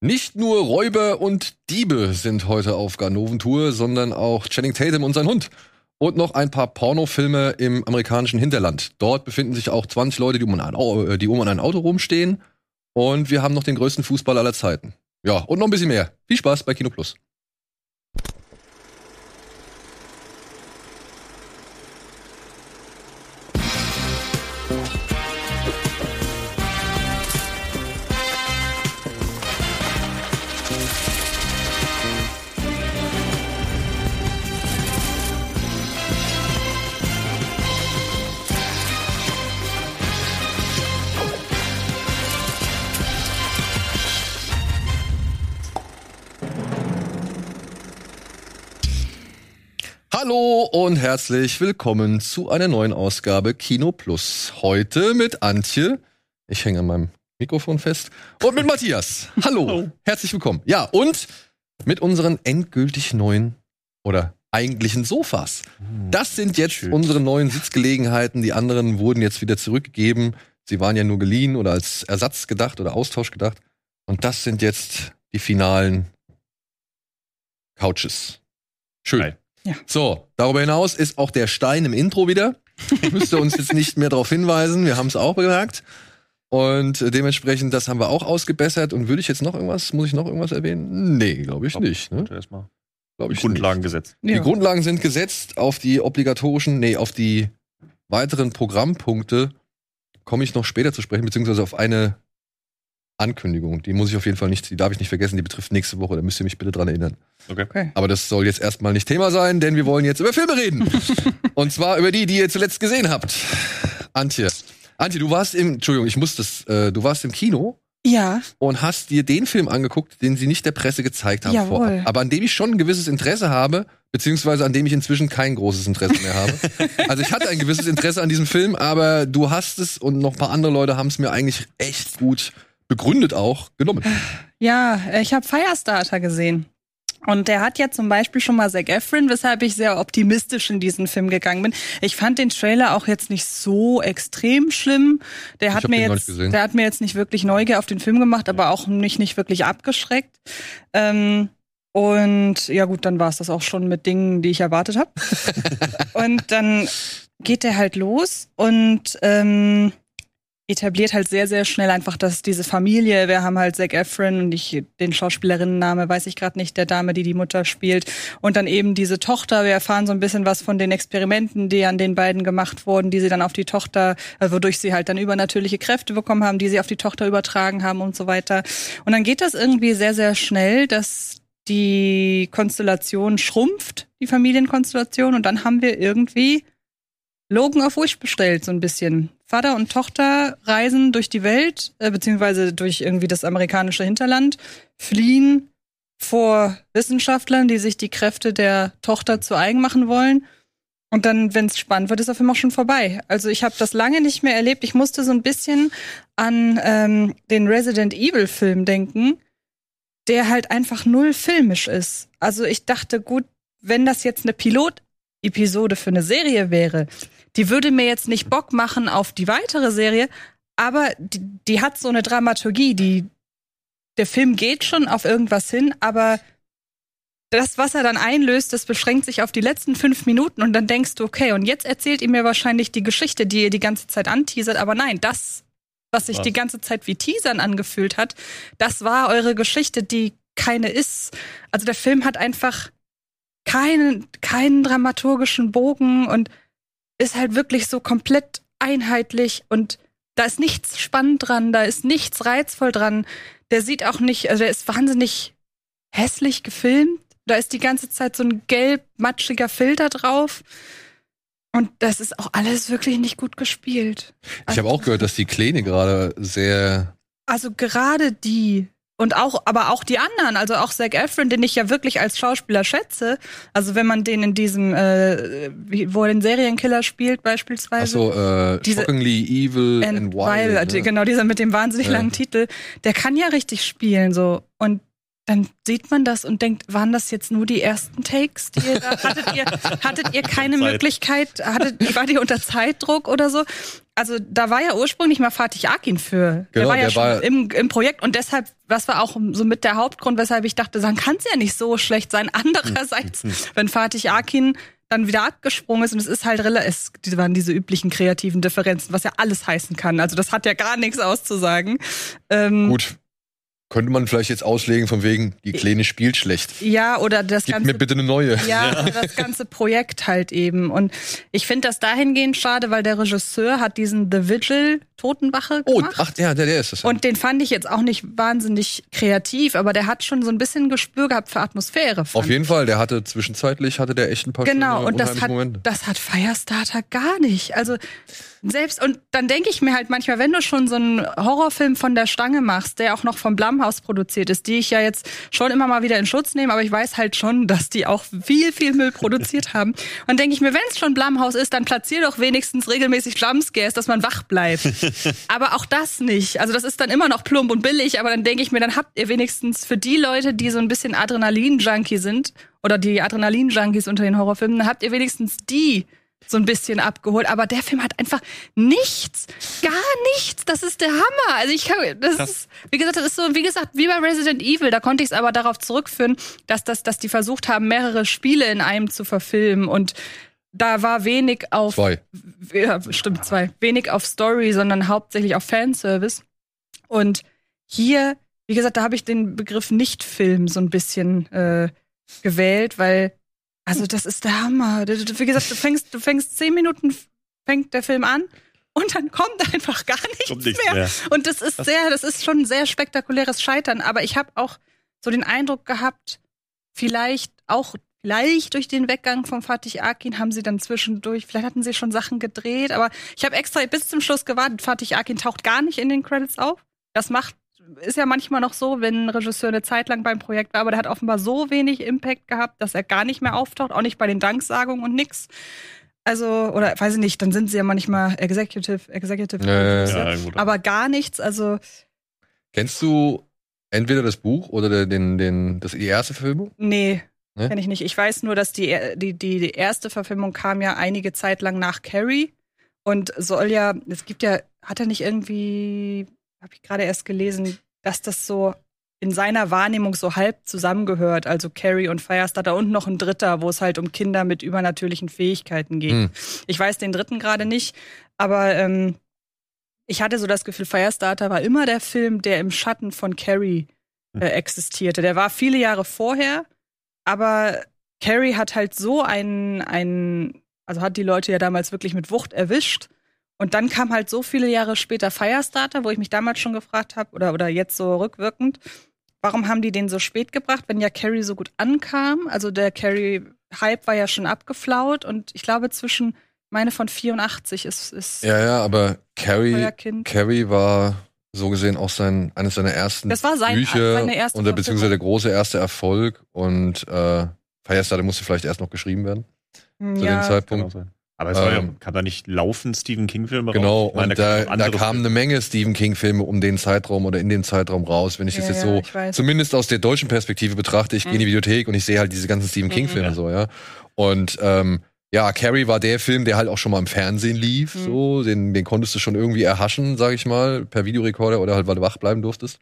Nicht nur Räuber und Diebe sind heute auf Ganoven-Tour, sondern auch Channing Tatum und sein Hund. Und noch ein paar Pornofilme im amerikanischen Hinterland. Dort befinden sich auch 20 Leute, die um ein, Au- die um ein Auto rumstehen. Und wir haben noch den größten Fußball aller Zeiten. Ja, und noch ein bisschen mehr. Viel Spaß bei Kino Plus. Hallo und herzlich willkommen zu einer neuen Ausgabe Kino Plus. Heute mit Antje. Ich hänge an meinem Mikrofon fest. Und mit Matthias. Hallo. Herzlich willkommen. Ja, und mit unseren endgültig neuen oder eigentlichen Sofas. Das sind jetzt Schön. unsere neuen Sitzgelegenheiten. Die anderen wurden jetzt wieder zurückgegeben. Sie waren ja nur geliehen oder als Ersatz gedacht oder Austausch gedacht. Und das sind jetzt die finalen Couches. Schön. Geil. Ja. So, darüber hinaus ist auch der Stein im Intro wieder. Müsste uns jetzt nicht mehr darauf hinweisen. Wir haben es auch bemerkt. Und dementsprechend, das haben wir auch ausgebessert. Und würde ich jetzt noch irgendwas, muss ich noch irgendwas erwähnen? Nee, glaube ich Glaub, nicht. Ne? Erstmal Glaub ich Grundlagen gesetzt. nicht. Die Grundlagen sind gesetzt auf die obligatorischen, nee, auf die weiteren Programmpunkte komme ich noch später zu sprechen, beziehungsweise auf eine Ankündigung. Die muss ich auf jeden Fall nicht, die darf ich nicht vergessen, die betrifft nächste Woche. Da müsst ihr mich bitte dran erinnern. Okay. Aber das soll jetzt erstmal nicht Thema sein, denn wir wollen jetzt über Filme reden. Und zwar über die, die ihr zuletzt gesehen habt. Antje. Antje, du warst im, Entschuldigung, ich muss das, äh, du warst im Kino Ja, und hast dir den Film angeguckt, den sie nicht der Presse gezeigt haben Jawohl. vorab. Aber an dem ich schon ein gewisses Interesse habe, beziehungsweise an dem ich inzwischen kein großes Interesse mehr habe. also ich hatte ein gewisses Interesse an diesem Film, aber du hast es und noch ein paar andere Leute haben es mir eigentlich echt gut begründet auch genommen. ja, ich habe Firestarter gesehen. Und der hat ja zum Beispiel schon mal Zac Efron, weshalb ich sehr optimistisch in diesen Film gegangen bin. Ich fand den Trailer auch jetzt nicht so extrem schlimm. Der hat mir jetzt, der hat mir jetzt nicht wirklich Neugier auf den Film gemacht, aber auch mich nicht wirklich abgeschreckt. Ähm, und ja gut, dann war es das auch schon mit Dingen, die ich erwartet habe. und dann geht der halt los und ähm, etabliert halt sehr, sehr schnell einfach, dass diese Familie, wir haben halt Zac Efron und ich, den Schauspielerinnenname weiß ich gerade nicht, der Dame, die die Mutter spielt. Und dann eben diese Tochter, wir erfahren so ein bisschen was von den Experimenten, die an den beiden gemacht wurden, die sie dann auf die Tochter, äh, wodurch sie halt dann übernatürliche Kräfte bekommen haben, die sie auf die Tochter übertragen haben und so weiter. Und dann geht das irgendwie sehr, sehr schnell, dass die Konstellation schrumpft, die Familienkonstellation, und dann haben wir irgendwie Logan auf Wish bestellt, so ein bisschen. Vater und Tochter reisen durch die Welt, äh, beziehungsweise durch irgendwie das amerikanische Hinterland, fliehen vor Wissenschaftlern, die sich die Kräfte der Tochter zu eigen machen wollen. Und dann, wenn es spannend wird, ist der Film auch schon vorbei. Also ich habe das lange nicht mehr erlebt. Ich musste so ein bisschen an ähm, den Resident Evil Film denken, der halt einfach null filmisch ist. Also ich dachte, gut, wenn das jetzt eine Pilot-Episode für eine Serie wäre, die würde mir jetzt nicht Bock machen auf die weitere Serie, aber die, die hat so eine Dramaturgie, die der Film geht schon auf irgendwas hin, aber das, was er dann einlöst, das beschränkt sich auf die letzten fünf Minuten und dann denkst du, okay, und jetzt erzählt ihr mir wahrscheinlich die Geschichte, die ihr die ganze Zeit anteasert, aber nein, das, was sich Was? die ganze Zeit wie Teasern angefühlt hat, das war eure Geschichte, die keine ist. Also der Film hat einfach keinen, keinen dramaturgischen Bogen und ist halt wirklich so komplett einheitlich und da ist nichts spannend dran, da ist nichts reizvoll dran. Der sieht auch nicht, also der ist wahnsinnig hässlich gefilmt. Da ist die ganze Zeit so ein gelb, matschiger Filter drauf. Und das ist auch alles wirklich nicht gut gespielt. Ich habe auch gehört, dass die Kleine gerade sehr Also gerade die und auch, aber auch die anderen, also auch Zac Efron, den ich ja wirklich als Schauspieler schätze. Also wenn man den in diesem, äh, wo er den Serienkiller spielt beispielsweise. Achso, äh, Diese- Shockingly Evil and, and Wild. Wild, ne? genau, dieser mit dem wahnsinnig Ja. langen Titel, der kann ja richtig spielen, so. Und dann sieht man das und denkt, waren das jetzt nur die ersten Takes, die ihr da hattet ihr hattet ihr keine Zeit. Möglichkeit, hattet war ihr unter Zeitdruck oder so? Also da war ja ursprünglich mal Fatih Akin für. der Genau, war ja der schon war- im, im Projekt und deshalb, das war auch so mit der Hauptgrund, weshalb ich dachte, dann kann es ja nicht so schlecht sein. Andererseits, wenn Fatih Akin dann wieder abgesprungen ist und es ist halt relativ, es waren diese üblichen kreativen Differenzen, was ja alles heißen kann. Also das hat ja gar nichts auszusagen. Ähm, Gut. Könnte man vielleicht jetzt auslegen von wegen, die Kleine spielt schlecht. Ja, oder das Gib ganze mir bitte eine neue. Ja, das ganze Projekt halt eben. Und ich finde das dahingehend schade, weil der Regisseur hat diesen The Vigil Totenwache Oh, gemacht. ach, ja, der, der ist es. und den fand ich jetzt auch nicht wahnsinnig kreativ, aber der hat schon so ein bisschen Gespür gehabt für Atmosphäre. Auf jeden Fall, der hatte zwischenzeitlich hatte der echt ein paar Genau, schöne, und das hat, Momente. das hat Firestarter gar nicht. Also selbst, und dann denke ich mir halt manchmal, wenn du schon so einen Horrorfilm von der Stange machst, der auch noch vom Blumhouse produziert ist, die ich ja jetzt schon immer mal wieder in Schutz nehme, aber ich weiß halt schon, dass die auch viel, viel Müll produziert haben. Und denke ich mir, wenn es schon Blumhouse ist, dann platzier doch wenigstens regelmäßig Jumpscares, dass man wach bleibt. aber auch das nicht. Also das ist dann immer noch plump und billig, aber dann denke ich mir, dann habt ihr wenigstens für die Leute, die so ein bisschen Adrenalin-Junkie sind, oder die Adrenalin-Junkies unter den Horrorfilmen, dann habt ihr wenigstens die so ein bisschen abgeholt. Aber der Film hat einfach nichts, gar nichts. Das ist der Hammer. Also ich kann, das Krass. ist, wie gesagt, das ist so, wie gesagt, wie bei Resident Evil. Da konnte ich es aber darauf zurückführen, dass das, dass die versucht haben, mehrere Spiele in einem zu verfilmen und da war wenig auf Zwei. ja, stimmt, zwei. Wenig auf Story, sondern hauptsächlich auf Fanservice. Und hier, wie gesagt, da habe ich den Begriff Nicht-Film so ein bisschen äh, gewählt, weil, also das ist der Hammer. Wie gesagt, du fängst, du fängst zehn Minuten, fängt der Film an und dann kommt einfach gar nichts, nichts mehr. mehr. Und das ist sehr, das ist schon ein sehr spektakuläres Scheitern. Aber ich habe auch so den Eindruck gehabt, vielleicht auch, vielleicht durch den Weggang von Fatih Akin haben sie dann zwischendurch, vielleicht hatten sie schon Sachen gedreht, aber ich habe extra bis zum Schluss gewartet. Fatih Akin taucht gar nicht in den Credits auf. Das macht, ist ja manchmal noch so, wenn ein Regisseur eine Zeit lang beim Projekt war, aber der hat offenbar so wenig Impact gehabt, dass er gar nicht mehr auftaucht, auch nicht bei den Danksagungen und nix. Also, oder weiß ich nicht, dann sind sie ja manchmal Executive, Executive Ja, ja, ja. Aber gar nichts, also Kennst du entweder das Buch oder der- den, den, das, die erste Verfilmung? Nee, Ne? kenn ich nicht. Ich weiß nur, dass die, die, die, die erste Verfilmung kam ja einige Zeit lang nach Carrie und soll ja, es gibt ja, hat er nicht irgendwie, habe ich gerade erst gelesen, dass das so in seiner Wahrnehmung so halb zusammengehört, also Carrie und Firestarter und noch ein dritter, wo es halt um Kinder mit übernatürlichen Fähigkeiten geht. Hm. Ich weiß den dritten gerade nicht, aber ähm, ich hatte so das Gefühl, Firestarter war immer der Film, der im Schatten von Carrie äh, existierte. Der war viele Jahre vorher, aber Carrie hat halt so einen, einen, also hat die Leute ja damals wirklich mit Wucht erwischt. Und dann kam halt so viele Jahre später Firestarter, wo ich mich damals schon gefragt habe, oder, oder jetzt so rückwirkend, warum haben die den so spät gebracht, wenn ja Carrie so gut ankam? Also der Carrie-Hype war ja schon abgeflaut und ich glaube zwischen, meine von 84 ist, ist Ja, ja, aber Carrie. Carrie war so gesehen auch sein, eines seiner ersten Das war sein- Bücher seine erste und der, beziehungsweise der große erste Erfolg und äh, Firestarter musste vielleicht erst noch geschrieben werden Hm, zu dem Kann Zeitpunkt. Aber es war ja, Ähm, kam da nicht laufend Stephen King-Filme Genau, raus? Meine, und da, kamen da kamen eine Menge Stephen King-Filme um den Zeitraum oder in den Zeitraum raus. Wenn ich das Ja, jetzt ja, so zumindest aus der deutschen Perspektive betrachte, ich gehe in die Videothek und ich sehe halt diese ganzen Stephen King-Filme Ja. so, ja. Und ähm, ja, Carrie war der Film, der halt auch schon mal im Fernsehen lief, Mhm. so, den, den konntest du schon irgendwie erhaschen, sag ich mal, per Videorekorder oder halt, weil du wach bleiben durftest.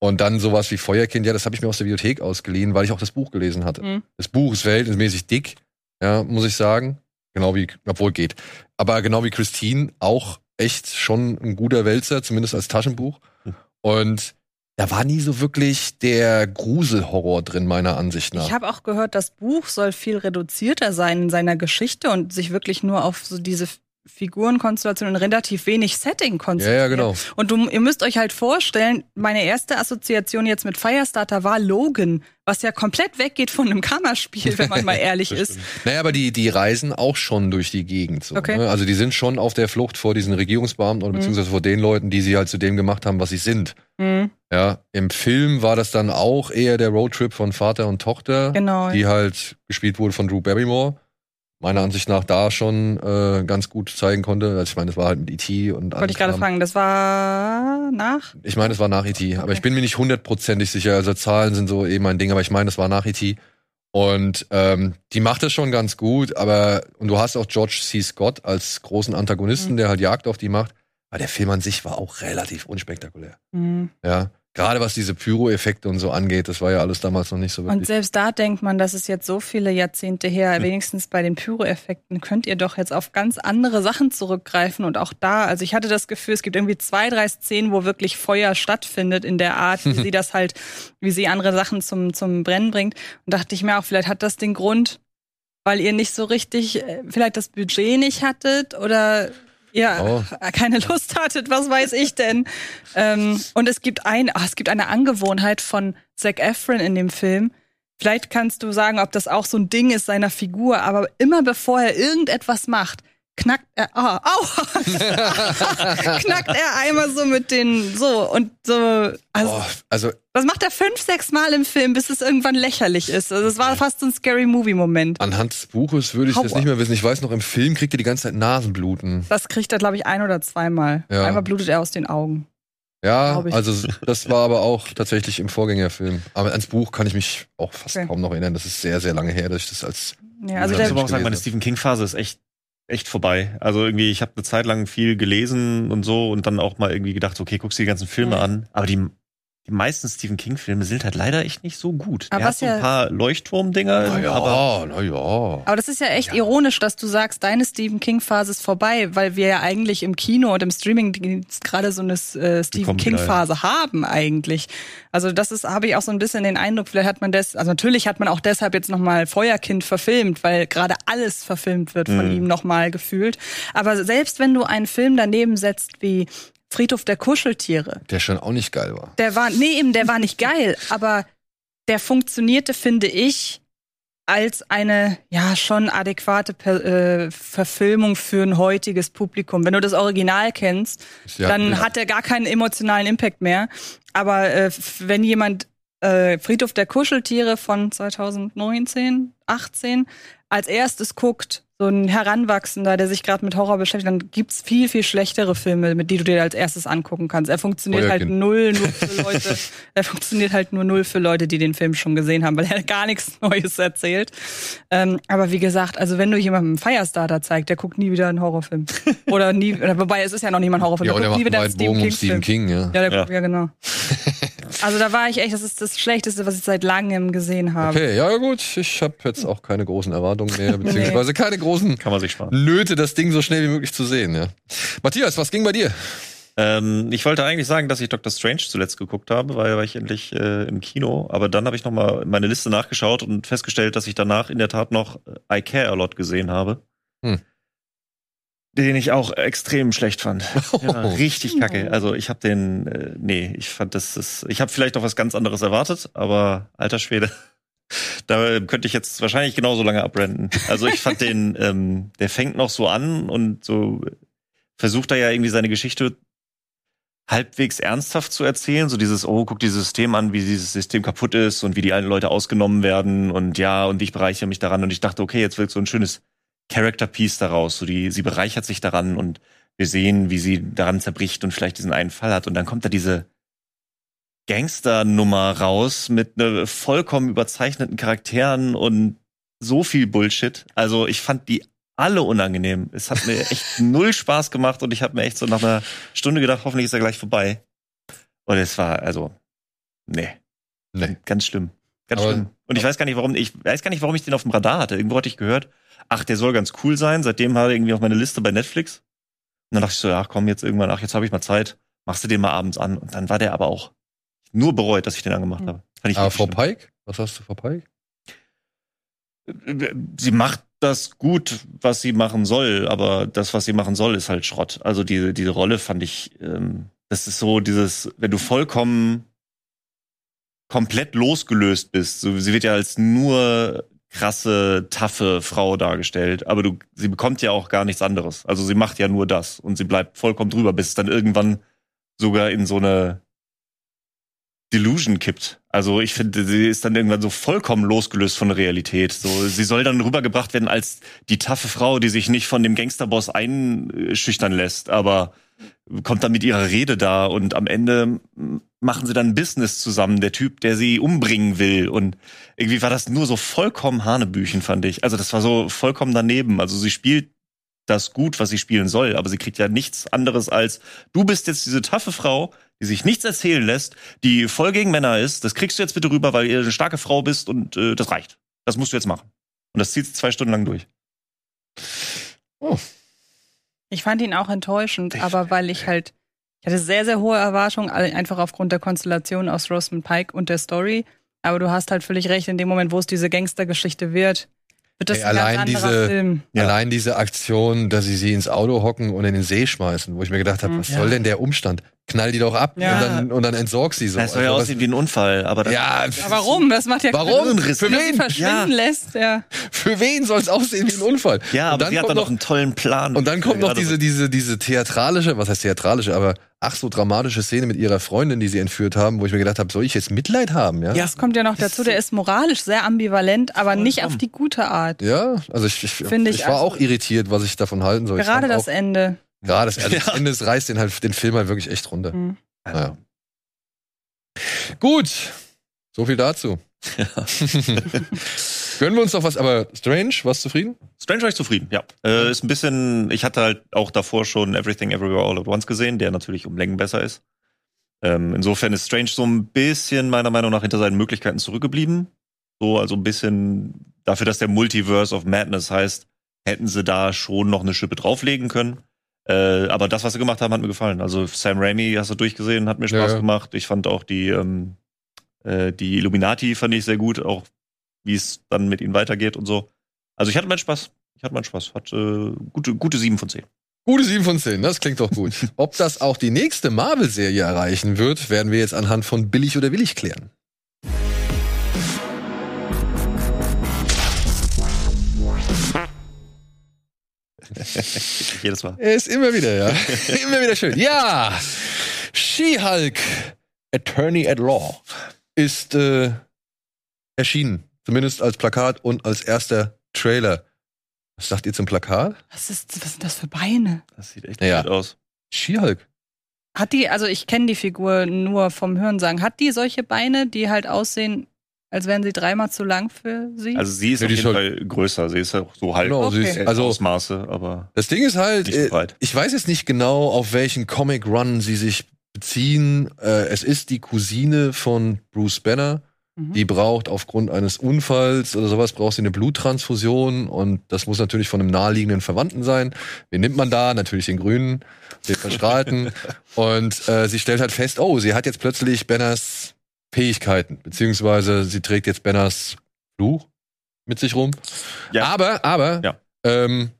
Und dann sowas wie Feuerkind, ja, das habe ich mir aus der Videothek ausgeliehen, weil ich auch das Buch gelesen hatte. Mhm. Das Buch ist verhältnismäßig dick, ja, muss ich sagen. Genau wie, obwohl geht. Aber genau wie Christine auch echt schon ein guter Wälzer, zumindest als Taschenbuch. Hm. Und da war nie so wirklich der Gruselhorror drin, meiner Ansicht nach. Ich habe auch gehört, das Buch soll viel reduzierter sein in seiner Geschichte und sich wirklich nur auf so diese Figurenkonstellation und relativ wenig Setting ja, konzentrieren. ja, genau. Und du, ihr müsst euch halt vorstellen, meine erste Assoziation jetzt mit Firestarter war Logan, was ja komplett weggeht von einem Kammerspiel, wenn man mal ehrlich ist. Naja, aber die, die reisen auch schon durch die Gegend. So, Okay. ne? Also die sind schon auf der Flucht vor diesen Regierungsbeamten oder beziehungsweise vor den Leuten, die sie halt zu dem gemacht haben, was sie sind. Mhm, Ja, im Film war das dann auch eher der Roadtrip von Vater und Tochter, genau. die halt gespielt wurde von Drew Barrymore. Meiner Ansicht nach da schon äh, ganz gut zeigen konnte. Also ich meine, das war halt mit E.T. und Wollte ich gerade fragen, das war nach? Ich meine, es war nach E.T., aber Okay. ich bin mir nicht hundertprozentig sicher. Also Zahlen sind so eben mein Ding, aber ich meine, es war nach E.T. Und ähm, die macht es schon ganz gut, aber und du hast auch George C. Scott als großen Antagonisten, Mhm. der halt Jagd auf die macht. Aber der Film an sich war auch relativ unspektakulär. Hm. Ja, gerade was diese Pyro-Effekte und so angeht, das war ja alles damals noch nicht so Und wirklich. selbst da denkt man, das ist jetzt so viele Jahrzehnte her, wenigstens bei den Pyro-Effekten könnt ihr doch jetzt auf ganz andere Sachen zurückgreifen. Und auch da, also ich hatte das Gefühl, es gibt irgendwie zwei, drei Szenen, wo wirklich Feuer stattfindet in der Art, wie sie das halt, wie sie andere Sachen zum, zum Brennen bringt. Und dachte ich mir auch, vielleicht hat das den Grund, weil ihr nicht so richtig, äh, vielleicht das Budget nicht hattet oder ihr Oh. keine Lust hattet, was weiß ich denn. Ähm, und es gibt ein, ach, es gibt eine Angewohnheit von Zac Efron in dem Film. Vielleicht kannst du sagen, ob das auch so ein Ding ist seiner Figur, aber immer bevor er irgendetwas macht, knackt er, ah, au, knackt er einmal so mit den, so und so. Also, Oh, also das macht er fünf, sechs Mal im Film, bis es irgendwann lächerlich ist. Also es war fast so ein Scary Movie Moment. anhand des Buches würde ich das Aua. nicht mehr wissen. Ich weiß noch, im Film kriegt er die ganze Zeit Nasenbluten. Das kriegt er, glaube ich, ein oder zweimal. Ja. Einmal blutet er aus den Augen. Ja, also das war aber auch tatsächlich im Vorgängerfilm. Aber ans Buch kann ich mich auch fast Okay. kaum noch erinnern. Das ist sehr, sehr lange her, dass ich das als Ja, also ich muss aber auch sagen, meine. Stephen King-Phase ist echt, echt vorbei. Also irgendwie, ich habe eine Zeit lang viel gelesen und so und dann auch mal irgendwie gedacht, okay, guckst dir die ganzen Filme Ja. an. Aber die, die meisten Stephen King-Filme sind halt leider echt nicht so gut. Aber er hat was so ja- ein paar Leuchtturm-Dinger, aber na ja. Aber das ist ja echt ironisch, dass du sagst, deine Stephen King-Phase ist vorbei, weil wir ja eigentlich im Kino und im Streaming gerade so eine äh, Stephen King-Phase haben eigentlich. Also das ist, habe ich auch so ein bisschen den Eindruck, vielleicht hat man das, also natürlich hat man auch deshalb jetzt nochmal Feuerkind verfilmt, weil gerade alles verfilmt wird von Mhm. ihm nochmal gefühlt. Aber selbst wenn du einen Film daneben setzt wie Friedhof der Kuscheltiere, Der schon auch nicht geil war. der war, nee, eben, der war nicht geil, aber der funktionierte, finde ich, als eine, ja, schon adäquate Per- äh, Verfilmung für ein heutiges Publikum. Wenn du das Original kennst, ja- dann ja. hat er gar keinen emotionalen Impact mehr. Aber äh, wenn jemand äh, Friedhof der Kuscheltiere von 2019, 18 als erstes guckt, so ein Heranwachsender, der sich gerade mit Horror beschäftigt, dann gibt's viel, viel schlechtere Filme, mit die du dir als erstes angucken kannst. Er funktioniert halt Feuerkind. null nur für Leute, er funktioniert halt nur null für Leute, die den Film schon gesehen haben, weil er gar nichts Neues erzählt. Ähm, aber wie gesagt, also wenn du jemandem einen Firestarter zeigst, der guckt nie wieder einen Horrorfilm. Oder nie, wobei es ist ja noch nie mal ein Horrorfilm, Ja, der guckt nie wieder einen Stephen. Stephen King, ja. Ja, der Ja. guckt, ja genau. Also da war ich echt, das ist das Schlechteste, was ich seit langem gesehen habe. Okay, ja gut, ich habe jetzt auch keine großen Erwartungen mehr, beziehungsweise keine großen kann man sich sparen. Nöte, das Ding so schnell wie möglich zu sehen. Ja. Matthias, was ging bei dir? Ähm, ich wollte eigentlich sagen, dass ich Doctor Strange zuletzt geguckt habe, weil war ich endlich äh, im Kino. Aber dann habe ich noch mal meine Liste nachgeschaut und festgestellt, dass ich danach in der Tat noch äh, I Care a Lot gesehen habe. Hm. Den ich auch extrem schlecht fand. Oh. richtig kacke. Also ich habe den, äh, nee, ich fand das, ist, ich habe vielleicht noch was ganz anderes erwartet, aber alter Schwede. Da könnte ich jetzt wahrscheinlich genauso lange abrenten. Also ich fand den, ähm, der fängt noch so an und so versucht er ja irgendwie seine Geschichte halbwegs ernsthaft zu erzählen. So dieses, oh, guck dieses System an, wie dieses System kaputt ist und wie die alten Leute ausgenommen werden und ja, und ich bereichere mich daran. Und ich dachte, okay, jetzt wird so ein schönes Character-Piece daraus. So die, sie bereichert sich daran und wir sehen, wie sie daran zerbricht und vielleicht diesen einen Fall hat. Und dann kommt da diese Gangster-Nummer raus mit ne, vollkommen überzeichneten Charakteren und so viel Bullshit. Also ich fand die alle unangenehm. Es hat mir echt null Spaß gemacht und ich habe mir echt so nach einer Stunde gedacht, hoffentlich ist er gleich vorbei. Und es war also nee, Nee. ganz schlimm, ganz Aber- schlimm. Und ich weiß gar nicht, warum ich weiß gar nicht, warum ich den auf dem Radar hatte. Irgendwo hatte ich gehört, ach, der soll ganz cool sein. Seitdem war er irgendwie auf meiner Liste bei Netflix. Und dann dachte ich so, ja, komm jetzt irgendwann, ach, jetzt habe ich mal Zeit, machst du den mal abends an. Und dann war der aber auch nur bereut, dass ich den angemacht Mhm. habe. Fand ich Aber Frau schlimm. Pike? Was hast du vor Pike? sie macht das gut, was sie machen soll, aber das, was sie machen soll, ist halt Schrott. Also diese, diese Rolle fand ich, ähm, das ist so dieses, wenn du vollkommen komplett losgelöst bist, so, sie wird ja als nur krasse, taffe Frau dargestellt, aber du, sie bekommt ja auch gar nichts anderes. Also sie macht ja nur das und sie bleibt vollkommen drüber, bis es dann irgendwann sogar in so eine Delusion kippt. Also ich finde, sie ist dann irgendwann so vollkommen losgelöst von der Realität. So, sie soll dann rübergebracht werden als die taffe Frau, die sich nicht von dem Gangsterboss einschüchtern lässt, aber kommt dann mit ihrer Rede da und am Ende machen sie dann Business zusammen, der Typ, der sie umbringen will. Und irgendwie war das nur so vollkommen Hanebüchen, fand ich. Also das war so vollkommen daneben. Also sie spielt das gut, was sie spielen soll, aber sie kriegt ja nichts anderes als, du bist jetzt diese taffe Frau, die sich nichts erzählen lässt, die voll gegen Männer ist. Das kriegst du jetzt bitte rüber, weil ihr eine starke Frau bist und äh, das reicht. Das musst du jetzt machen. Und das zieht zwei Stunden lang durch. Oh. Ich fand ihn auch enttäuschend, ich aber weil ich halt, ich hatte sehr, sehr hohe Erwartungen, einfach aufgrund der Konstellation aus Rosamund Pike und der Story. Aber du hast halt völlig recht, in dem Moment, wo es diese Gangstergeschichte wird, wird das Ey, ein allein ganz anderer diese, Film. Ja. Allein diese Aktion, dass sie sie ins Auto hocken und in den See schmeißen, wo ich mir gedacht habe, Mhm. was soll denn der Umstand? Knall die doch ab Ja. und, dann, und dann entsorg sie so. Das soll ja Also, aussehen wie ein Unfall, aber das, ja, Aber warum? Das macht ja Warum? Hirnriss. Für wen? verschwinden Ja. lässt, ja. Für wen soll es aussehen wie ein Unfall? ja, und aber dann sie hat dann noch noch einen tollen Plan. Und dann kommt noch diese, diese, diese theatralische, was heißt theatralische, aber ach so dramatische Szene mit ihrer Freundin, die sie entführt haben, wo ich mir gedacht habe, soll ich jetzt Mitleid haben, ja? Ja. Das kommt ja noch dazu, der ist moralisch sehr ambivalent, aber nicht auf die gute Art. Ja, also ich, ich, Finde ich, ich war auch irritiert, was ich davon halten soll. Gerade das auch, Ende. Gerade das, also das Ja. Ende, das reißt den halt den Film halt wirklich echt runter. Mhm. Naja. Gut, so viel dazu. Gönnen wir uns noch was, aber Strange, was zufrieden? Strange war ich zufrieden, ja. Äh, ist ein bisschen, ich hatte halt auch davor schon Everything Everywhere All at Once gesehen, der natürlich um Längen besser ist. Ähm, insofern ist Strange so ein bisschen meiner Meinung nach hinter seinen Möglichkeiten zurückgeblieben. So, also ein bisschen dafür, dass der Multiverse of Madness heißt, hätten sie da schon noch eine Schippe drauflegen können. Äh, aber das, was sie gemacht haben, hat mir gefallen. Also Sam Raimi hast du durchgesehen, hat mir Spaß Ja, gemacht. Ich fand auch die, ähm, äh, die Illuminati fand ich sehr gut, auch wie es dann mit ihnen weitergeht und so. Also ich hatte meinen Spaß. Ich hatte meinen Spaß. Hat äh, gute, gute 7 von 10. Gute 7 von 10, das klingt doch gut. Ob das auch die nächste Marvel-Serie erreichen wird, werden wir jetzt anhand von billig oder willig klären. Jedes Mal. Er ist immer wieder, ja. immer wieder schön. Ja! She-Hulk, Attorney at Law, ist äh, erschienen. Zumindest als Plakat und als erster Trailer. Was sagt ihr zum Plakat? Was, ist, was sind das für Beine? Das sieht echt Ja. gut aus. She-Hulk. Hat die, also ich kenne die Figur nur vom Hörensagen, hat die solche Beine, die halt aussehen, als wären sie dreimal zu lang für sie? Also sie ist Ja, auf jeden Fall größer. Sie ist auch so halb Genau, Okay. ist, also Ausmaße, aber das Ding ist halt, nicht so äh, breit. ich weiß jetzt nicht genau, auf welchen Comic Run sie sich beziehen. Äh, es ist die Cousine von Bruce Banner. Mhm. Die braucht aufgrund eines Unfalls oder sowas braucht sie eine Bluttransfusion und das muss natürlich von einem naheliegenden Verwandten sein. Wen nimmt man da? Natürlich den Grünen, den Verstrahlten. und äh, sie stellt halt fest, oh, sie hat jetzt plötzlich Banners Fähigkeiten, beziehungsweise sie trägt jetzt Banners Fluch mit sich rum. Ja. Aber, aber, Ja. ähm,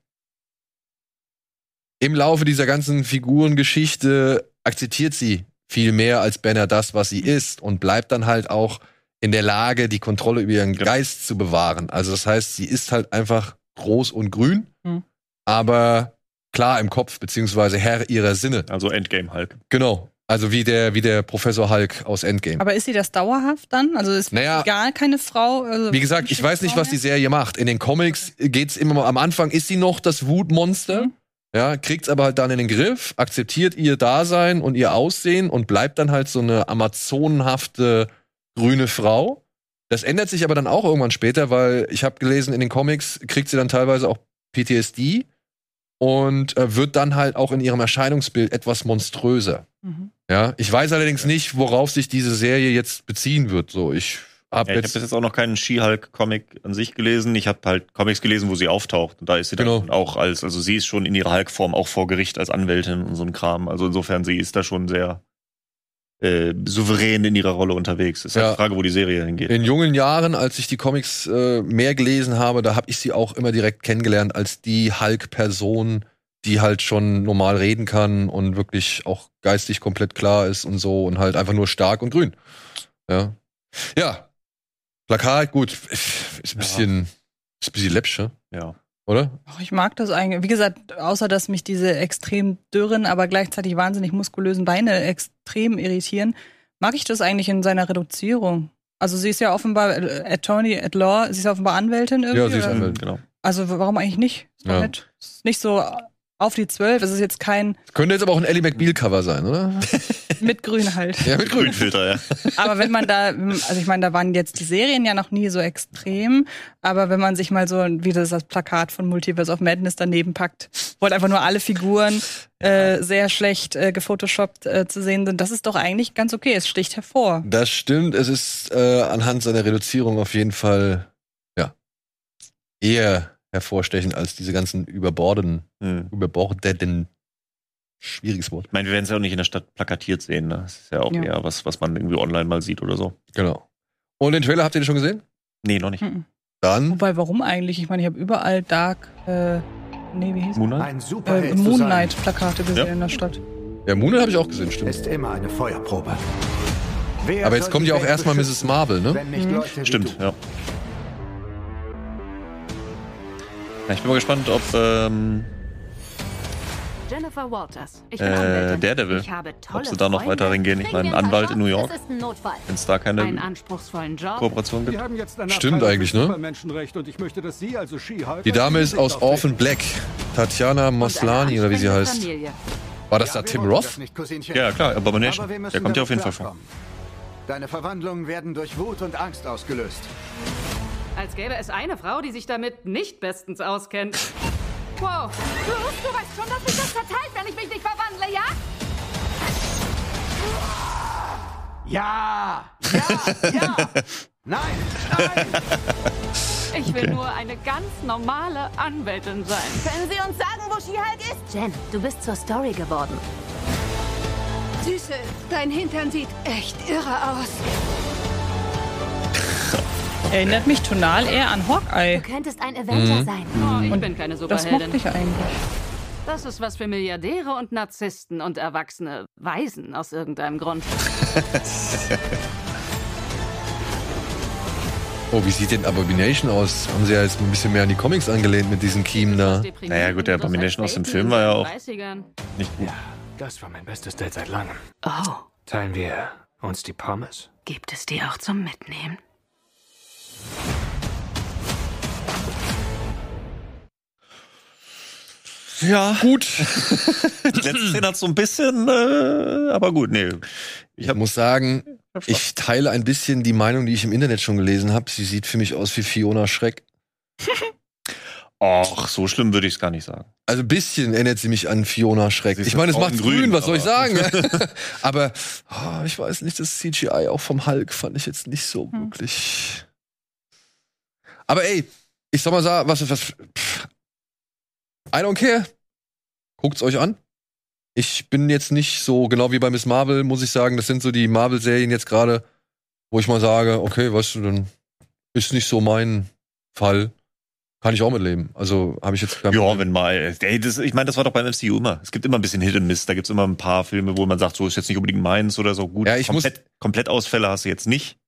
im Laufe dieser ganzen Figurengeschichte akzeptiert sie viel mehr als Banner das, was sie ist und bleibt dann halt auch in der Lage, die Kontrolle über ihren Ja. Geist zu bewahren. Also das heißt, sie ist halt einfach groß und grün, Mhm. aber klar im Kopf, beziehungsweise Herr ihrer Sinne. Also Endgame Hulk. Genau. Also wie der, wie der Professor Hulk aus Endgame. aber ist sie das dauerhaft dann? Also ist Naja. gar keine Frau? Also Wie gesagt, ich weiß nicht, was die Serie macht. In den Comics geht's immer mal, am Anfang ist sie noch das Wutmonster. Mhm. Ja, kriegt's aber halt dann in den Griff, akzeptiert ihr Dasein und ihr Aussehen und bleibt dann halt so eine amazonenhafte grüne Frau. Das ändert sich aber dann auch irgendwann später, weil ich habe gelesen, in den Comics kriegt sie dann teilweise auch PTSD und äh, wird dann halt auch in ihrem Erscheinungsbild etwas monströser. Mhm. Ja, ich weiß allerdings nicht, worauf sich diese Serie jetzt beziehen wird. So, ich habe Ja, ich jetzt bis jetzt auch noch keinen She-Hulk-Comic an sich gelesen. Ich habe halt Comics gelesen, wo sie auftaucht. Und da ist sie dann Genau. auch als, also sie ist schon in ihrer Hulk-Form auch vor Gericht als Anwältin und so ein Kram. Also insofern, sie ist da schon sehr äh, souverän in ihrer Rolle unterwegs. Ist halt Ja. die Frage, wo die Serie hingeht. In jungen Jahren, als ich die Comics äh, mehr gelesen habe, da habe ich sie auch immer direkt kennengelernt als die Hulk-Person, die halt schon normal reden kann und wirklich auch geistig komplett klar ist und so und halt einfach nur stark und grün. Ja. Ja. Plakat, gut, ist ein bisschen, ist ein bisschen läppsch, ne? ja. Oder? Ach, ich mag das eigentlich. Wie gesagt, außer dass mich diese extrem dürren, aber gleichzeitig wahnsinnig muskulösen Beine extrem irritieren, mag ich das eigentlich in seiner Reduzierung. Also sie ist ja offenbar äh, Attorney at Law, sie ist ja offenbar Anwältin irgendwie. Ja, sie ist? Anwältin. Genau. Also warum eigentlich nicht? Ist Ja. nett. Ist nicht so auf die zwölf. Es ist jetzt kein Könnte jetzt aber auch ein Ellie McBeal-Cover sein, oder? mit Grün halt. Ja, mit Grün. Grünfilter, ja. Aber wenn man da, also ich meine, da waren jetzt die Serien ja noch nie so extrem, aber wenn man sich mal so wie das, das Plakat von Multiverse of Madness daneben packt, wo halt einfach nur alle Figuren äh, sehr schlecht äh, gefotoshoppt äh, zu sehen sind, das ist doch eigentlich ganz okay. Es sticht hervor. Das stimmt. Es ist äh, anhand seiner Reduzierung auf jeden Fall ja eher hervorstechend als diese ganzen überbordenden, Hm. überbordeten, schwieriges Wort. Ich meine, wir werden es ja auch nicht in der Stadt plakatiert sehen. Ne? Das ist ja auch Ja. eher was, was man irgendwie online mal sieht oder so. Genau. Und den Trailer habt ihr den schon gesehen? Nee, noch nicht. Mhm. Dann Wobei, warum eigentlich? Ich meine, ich habe überall Dark, äh, nee, wie hieß Moonlight? Ein äh, Superheld zu Moon sein, Knight Plakate gesehen Ja. in der Stadt. ja, Moonlight habe ich auch gesehen, stimmt. ist immer eine Feuerprobe. Wer Aber jetzt kommt ja auch erstmal Mrs. Marvel, ne? Mhm. Stimmt, du. ja. Ja. Ich bin mal gespannt, ob ähm, Jennifer Walters. Ich bin Äh. Daredevil. Ich habe tolle ob sie da noch Freunde. weiter reingehen. Ich meine, Anwalt in New. York, wenn es da keine. Kooperation gibt. haben jetzt eine Stimmt eigentlich, ne? Supermenschenrecht und ich möchte, dass Sie, also Die Dame ist aus. Orphan Black. Tatjana Moslani oder wie sie heißt. Familie. War das Ja, da Tim Roth? Ja, klar, Aber Abomination. Der kommt ja auf jeden Fall vor. Deine Verwandlungen werden durch Wut und Angst ausgelöst. Als gäbe es eine Frau, die sich damit nicht bestens auskennt. Wow. Bruce, du weißt schon, dass mich das verteilt, wenn ich mich nicht verwandle, ja? Ja! Ja! Ja! Nein! Nein! Ich will nur eine ganz normale Anwältin sein. Können Sie uns sagen, wo She-Hulk ist? Jen, du bist zur Story geworden. Süße, dein Hintern sieht echt irre aus. Erinnert mich tonal eher an Hawkeye. Du könntest ein Avenger sein. Oh, ich bin keine Das Superheldin. mochte ich eigentlich. Das ist was für Milliardäre und Narzissten und erwachsene Waisen aus irgendeinem Grund. Oh, wie sieht denn Abomination aus? Haben sie ja jetzt ein bisschen mehr an die Comics angelehnt mit diesen Kiemen da. Naja, gut, der Abomination aus dem Film war ja auch- Nicht gut. Ja, das war mein bestes Date seit langem. Oh, Teilen wir uns die Pommes? gibt es die auch zum Mitnehmen? Ja. Gut. Die letzte Szene hat so ein bisschen, äh, aber gut, nee. Ich Ich hab, muss sagen, ich teile ein bisschen die Meinung, die ich im Internet schon gelesen habe. Sie sieht für mich aus wie Fiona Schreck. Och, so schlimm würde ich es gar nicht sagen. Also ein bisschen erinnert sie mich an Fiona Schreck. Ich meine, es macht grün, grün, was soll ich sagen? aber oh, ich weiß nicht, das CGI auch vom Hulk fand ich jetzt nicht so Hm. wirklich. Aber ey, ich soll mal sagen, was, was, pff, I don't care. Guckt's euch an. Ich bin jetzt nicht so, genau wie bei Miss Marvel, muss ich sagen, das sind so die Marvel-Serien jetzt gerade, wo ich mal sage, okay, weißt du, dann ist nicht so mein Fall. Kann ich auch mitleben. Also habe ich jetzt kein Ja, wenn mal. Ey, das, ich meine, das war doch beim MCU immer. Es gibt immer ein bisschen Hit and Miss. Da gibt's immer ein paar Filme, wo man sagt, so ist jetzt nicht unbedingt meins oder so. Gut, Ja, ich muss- komplett, komplett Ausfälle hast du jetzt nicht.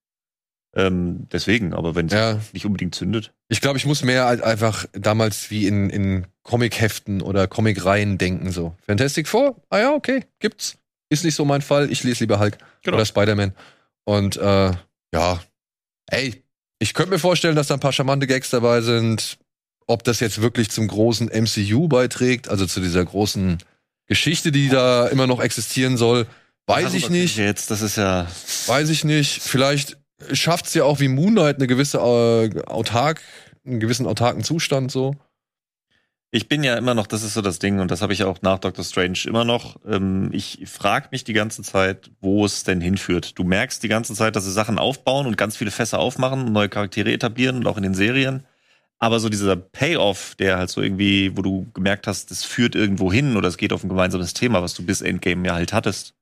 Ähm, deswegen, aber wenn es Ja. nicht unbedingt zündet. Ich glaube, ich muss mehr als einfach damals wie in, in Comic-Heften oder Comic-Reihen denken. So. Fantastic Four? Ah ja, okay, gibt's. Ist nicht so mein Fall. Ich lese lieber Hulk Genau. oder Spider-Man. Und äh, ja, ey, ich könnte mir vorstellen, dass da ein paar charmante Gags dabei sind. Ob das jetzt wirklich zum großen MCU beiträgt, also zu dieser großen Geschichte, die da immer noch existieren soll, weiß Also, ich nicht. Jetzt, das ist ja. Weiß ich nicht. Vielleicht schafft's ja auch wie Moon Knight eine gewisse äh, autark, einen gewissen autarken Zustand so. Ich bin ja immer noch, das ist so das Ding, und das habe ich auch nach Doctor Strange immer noch. Ähm, ich frage mich die ganze Zeit, wo es denn hinführt. Du merkst die ganze Zeit, dass sie Sachen aufbauen und ganz viele Fässer aufmachen, neue Charaktere etablieren und auch in den Serien. Aber so dieser Payoff, der halt so irgendwie, wo du gemerkt hast, das führt irgendwo hin oder es geht auf ein gemeinsames Thema, was du bis Endgame ja halt hattest,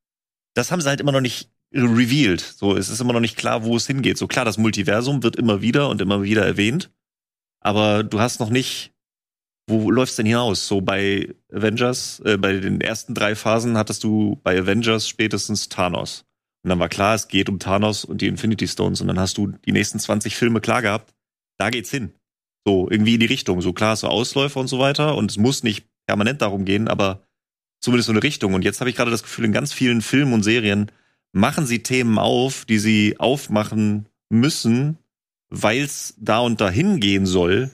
das haben sie halt immer noch nicht revealed. So, es ist immer noch nicht klar, wo es hingeht. So klar, das Multiversum wird immer wieder und immer wieder erwähnt, aber du hast noch nicht wo läuft's denn hinaus? So bei Avengers, äh, bei den ersten drei Phasen hattest du bei Avengers spätestens Thanos. Und dann war klar, es geht um Thanos und die Infinity Stones. Und dann hast du die nächsten 20 Filme klar gehabt. Da geht's hin. So, irgendwie in die Richtung. So klar, so Ausläufer und so weiter. Und es muss nicht permanent darum gehen, aber zumindest so eine Richtung. Und jetzt habe ich gerade das Gefühl, in ganz vielen Filmen und Serien machen sie Themen auf, die sie aufmachen müssen, weil es da und dahin gehen soll.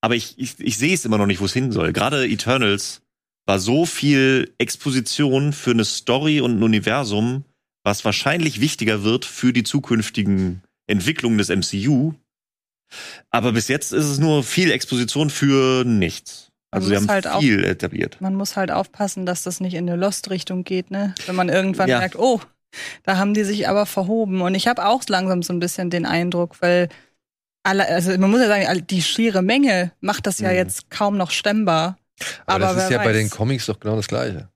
Aber ich, ich, ich sehe es immer noch nicht, wo es hin soll. Gerade Eternals war so viel Exposition für eine Story und ein Universum, was wahrscheinlich wichtiger wird für die zukünftigen Entwicklungen des MCU. Aber bis jetzt ist es nur viel Exposition für nichts. Also sie haben halt viel etabliert. Man muss halt aufpassen, dass das nicht in eine Lost-Richtung geht, ne? Wenn man irgendwann Ja. merkt, oh, da haben die sich aber verhoben. Und ich habe auch langsam so ein bisschen den Eindruck, weil alle, also man muss ja sagen, die schiere Menge macht das ja Mhm. jetzt kaum noch stemmbar. Aber, Aber das ist ja bei weiß. den Comics doch genau das Gleiche.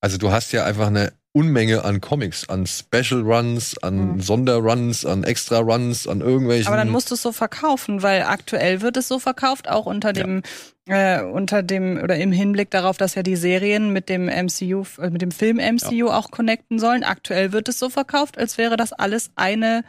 Also du hast ja einfach eine Unmenge an Comics, an Special Runs, an Mhm. Sonderruns, an Extra Runs, an irgendwelchen. Aber dann musst du es so verkaufen, weil aktuell wird es so verkauft, auch unter dem, äh, unter dem oder im Hinblick darauf, dass ja die Serien mit dem MCU, äh, mit dem Film MCU auch connecten sollen. Aktuell wird es so verkauft, als wäre das alles eine,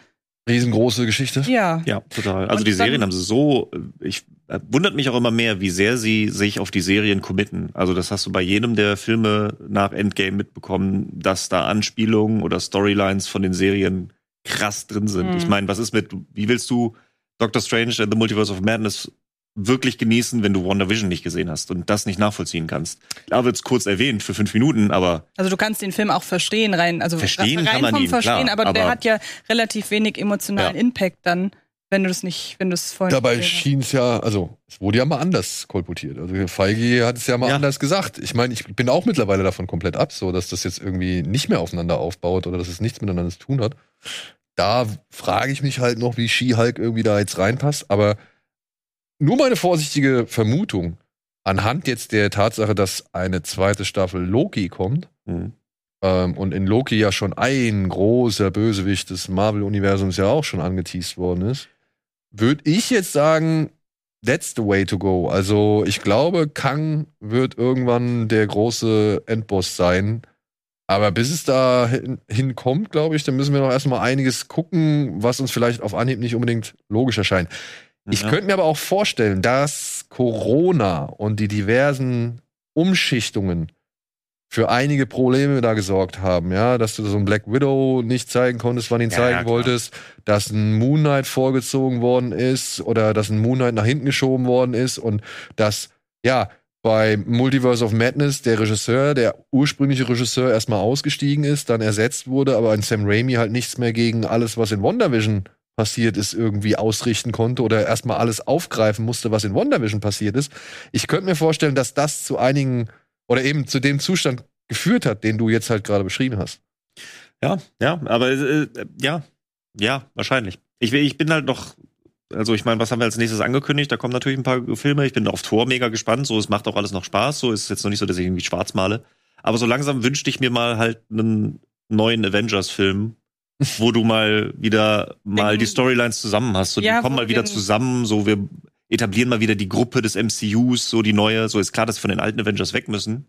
riesengroße Geschichte. ja. Ja, total. Also Und die Serien haben sie so, ich wundert mich auch immer mehr, wie sehr sie sich auf die Serien committen. Also das hast du bei jedem der Filme nach Endgame mitbekommen, dass da Anspielungen oder Storylines von den Serien krass drin sind. Mhm. Ich meine, was ist mit, wie willst du Doctor Strange and the Multiverse of Madness wirklich genießen, wenn du WandaVision nicht gesehen hast und das nicht nachvollziehen kannst? Da wird's kurz erwähnt für fünf Minuten, aber Also du kannst den Film auch verstehen, rein, also Verstehen rein kann man vom ihn, Verstehen, klar, aber, der aber- hat ja relativ wenig emotionalen Ja. Impact dann, wenn du das nicht, wenn du es vorhin Dabei schien es ja, also es wurde ja mal anders kolportiert. Also Feige hat es ja mal Ja. anders gesagt. Ich meine, ich bin auch mittlerweile davon komplett ab, so dass das jetzt irgendwie nicht mehr aufeinander aufbaut oder dass es nichts miteinander zu tun hat. Da frage ich mich halt noch, wie She-Hulk irgendwie da jetzt reinpasst. Aber nur meine vorsichtige Vermutung anhand jetzt der Tatsache, dass eine zweite Staffel Loki kommt, hm. ähm, und in Loki ja schon ein großer Bösewicht des Marvel-Universums ja auch schon angeteased worden ist, würde ich jetzt sagen, that's the way to go. Also ich glaube, Kang wird irgendwann der große Endboss sein. Aber bis es da hin- hinkommt, glaube ich, dann müssen wir noch erstmal einiges gucken, was uns vielleicht auf Anhieb nicht unbedingt logisch erscheint. Ich Ja. könnte mir aber auch vorstellen, dass Corona und die diversen Umschichtungen für einige Probleme da gesorgt haben, ja, dass du so ein Black Widow nicht zeigen konntest, wann ihn Ja, zeigen ja, wolltest, dass ein Moon Knight vorgezogen worden ist oder dass ein Moon Knight nach hinten geschoben worden ist und dass, ja, bei Multiverse of Madness der Regisseur, der ursprüngliche Regisseur erstmal ausgestiegen ist, dann ersetzt wurde, aber ein Sam Raimi halt nichts mehr gegen alles, was in WandaVision passiert ist, irgendwie ausrichten konnte oder erstmal alles aufgreifen musste, was in WandaVision passiert ist. Ich könnte mir vorstellen, dass das zu einigen oder eben zu dem Zustand geführt hat, den du jetzt halt gerade beschrieben hast. Ja, ja, aber äh, ja, ja, wahrscheinlich. Ich, ich bin halt noch, also ich meine, was haben wir als nächstes angekündigt? Da kommen natürlich ein paar Filme. Ich bin auf Tor mega gespannt. So, es macht auch alles noch Spaß. So ist es jetzt noch nicht so, dass ich irgendwie schwarz male. Aber so langsam wünschte ich mir mal halt einen neuen Avengers-Film, wo du mal wieder mal Den- die Storylines zusammen hast. So, Ja, die kommen mal wieder den- zusammen. So, wir etablieren mal wieder die Gruppe des MCUs, so die neue. So ist klar, dass wir von den alten Avengers weg müssen,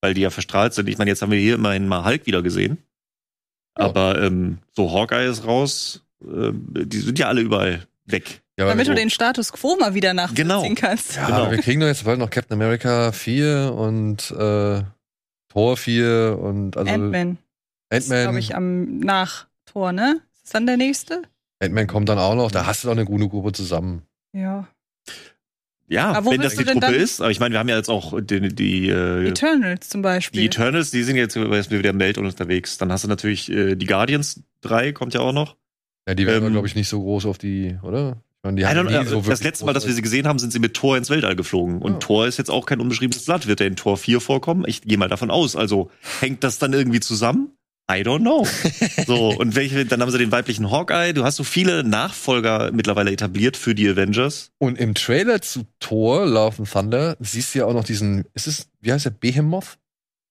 weil die ja verstrahlt sind. Ich meine, jetzt haben wir hier immerhin mal Hulk wieder gesehen. Ja. Aber ähm, so Hawkeye ist raus. Ähm, die sind ja alle überall weg. Ja, Damit du den Status quo mal wieder nachvollziehen Genau. kannst. ja, genau. wir kriegen doch jetzt bald noch Captain America 4 und äh, Thor 4 und also Ant-Man. Das glaube Ant-Man ich am nach Tor, ne? Ist das dann der nächste? Ant-Man kommt dann auch noch, da hast du doch eine gute Gruppe zusammen. Ja. Ja, wenn das die Truppe ist. Aber ich meine, wir haben ja jetzt auch die, die, äh, Eternals zum Beispiel. die Eternals, die sind jetzt jetzt wieder im Welt unterwegs. Dann hast du natürlich äh, die Guardians 3, kommt ja auch noch. Ja, die werden, Ähm, glaube ich, nicht so groß auf die, oder? Ich meine, die haben äh, so das letzte Mal, dass wir sie gesehen haben, sind sie mit Thor ins Weltall geflogen. Und Ja. Thor ist jetzt auch kein unbeschriebenes Blatt. Wird er in Thor 4 vorkommen? Ich gehe mal davon aus. Also hängt das dann irgendwie zusammen? I don't know. so, und welche, dann haben sie den weiblichen Hawkeye. Du hast so viele Nachfolger mittlerweile etabliert für die Avengers. Und im Trailer zu Thor, Love and Thunder, siehst du ja auch noch diesen, ist es, wie heißt der, Behemoth?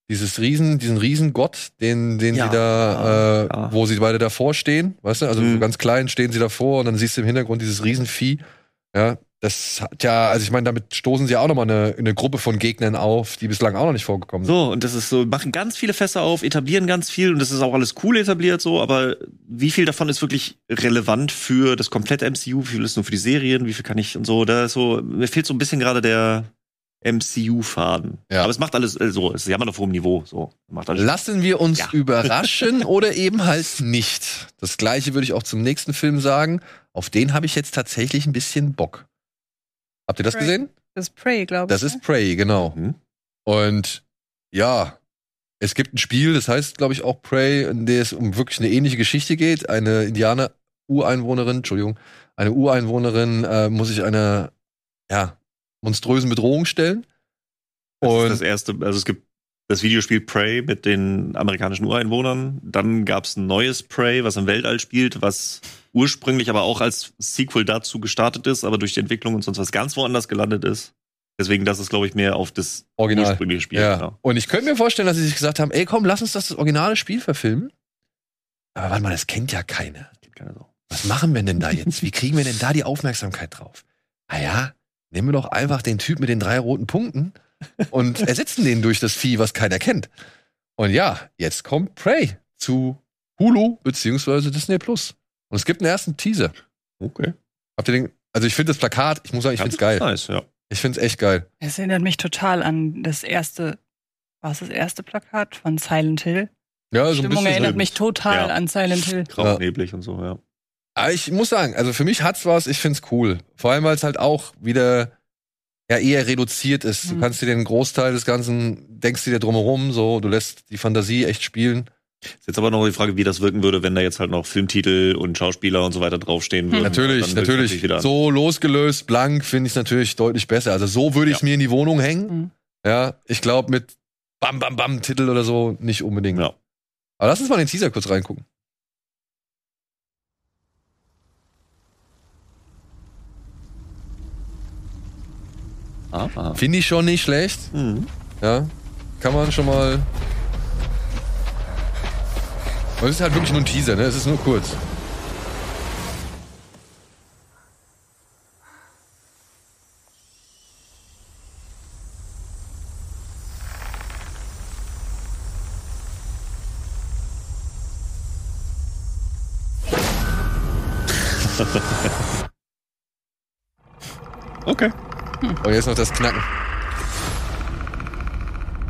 Dieses Riesen, diesen Riesengott, den, den Ja, sie da, äh, ja. wo sie beide davor stehen, weißt du? Also Mhm. so ganz klein stehen sie davor und dann siehst du im Hintergrund dieses Riesenvieh. Ja, das hat ja, also ich meine, damit stoßen sie auch nochmal eine, eine Gruppe von Gegnern auf, die bislang auch noch nicht vorgekommen sind. So, und das ist so, machen ganz viele Fässer auf, etablieren ganz viel und das ist auch alles cool etabliert so, aber wie viel davon ist wirklich relevant für das komplette MCU, wie viel ist nur für die Serien, wie viel kann ich und so, da ist so, mir fehlt so ein bisschen gerade der, MCU-Faden. Ja. Aber es macht alles äh, so, es ist ja immer auf hohem Niveau. So. Macht alles Lassen wir uns Ja. überraschen oder eben halt nicht. Das gleiche würde ich auch zum nächsten Film sagen. Auf den habe ich jetzt tatsächlich ein bisschen Bock. Habt ihr das Prey. gesehen? Das ist Prey, glaube ich. Das ist Prey, genau. Mhm. Und ja, es gibt ein Spiel, das heißt, glaube ich, auch Prey, in dem es um wirklich eine ähnliche Geschichte geht. Eine Indianer-Ureinwohnerin, Entschuldigung, eine Ureinwohnerin äh, muss sich einer ja, monströsen Bedrohung stellen. Das ist Und das erste, also es gibt das Videospiel Prey mit den amerikanischen Ureinwohnern. Dann gab es ein neues Prey, was im Weltall spielt, was ursprünglich aber auch als Sequel dazu gestartet ist, aber durch die Entwicklung und sonst was ganz woanders gelandet ist. Deswegen, das ist, glaube ich, mehr auf das Original. ursprüngliche Spiel. Ja. genau. Und ich könnte mir vorstellen, dass sie sich gesagt haben, ey, komm, lass uns das, das originale Spiel verfilmen. Aber warte mal, das kennt ja keiner. Was machen wir denn da jetzt? Wie kriegen wir denn da die Aufmerksamkeit drauf? Naja, nehmen wir doch einfach den Typ mit den drei roten Punkten und ersetzen den durch das Vieh, was keiner kennt. Und ja, jetzt kommt Prey zu Hulu beziehungsweise Disney Plus. Und es gibt einen ersten Teaser. Okay. Habt ihr den? Also ich finde das Plakat, ich muss sagen, ich finde es geil. Nice, ja. Ich finde es echt geil. Es erinnert mich total an das erste, war es das erste Plakat von Silent Hill? Ja, so ein Stimmung bisschen. erinnert mich total Ja. an Silent Hill. Grau Ja. und neblig und so, ja. Aber ich muss sagen, also für mich hat's was, ich find's cool. Vor allem, weil es halt auch wieder ja eher reduziert ist. Du Mhm. kannst dir den Großteil des Ganzen, denkst du dir drumherum, so, du lässt die Fantasie echt spielen. Ist jetzt aber noch die Frage, wie das wirken würde, wenn da jetzt halt noch Filmtitel und Schauspieler und so weiter draufstehen würden. natürlich, natürlich. wieder So losgelöst, blank, finde ich natürlich deutlich besser. Also so würde ich Ja. mir in die Wohnung hängen. Mhm. Ja, ich glaube mit Bam Bam Bam Titel oder so nicht unbedingt. Ja. Aber lass uns mal in den Teaser kurz reingucken. Ah. Finde ich schon nicht schlecht. Mhm. Ja, kann man schon mal. Und es ist halt wirklich nur ein Teaser, ne? Es ist nur kurz. Okay. Und jetzt noch das Knacken.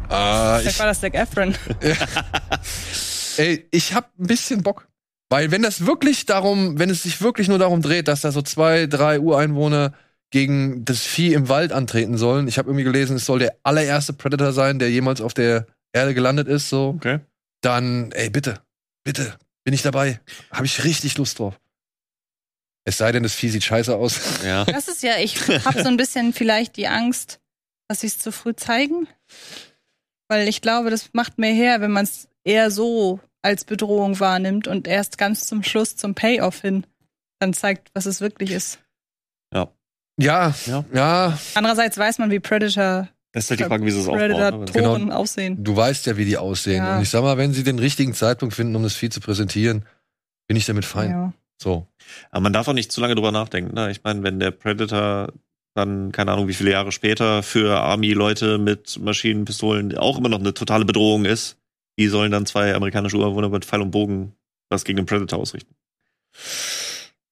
Ah, Vielleicht ich, war das Zac Efron. ey, ich hab ein bisschen Bock. Weil wenn das wirklich darum, wenn es sich wirklich nur darum dreht, dass da so zwei, drei Ureinwohner gegen das Vieh im Wald antreten sollen. Ich habe irgendwie gelesen, es soll der allererste Predator sein, der jemals auf der Erde gelandet ist, so. Okay. Dann, ey, bitte, bitte, bin ich dabei. Habe ich richtig Lust drauf. Es sei denn, das Vieh sieht scheiße aus. Ja. Das ist ja, ich habe so ein bisschen vielleicht die Angst, dass sie es zu früh zeigen. Weil ich glaube, das macht mehr her, wenn man es eher so als Bedrohung wahrnimmt und erst ganz zum Schluss zum Payoff hin dann zeigt, was es wirklich ist. Ja, Ja. ja, Andererseits weiß man, wie Predator, Das ist halt die Frage, wie sie es aufbauen. ne? Genau. aussehen. du weißt ja, wie die aussehen. Ja. Und ich sag mal, wenn sie den richtigen Zeitpunkt finden, um das Vieh zu präsentieren, bin ich damit fein. Ja. So. Aber man darf auch nicht zu lange drüber nachdenken. Ne? Ich meine, wenn der Predator dann, keine Ahnung, wie viele Jahre später für Army-Leute mit Maschinenpistolen auch immer noch eine totale Bedrohung ist, wie sollen dann zwei amerikanische Ureinwohner mit Pfeil und Bogen was gegen den Predator ausrichten?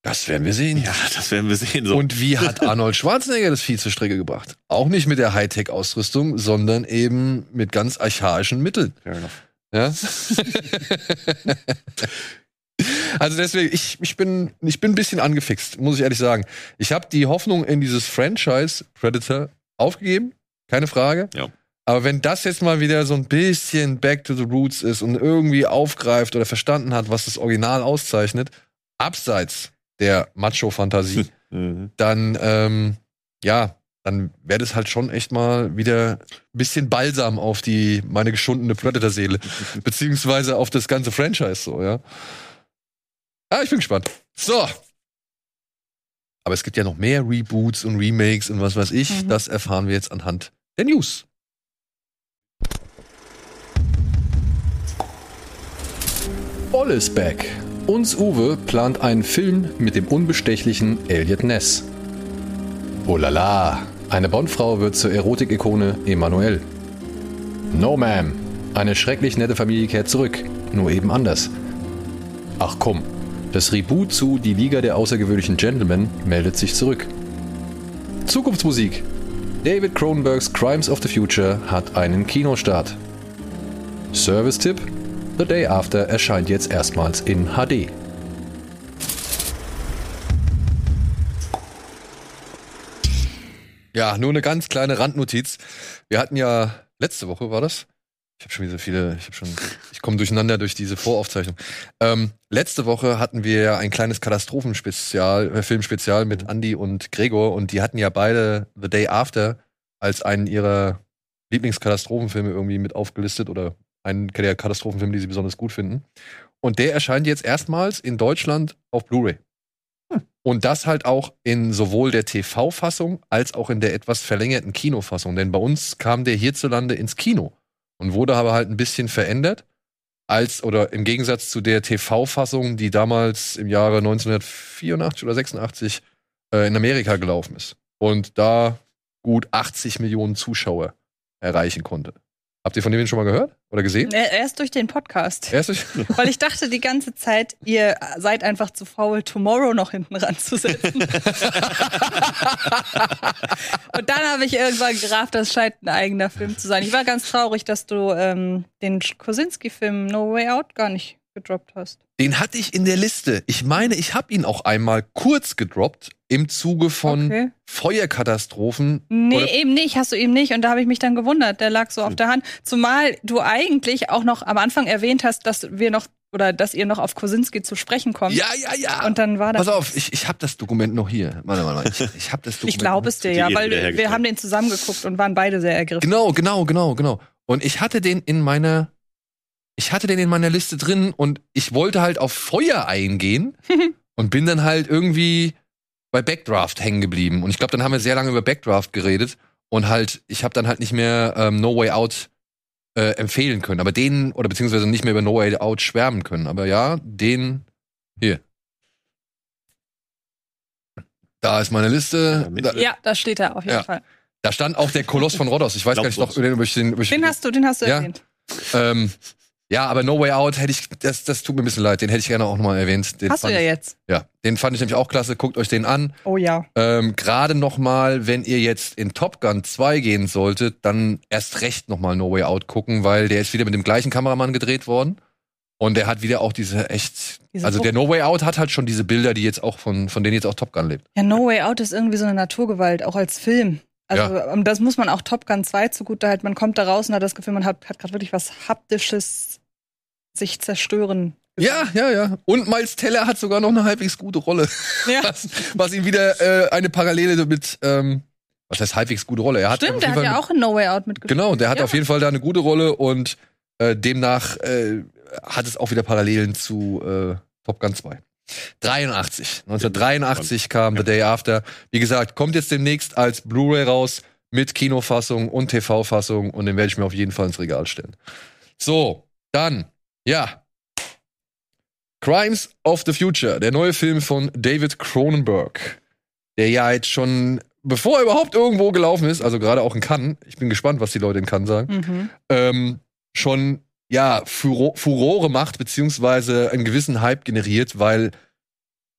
Das werden wir sehen. Ja, das werden wir sehen. So. Und wie hat Arnold Schwarzenegger das Vieh zur Strecke gebracht? Auch nicht mit der Hightech-Ausrüstung, sondern eben mit ganz archaischen Mitteln. Fair enough. Ja? also deswegen, ich, ich, bin, ich bin ein bisschen angefixt, muss ich ehrlich sagen. Ich habe die Hoffnung in dieses Franchise Predator aufgegeben, keine Frage. Ja. Aber wenn das jetzt mal wieder so ein bisschen back to the roots ist und irgendwie aufgreift oder verstanden hat, was das Original auszeichnet, abseits der Macho-Fantasie, Mhm. dann, ähm, ja, dann wäre das halt schon echt mal wieder ein bisschen Balsam auf die, meine geschundene Predator-Seele. beziehungsweise auf das ganze Franchise so, ja. Ah, ich bin gespannt. So. Aber es gibt ja noch mehr Reboots und Remakes und was weiß ich. Mhm. Das erfahren wir jetzt anhand der News. Olle ist back. Uns Uwe plant einen Film mit dem unbestechlichen Elliot Ness. Oh la la, eine Bondfrau wird zur Erotikikone Emanuel. No ma'am, eine schrecklich nette Familie kehrt zurück, nur eben anders. Ach komm, das Reboot zu Die Liga der außergewöhnlichen Gentlemen meldet sich zurück. Zukunftsmusik. David Cronenbergs Crimes of the Future hat einen Kinostart. Service-Tipp: The Day After erscheint jetzt erstmals in HD. Ja, nur eine ganz kleine Randnotiz. Wir hatten ja letzte Woche war das. Ich habe schon wieder viele, ich habe schon, ich komme durcheinander durch diese Voraufzeichnung. Ähm, letzte Woche hatten wir ein kleines Katastrophenspezial, äh, Filmspezial mit Andy und Gregor und die hatten ja beide The Day After als einen ihrer Lieblingskatastrophenfilme irgendwie mit aufgelistet oder einen der Katastrophenfilme, die sie besonders gut finden. Und der erscheint jetzt erstmals in Deutschland auf Blu-ray. Und das halt auch in sowohl der TV-Fassung als auch in der etwas verlängerten Kinofassung. Denn bei uns kam der hierzulande ins Kino und wurde aber halt ein bisschen verändert. Als oder im Gegensatz zu der TV-Fassung, die damals im Jahre 1984 oder 86 äh, in Amerika gelaufen ist. Und da gut 80 Millionen Zuschauer erreichen konnte. Habt ihr von dem schon mal gehört oder gesehen? Erst durch den Podcast. Erst durch Weil ich dachte die ganze Zeit, ihr seid einfach zu faul, Tomorrow noch hinten ranzusetzen. Und dann habe ich irgendwann gerafft, das scheint ein eigener Film zu sein. Ich war ganz traurig, dass du ähm, den Kosinski-Film No Way Out gar nicht gedroppt hast. Den hatte ich in der Liste. Ich meine, ich habe ihn auch einmal kurz gedroppt im Zuge von Okay. Feuerkatastrophen. Nee, Oder- eben nicht, hast du eben nicht. Und da habe ich mich dann gewundert. Der lag so auf der Hand. Zumal du eigentlich auch noch am Anfang erwähnt hast, dass wir noch oder dass ihr noch auf Kosinski zu sprechen kommt. Ja, ja, ja. Und dann war das. Pass auf, ich, ich habe das Dokument noch hier. Warte, warte, warte. Ich, ich habe das Dokument. Ich glaube es dir, ja, weil wir haben den zusammengeguckt und waren beide sehr ergriffen. Genau, genau, genau, genau. Und ich hatte den in meiner, ich hatte den in meiner Liste drin und ich wollte halt auf Feuer eingehen und bin dann halt irgendwie bei Backdraft hängen geblieben. Und ich glaube, dann haben wir sehr lange über Backdraft geredet und halt, ich habe dann halt nicht mehr ähm, No Way Out äh, empfehlen können. Aber den, oder beziehungsweise nicht mehr über No Way Out schwärmen können. Aber ja, den hier. Da ist meine Liste. Ja, Da, Ja, da steht er auf jeden Ja. Fall. da stand auch der Koloss von Rhodos. Ich weiß gar nicht noch, ob ich den, ob ich Den hast du, den hast du Ja. erwähnt. ähm, ja, aber No Way Out hätte ich, das, das tut mir ein bisschen leid, den hätte ich gerne auch nochmal erwähnt. Den Hast du ja ich, jetzt. Ja, den fand ich nämlich auch klasse. Guckt euch den an. Oh ja. Ähm, Gerade nochmal, wenn ihr jetzt in Top Gun 2 gehen solltet, dann erst recht nochmal No Way Out gucken, weil der ist wieder mit dem gleichen Kameramann gedreht worden. Und der hat wieder auch diese echt, Diese also der No Way Out hat halt schon diese Bilder, die jetzt auch von, von denen jetzt auch Top Gun lebt. Ja, No Way Out ist irgendwie so eine Naturgewalt, auch als Film. Also ähm, das muss man auch Top Gun 2 zugute halten. Man kommt da raus und hat das Gefühl, man hat, hat gerade wirklich was Haptisches sich zerstören. Ja, ja, ja. Und Miles Teller hat sogar noch eine halbwegs gute Rolle. Ja. Was, was ihm wieder äh, eine Parallele mit, ähm, was heißt halbwegs gute Rolle? Er hat Stimmt, der hat ja auch in No Way Out mitgespielt. Genau, der hat ja. auf jeden Fall da eine gute Rolle und äh, demnach äh, hat es auch wieder Parallelen zu äh, Top Gun 2. 83. 1983 kam The Day After. Wie gesagt, kommt jetzt demnächst als Blu-ray raus mit Kinofassung und TV-Fassung und den werde ich mir auf jeden Fall ins Regal stellen. So, dann, ja. Crimes of the Future, der neue Film von David Cronenberg, der ja jetzt schon, bevor er überhaupt irgendwo gelaufen ist, also gerade auch in Cannes, ich bin gespannt, was die Leute in Cannes sagen, Mhm. ähm, schon ja Furo Furore macht beziehungsweise einen gewissen Hype generiert, weil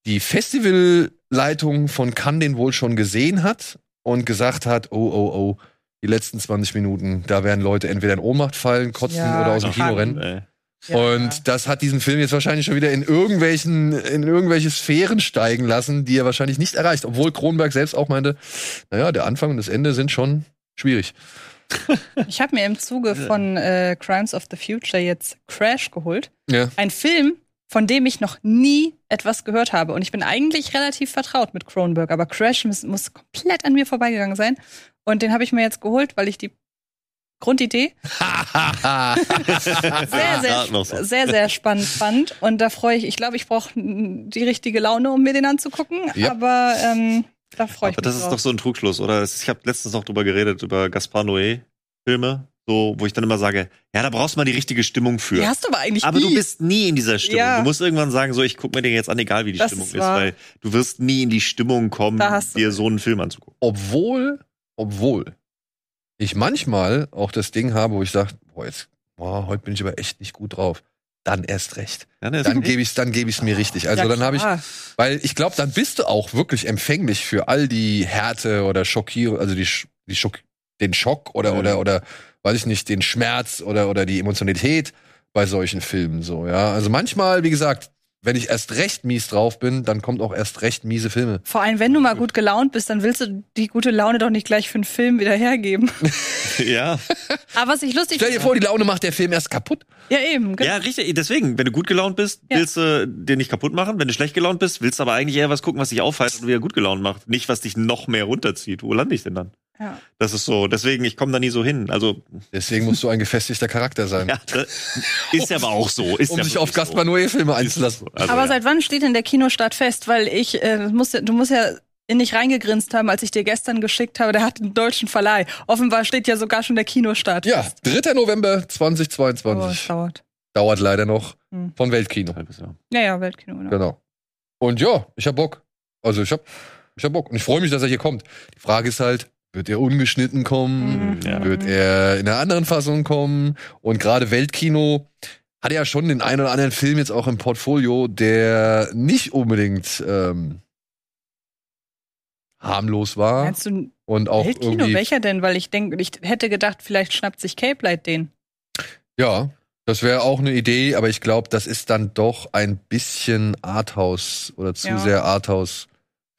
die Festivalleitung von Cannes den wohl schon gesehen hat und gesagt hat, oh oh oh, die letzten 20 Minuten, da werden Leute entweder in Ohnmacht fallen, kotzen Ja, oder aus dem Kino rennen. Ey. Ja. Und das hat diesen Film jetzt wahrscheinlich schon wieder in irgendwelchen, in irgendwelche Sphären steigen lassen, die er wahrscheinlich nicht erreicht. Obwohl Kronberg selbst auch meinte, naja, der Anfang und das Ende sind schon schwierig. Ich habe mir im Zuge von äh, Crimes of the Future jetzt Crash geholt. Ja. Ein Film, von dem ich noch nie etwas gehört habe. Und ich bin eigentlich relativ vertraut mit Cronenberg, aber Crash muss, muss komplett an mir vorbeigegangen sein. Und den habe ich mir jetzt geholt, weil ich die Grundidee sehr, sehr, sehr, sehr spannend fand. Und da freue ich, ich glaube, ich brauche die richtige Laune, um mir den anzugucken. Ja. Aber ähm, da freue ich Aber mich das ist drauf. doch so ein Trugschluss, oder? Ich habe letztens noch drüber geredet, über Gaspar Noé-Filme, so, wo ich dann immer sage, ja, da brauchst du mal die richtige Stimmung für. Die hast du aber eigentlich Aber nie. du bist nie in dieser Stimmung. Ja. Du musst irgendwann sagen, so, ich guck mir den jetzt an, egal wie die Das Stimmung ist ist, weil du wirst nie in die Stimmung kommen, dir so einen Film anzugucken. obwohl, obwohl ich manchmal auch das Ding habe, wo ich sage, boah, jetzt, boah, heute bin ich aber echt nicht gut drauf. Dann erst recht. Ja, ne, Dann gebe ich dann gebe ich es mir richtig. Also Ja, dann habe ich, weil ich glaube, dann bist du auch wirklich empfänglich für all die Härte oder Schockierung, also die die Schock, den Schock oder, Mhm. oder, oder, weiß ich nicht, den Schmerz oder, oder die Emotionalität bei solchen Filmen so, ja. Also manchmal, wie gesagt, wenn ich erst recht mies drauf bin, dann kommt auch erst recht miese Filme. Vor allem, wenn du mal gut gelaunt bist, dann willst du die gute Laune doch nicht gleich für einen Film wieder hergeben. ja. Aber was ich lustig Stell dir vor, die Laune macht der Film erst kaputt. Ja, eben. genau. Ja, richtig. Deswegen, wenn du gut gelaunt bist, Ja. willst du den nicht kaputt machen. Wenn du schlecht gelaunt bist, willst du aber eigentlich eher was gucken, was dich aufheizt und wieder gut gelaunt macht. Nicht, was dich noch mehr runterzieht. Wo lande ich denn dann? Ja. Das ist so. Deswegen, ich komme da nie so hin. Also, Deswegen musst du ein gefestigter Charakter sein. ja, ist ja aber auch so. Ist um ja sich auf Gaspar Noé-Filme einzulassen. So. Also, Aber ja. seit wann steht denn der Kinostart fest? Weil ich, äh, musst, du musst ja in dich reingegrinst haben, als ich dir gestern geschickt habe, der hat einen deutschen Verleih. Offenbar steht ja sogar schon der Kinostart Ja, fest. 3. November Oh, es 2022. dauert. Dauert leider noch Hm. von Weltkino. Ja, ja, Weltkino. Genau. Genau. Und ja, ich hab Bock. Also ich hab, ich hab Bock. Und ich freue mich, dass er hier kommt. Die Frage ist halt, wird er ungeschnitten kommen? Mhm. Ja. Wird er in einer anderen Fassung kommen? Und gerade Weltkino hat ja schon den einen oder anderen Film jetzt auch im Portfolio, der nicht unbedingt ähm, harmlos war. Meinst du Und auch Weltkino? irgendwie. Welcher denn? Weil ich denke, ich hätte gedacht, vielleicht schnappt sich Cape Light den. Ja, das wäre auch eine Idee, aber ich glaube, das ist dann doch ein bisschen Arthouse oder zu Ja. sehr Arthouse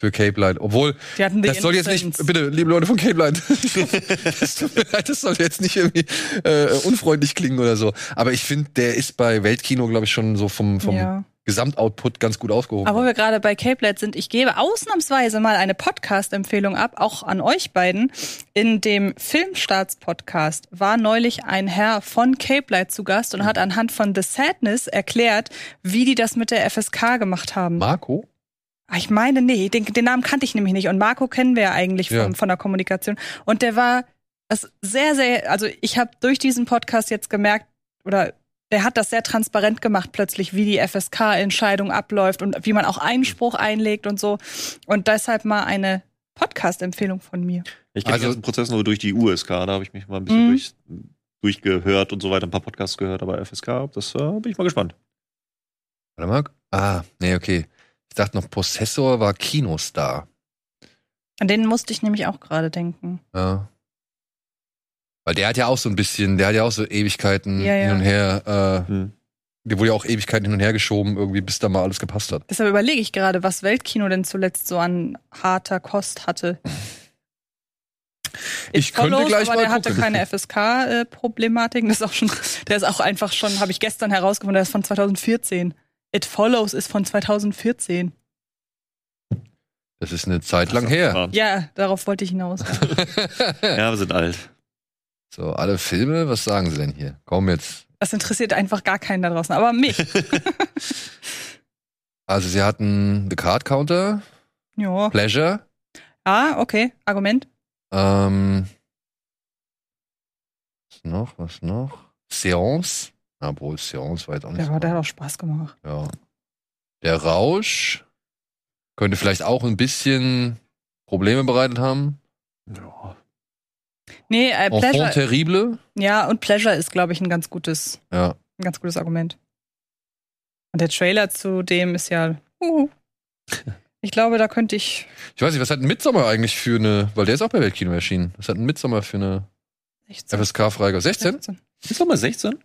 für Cape Light. Obwohl, das soll jetzt nicht, bitte, liebe Leute von Cape Light, das tut mir leid, das soll jetzt nicht irgendwie äh, unfreundlich klingen oder so. Aber ich finde, der ist bei Weltkino, glaube ich, schon so vom, vom Ja. Gesamtoutput ganz gut aufgehoben. Aber wo wir gerade bei Cape Light sind, ich gebe ausnahmsweise mal eine Podcast-Empfehlung ab, auch an euch beiden. In dem Filmstarts-Podcast war neulich ein Herr von Cape Light zu Gast und hat anhand von The Sadness erklärt, wie die das mit der FSK gemacht haben. Marco? Ah, Ich meine, nee, den, den Namen kannte ich nämlich nicht. Und Marco kennen wir ja eigentlich Ja. von der Kommunikation. Und der war das sehr, sehr, also ich habe durch diesen Podcast jetzt gemerkt, oder der hat das sehr transparent gemacht plötzlich, wie die FSK-Entscheidung abläuft und wie man auch Einspruch einlegt und so. Und deshalb mal eine Podcast-Empfehlung von mir. Ich kenne Also- den ganzen Prozess nur durch die USK, da habe ich mich mal ein bisschen Mhm. durch, durchgehört und so weiter, ein paar Podcasts gehört, aber FSK, das äh, bin ich mal gespannt. Warte mal. Ah, nee, okay. Ich dachte noch, Possessor war Kinostar. An den musste ich nämlich auch gerade denken. Ja. Weil der hat ja auch so ein bisschen, der hat ja auch so Ewigkeiten Ja, ja. hin und her, äh, Hm. der wurde ja auch Ewigkeiten hin und her geschoben, irgendwie, bis da mal alles gepasst hat. Deshalb überlege ich gerade, was Weltkino denn zuletzt so an harter Kost hatte. Ich It könnte Follows, gleich aber mal der hatte gucken. keine FSK-Problematik. Das ist auch schon, der ist auch einfach schon, habe ich gestern herausgefunden, der ist von 2014. It Follows ist von 2014. Das ist eine Zeit lang her. Ja, darauf wollte ich hinaus. Ja, wir sind alt. So, alle Filme, was sagen sie denn hier? Komm jetzt. Das interessiert einfach gar keinen da draußen, aber mich. Also, sie hatten The Card Counter, Ja. Pleasure, Ah, okay. Argument. ähm, was noch, was noch? Seance. Obwohl, Seance war jetzt auch nicht Der, so. war, der hat auch Spaß gemacht. Ja. Der Rausch könnte vielleicht auch ein bisschen Probleme bereitet haben. Ja. Nee, äh, Enfant Pleasure. terrible. Ja, und Pleasure ist, glaube ich, ein ganz gutes, Ja. ein ganz gutes Argument. Und der Trailer zu dem ist ja. Uh, ich glaube, da könnte ich. Ich weiß nicht, was hat ein Midsommar eigentlich für eine, weil der ist auch bei Weltkino erschienen. Was hat ein Midsommar für eine 16. FSK-Freigabe? 16? 16. Ist doch mal 16?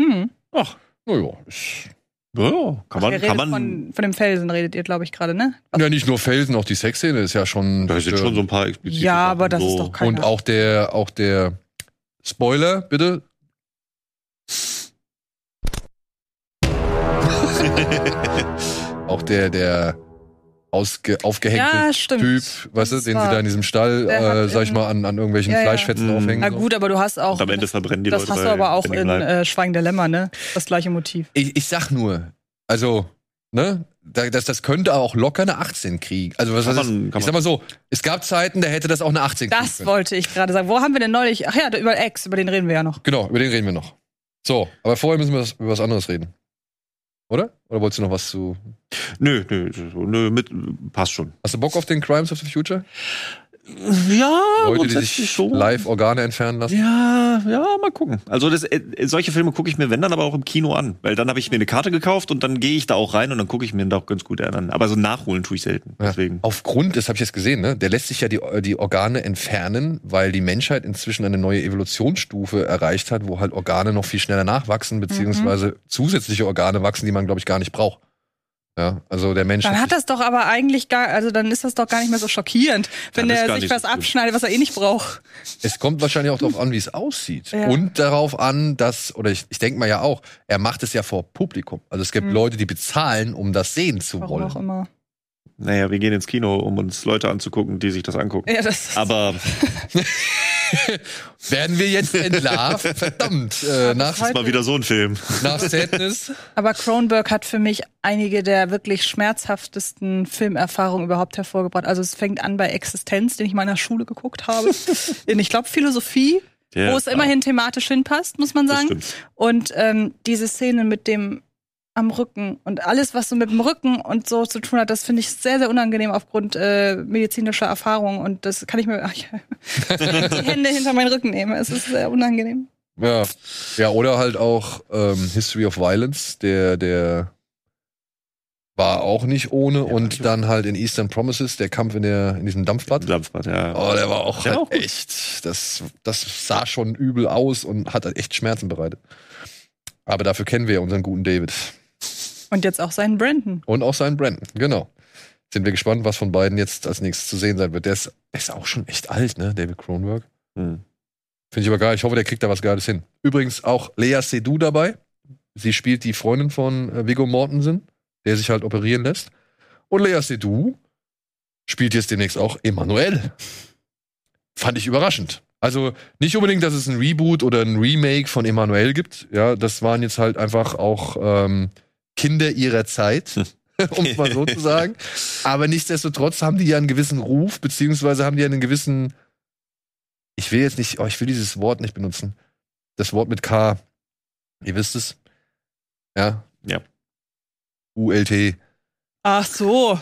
Hm. Ach, naja. ist- Ja, kann Ach, man, ihr kann man. von, von dem Felsen redet ihr, glaube ich, gerade, ne? Ja, nicht nur Felsen, auch die Sexszene ist ja schon. da sind schon so ein paar explizite Ja, Sachen, aber das so. ist doch kein- Und auch der, auch der Spoiler, bitte. auch der, der ausge, aufgehängte Ja, stimmt. Typ, weißt du, Das den sie da in diesem Stall, äh, sag ich mal, an, an irgendwelchen Ja, ja. Fleischfetzen Mhm. aufhängen. Na gut, aber du hast auch. Und am Ende das, verbrennen die das Leute hast du aber auch in äh, Schweigen der Lämmer, ne? Das gleiche Motiv. Ich, ich sag nur, also, ne, da- das, das könnte auch locker eine 18 kriegen. Also, was Kann heißt, man- kann ich sag mal so, es gab Zeiten, da hätte das auch eine 18 kriegen Das können. wollte ich gerade sagen. Wo haben wir denn neulich? Ach ja, über X, über den reden wir ja noch. Genau, über den reden wir noch. So, aber vorher müssen wir über was anderes reden. Oder? Oder wolltest du noch was zu. Nö, nö, nö, mit, passt schon. Hast du Bock auf den Crimes of the Future? Ja, Leute, die sich schon. live Organe entfernen lassen. Ja, ja, mal gucken. Also das, äh, solche Filme gucke ich mir, wenn dann aber auch im Kino an. Weil dann habe ich mir eine Karte gekauft und dann gehe ich da auch rein und dann gucke ich mir da auch ganz gut an. Aber so nachholen tue ich selten. Ja. Deswegen. Aufgrund, das habe ich jetzt gesehen, ne, der lässt sich ja die, die Organe entfernen, weil die Menschheit inzwischen eine neue Evolutionsstufe erreicht hat, wo halt Organe noch viel schneller nachwachsen, beziehungsweise zusätzliche Organe wachsen, die man, glaube ich, gar nicht braucht. Ja, also der Mensch. Dann hat das doch aber eigentlich gar, also dann ist das doch gar nicht mehr so schockierend, wenn gar sich was so abschneidet, was er eh nicht braucht. Es kommt wahrscheinlich auch darauf an, wie es aussieht. Ja. Und darauf an, dass, oder ich, ich denke mal ja auch, er macht es ja vor Publikum. Also es gibt Mhm. Leute, die bezahlen, um das sehen zu Warum wollen. auch immer. Naja, wir gehen ins Kino, um uns Leute anzugucken, die sich das angucken. Ja, das Aber Werden wir jetzt entlarvt? Verdammt. Äh, nach, das ist mal wieder so ein Film. nach Sadness. Aber Cronenberg hat für mich einige der wirklich schmerzhaftesten Filmerfahrungen überhaupt hervorgebracht. Also es fängt an bei Existenz, den ich mal in der Schule geguckt habe. in, ich glaube, Philosophie, Ja, wo es immerhin thematisch hinpasst, muss man sagen. Und ähm, diese Szene mit dem am Rücken und alles, was so mit dem Rücken und so zu tun hat, das finde ich sehr, sehr unangenehm aufgrund äh, medizinischer Erfahrung. Und das kann ich mir ach, ich, die Hände hinter meinen Rücken nehmen. Es ist sehr unangenehm. Ja. ja, oder halt auch ähm, History of Violence, der, der war auch nicht ohne. und dann halt in Eastern Promises, der Kampf in, der, in diesem Dampfbad. Dampfbad, ja. Oh, der war auch, Der halt war auch echt. Das, das sah schon übel aus und hat halt echt Schmerzen bereitet. Aber dafür kennen wir ja unseren guten David. Und jetzt auch seinen Brandon. Und auch seinen Brandon, genau. Sind wir gespannt, was von beiden jetzt als nächstes zu sehen sein wird. Der ist, der ist auch schon echt alt, ne, David Cronenberg. Hm. Finde ich aber geil. Ich hoffe, der kriegt da was Geiles hin. Übrigens auch Lea Seydoux dabei. Sie spielt die Freundin von äh, Viggo Mortensen, der sich halt operieren lässt. Und Lea Seydoux spielt jetzt demnächst auch Emanuel. Fand ich überraschend. Also nicht unbedingt, dass es ein Reboot oder ein Remake von Emanuel gibt. Ja, das waren jetzt halt einfach auch ähm, Kinder ihrer Zeit, um es mal so zu sagen. Aber nichtsdestotrotz haben die ja einen gewissen Ruf, beziehungsweise haben die ja einen gewissen ich will jetzt nicht, oh, ich will dieses Wort nicht benutzen. Das Wort mit K. Ihr wisst es. Ja. Ja. ULT. Ach so.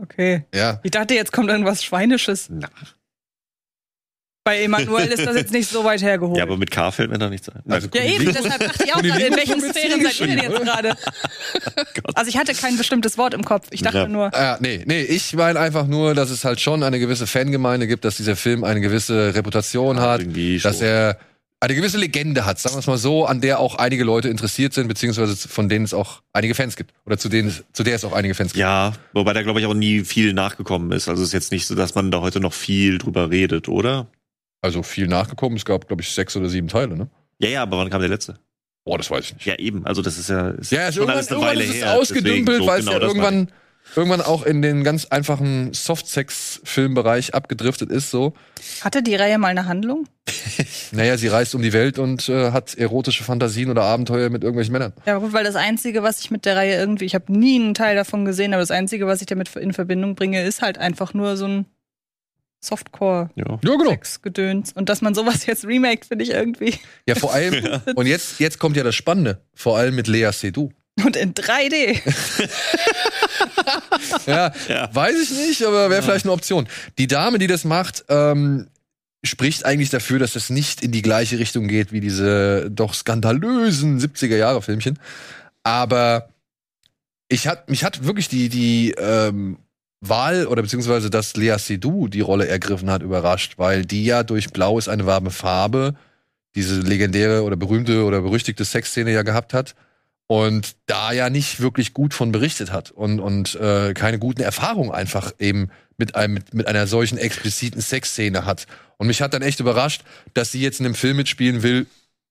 Okay. Ja. Ich dachte, jetzt kommt irgendwas Schweinisches. Na. Bei Emanuel ist das jetzt nicht so weit hergeholt. Ja, aber mit K fällt mir da nichts ein. Also, Ja, eben, deshalb dachte ich auch gerade, in welchen Sphären seid ihr denn jetzt gerade? Also ich hatte kein bestimmtes Wort im Kopf. Ich dachte Ja. nur, Ah, nee, nee, ich meine einfach nur, dass es halt schon eine gewisse Fangemeinde gibt, dass dieser Film eine gewisse Reputation hat, Irgendwie dass er eine gewisse Legende hat, sagen wir es mal so, an der auch einige Leute interessiert sind, beziehungsweise von denen es auch einige Fans gibt. Oder zu denen, es- zu der es auch einige Fans gibt. Ja, wobei da glaube ich auch nie viel nachgekommen ist. Also es ist jetzt nicht so, dass man da heute noch viel drüber redet, oder? Also viel nachgekommen. Es gab, glaube ich, sechs oder sieben Teile, ne? Ja, ja, aber wann kam der letzte? Boah, das weiß ich nicht. Ja, eben. Also das ist ja, ist Ja, ist schon irgendwann, irgendwann Weile ist es her. ausgedümpelt, weil es genau ja irgendwann, irgendwann auch in den ganz einfachen Softsex-Filmbereich abgedriftet ist. So, hatte die Reihe mal eine Handlung? naja, sie reist um die Welt und äh, hat erotische Fantasien oder Abenteuer mit irgendwelchen Männern. Ja, gut, weil das Einzige, was ich mit der Reihe irgendwie, ich habe nie einen Teil davon gesehen, aber das Einzige, was ich damit in Verbindung bringe, ist halt einfach nur so ein Softcore. Ja. Ja, genau. Sex-Gedöns. Und dass man sowas jetzt remaked, finde ich irgendwie. Ja, vor allem, und jetzt, jetzt kommt ja das Spannende, vor allem mit Lea Seydoux. Und in 3D. Ja, Ja. weiß ich nicht, aber wäre vielleicht eine Option. Die Dame, die das macht, ähm, spricht eigentlich dafür, dass das nicht in die gleiche Richtung geht wie diese doch skandalösen 70er-Jahre-Filmchen. Aber ich hat, mich hat wirklich die, die ähm, Wahl oder beziehungsweise dass Lea Seydoux die Rolle ergriffen hat, überrascht, weil die ja durch Blau ist eine warme Farbe diese legendäre oder berühmte oder berüchtigte Sexszene ja gehabt hat und da ja nicht wirklich gut von berichtet hat und, und äh, keine guten Erfahrungen einfach eben mit, einem, mit, mit einer solchen expliziten Sexszene hat. Und mich hat dann echt überrascht, dass sie jetzt in einem Film mitspielen will,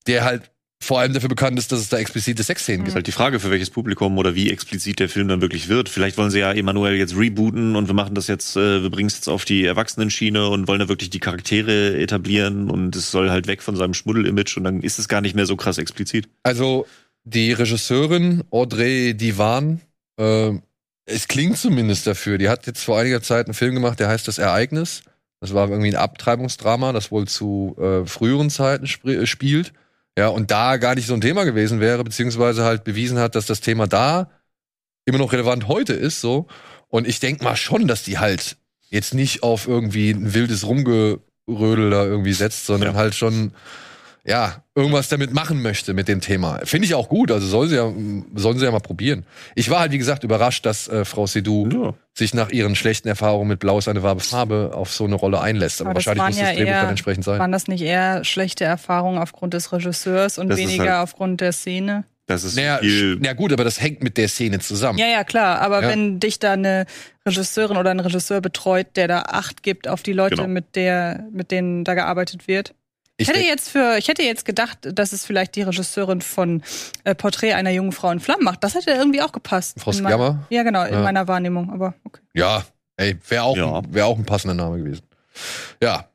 der halt vor allem dafür bekannt ist, dass es da explizite Sexszenen Ist gibt. halt die Frage, für welches Publikum oder wie explizit der Film dann wirklich wird. Vielleicht wollen sie ja Emanuel jetzt rebooten und wir machen das jetzt, äh, wir bringen es jetzt auf die Erwachsenenschiene und wollen da wirklich die Charaktere etablieren und es soll halt weg von seinem Schmuddel-Image und dann ist es gar nicht mehr so krass explizit. Also die Regisseurin Audrey Divan, äh, es klingt zumindest dafür, die hat jetzt vor einiger Zeit einen Film gemacht, der heißt Das Ereignis. Das war irgendwie ein Abtreibungsdrama, das wohl zu äh, früheren Zeiten spr- äh, spielt. Ja, und da gar nicht so ein Thema gewesen wäre, beziehungsweise halt bewiesen hat, dass das Thema da immer noch relevant heute ist, so. Und ich denk mal schon, dass die halt jetzt nicht auf irgendwie ein wildes Rumgerödel da irgendwie setzt, sondern Ja. halt schon, ja, irgendwas damit machen möchte mit dem Thema. Finde ich auch gut, also soll sie ja, sollen sie ja mal probieren. Ich war halt, wie gesagt, überrascht, dass äh, Frau Seydoux Ja. sich nach ihren schlechten Erfahrungen mit Blau ist eine wahre Farbe auf so eine Rolle einlässt. Aber, Aber wahrscheinlich muss ja das Drehbuch eher- dann entsprechend sein. Waren das nicht eher schlechte Erfahrungen aufgrund des Regisseurs und Das weniger halt- aufgrund der Szene? Das ist Naja, viel. na gut, aber das hängt mit der Szene zusammen. Ja, ja, klar. Aber Ja. wenn dich da eine Regisseurin oder ein Regisseur betreut, der da Acht gibt auf die Leute, Genau. mit der, mit denen da gearbeitet wird. Ich hätte jetzt für, ich hätte jetzt gedacht, dass es vielleicht die Regisseurin von äh, Porträt einer jungen Frau in Flammen macht. Das hätte irgendwie auch gepasst. Frau Skjammer? Ja, genau, in Ja. meiner Wahrnehmung. Aber okay. Ja, ey, wäre auch, Ja. wär auch ein passender Name gewesen. Ja.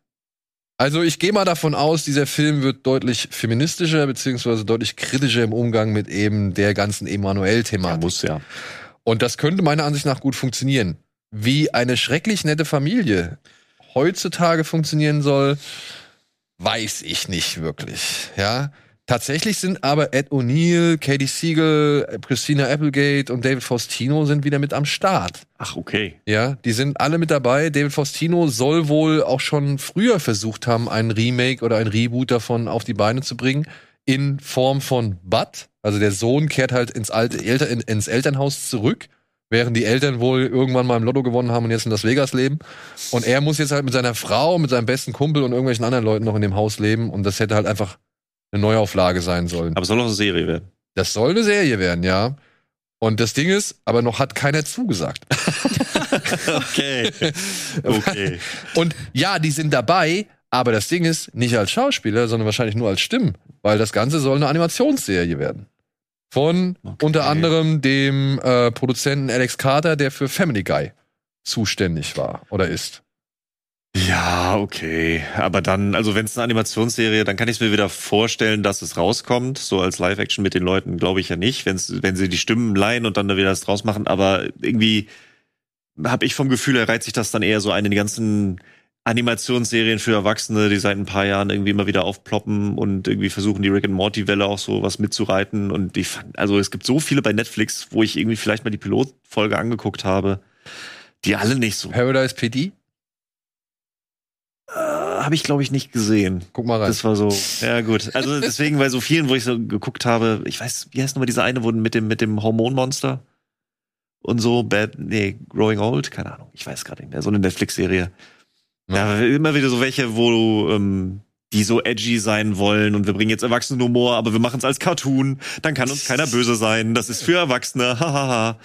Also ich gehe mal davon aus, dieser Film wird deutlich feministischer beziehungsweise deutlich kritischer im Umgang mit eben der ganzen Ja, Emanuel-Thematik. muss ja. Und das könnte meiner Ansicht nach gut funktionieren. Wie eine schrecklich nette Familie heutzutage funktionieren soll, weiß ich nicht wirklich. Ja. Tatsächlich sind aber Ed O'Neill, Katie Siegel, Christina Applegate und David Faustino sind wieder mit am Start. Ach, okay. Ja, die sind alle mit dabei. David Faustino soll wohl auch schon früher versucht haben, einen Remake oder ein Reboot davon auf die Beine zu bringen. In Form von Bud. Also der Sohn kehrt halt ins, alte Elter in, ins Elternhaus zurück, während die Eltern wohl irgendwann mal im Lotto gewonnen haben und jetzt in Las Vegas leben. Und er muss jetzt halt mit seiner Frau, mit seinem besten Kumpel und irgendwelchen anderen Leuten noch in dem Haus leben. Und das hätte halt einfach eine Neuauflage sein sollen. Aber es soll auch eine Serie werden. Das soll eine Serie werden, ja. Und das Ding ist, aber noch hat keiner zugesagt. Okay. Okay. Und ja, die sind dabei, aber das Ding ist, nicht als Schauspieler, sondern wahrscheinlich nur als Stimmen, weil das Ganze soll eine Animationsserie werden. Von Okay. unter anderem dem äh, Produzenten Alex Carter, der für Family Guy zuständig war oder ist. Ja, okay. Aber dann, also wenn es eine Animationsserie, dann kann ich es mir wieder vorstellen, dass es rauskommt. So als Live-Action mit den Leuten glaube ich ja nicht, wenn's, wenn sie die Stimmen leihen und dann da wieder das draus machen. Aber irgendwie habe ich vom Gefühl, er reiht sich das dann eher so ein in die ganzen Animationsserien für Erwachsene, die seit ein paar Jahren irgendwie immer wieder aufploppen und irgendwie versuchen, die Rick and Morty Welle auch so was mitzureiten. Und die, fand- also es gibt so viele bei Netflix, wo ich irgendwie vielleicht mal die Pilotfolge angeguckt habe, die alle nicht so Paradise PD? Äh, habe ich, glaube ich, nicht gesehen. Guck mal rein. Das war so, ja gut. Also deswegen bei so vielen, wo ich so geguckt habe, ich weiß, wie heißt nochmal diese eine, wo mit dem, mit dem Hormonmonster und so, Bad, nee, Growing Old, keine Ahnung, ich weiß gerade nicht mehr, so eine Netflix-Serie. Ja. immer wieder so welche, wo ähm, die so edgy sein wollen und wir bringen jetzt Erwachsenenhumor, aber wir machen es als Cartoon, dann kann uns keiner böse sein, das ist für Erwachsene, hahaha.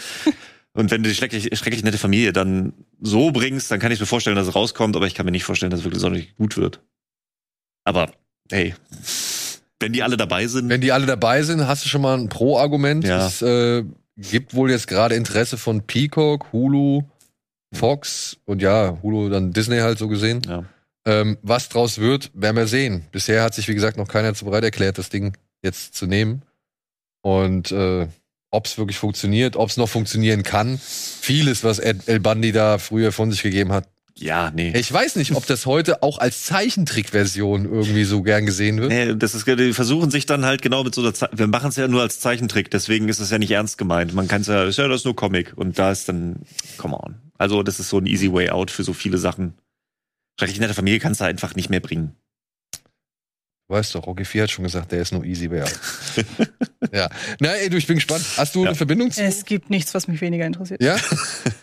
Und wenn du die schrecklich, schrecklich nette Familie dann so bringst, dann kann ich mir vorstellen, dass es rauskommt, aber ich kann mir nicht vorstellen, dass es wirklich sonderlich gut wird. Aber, hey, wenn die alle dabei sind, Wenn die alle dabei sind, hast du schon mal ein Pro-Argument. Ja. Es äh, gibt wohl jetzt gerade Interesse von Peacock, Hulu, Fox und ja, Hulu dann Disney halt so gesehen. Ja. Ähm, was draus wird, werden wir sehen. Bisher hat sich, wie gesagt, noch keiner zu bereit erklärt, das Ding jetzt zu nehmen. Und äh, ob es wirklich funktioniert, ob es noch funktionieren kann. Vieles, was El Bundy da früher von sich gegeben hat. Ja, nee. Ich weiß nicht, ob das heute auch als Zeichentrickversion irgendwie so gern gesehen wird. Nee, das ist, die versuchen sich dann halt genau mit so einer Ze wir machen es ja nur als Zeichentrick, deswegen ist es ja nicht ernst gemeint. Man kann es ja, ist ja das ist nur Comic und da ist dann, come on. Also das ist so ein easy way out für so viele Sachen. Schrecklich nette Familie kannst du einfach nicht mehr bringen. Weißt doch, Rocky 4 hat schon gesagt, der ist nur easy out. ja. Na, ey, du, ich bin gespannt. Hast du Ja. eine Verbindung zu? Es gibt nichts, was mich weniger interessiert. Ja?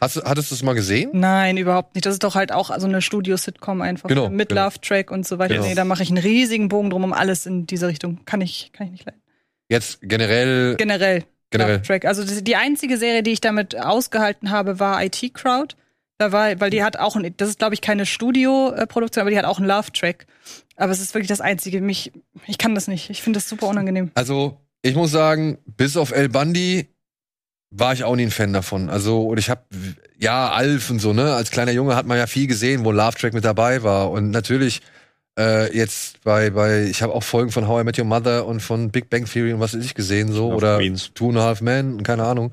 Hast, du- hattest du es mal gesehen? Nein, überhaupt nicht. Das ist doch halt auch so eine Studio-Sitcom einfach. Genau, Mit genau. Love-Track und so weiter. Genau. Nee, da mache ich einen riesigen Bogen drum um alles in diese Richtung. Kann ich, kann ich nicht leiden. Jetzt generell. Generell. Generell. Love-Track. Also die einzige Serie, die ich damit ausgehalten habe, war IT Crowd. Da war, weil die hat auch, ein, das ist glaube ich keine Studio-Produktion, aber die hat auch einen Love-Track. Aber es ist wirklich das Einzige. Mich, ich kann das nicht. Ich finde das super unangenehm. Also, ich muss sagen, bis auf El Bundy war ich auch nie ein Fan davon. Also, und ich habe ja Alf und so, ne? Als kleiner Junge hat man ja viel gesehen, wo Love Track mit dabei war. Und natürlich äh, jetzt bei, bei, ich habe auch Folgen von How I Met Your Mother und von Big Bang Theory und was weiß ich gesehen, so, oder Queens. Two and a Half Men, und keine Ahnung.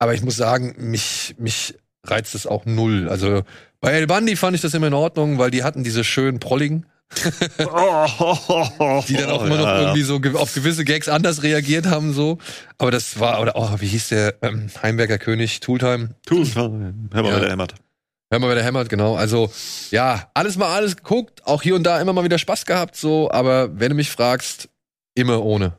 Aber ich muss sagen, mich, mich reizt es auch null. Also, bei El Bundy fand ich das immer in Ordnung, weil die hatten diese schönen Prolligen, die dann auch immer noch irgendwie so auf gewisse Gags anders reagiert haben, so. Aber das war, oder, oh, wie hieß der, ähm, Heimwerker König, Tooltime? Tun. Hör mal, Ja. wer der hämmert. Hammer wer der hämmert, genau. Also, ja, alles mal alles geguckt, auch hier und da immer mal wieder Spaß gehabt, so, aber wenn du mich fragst, immer ohne.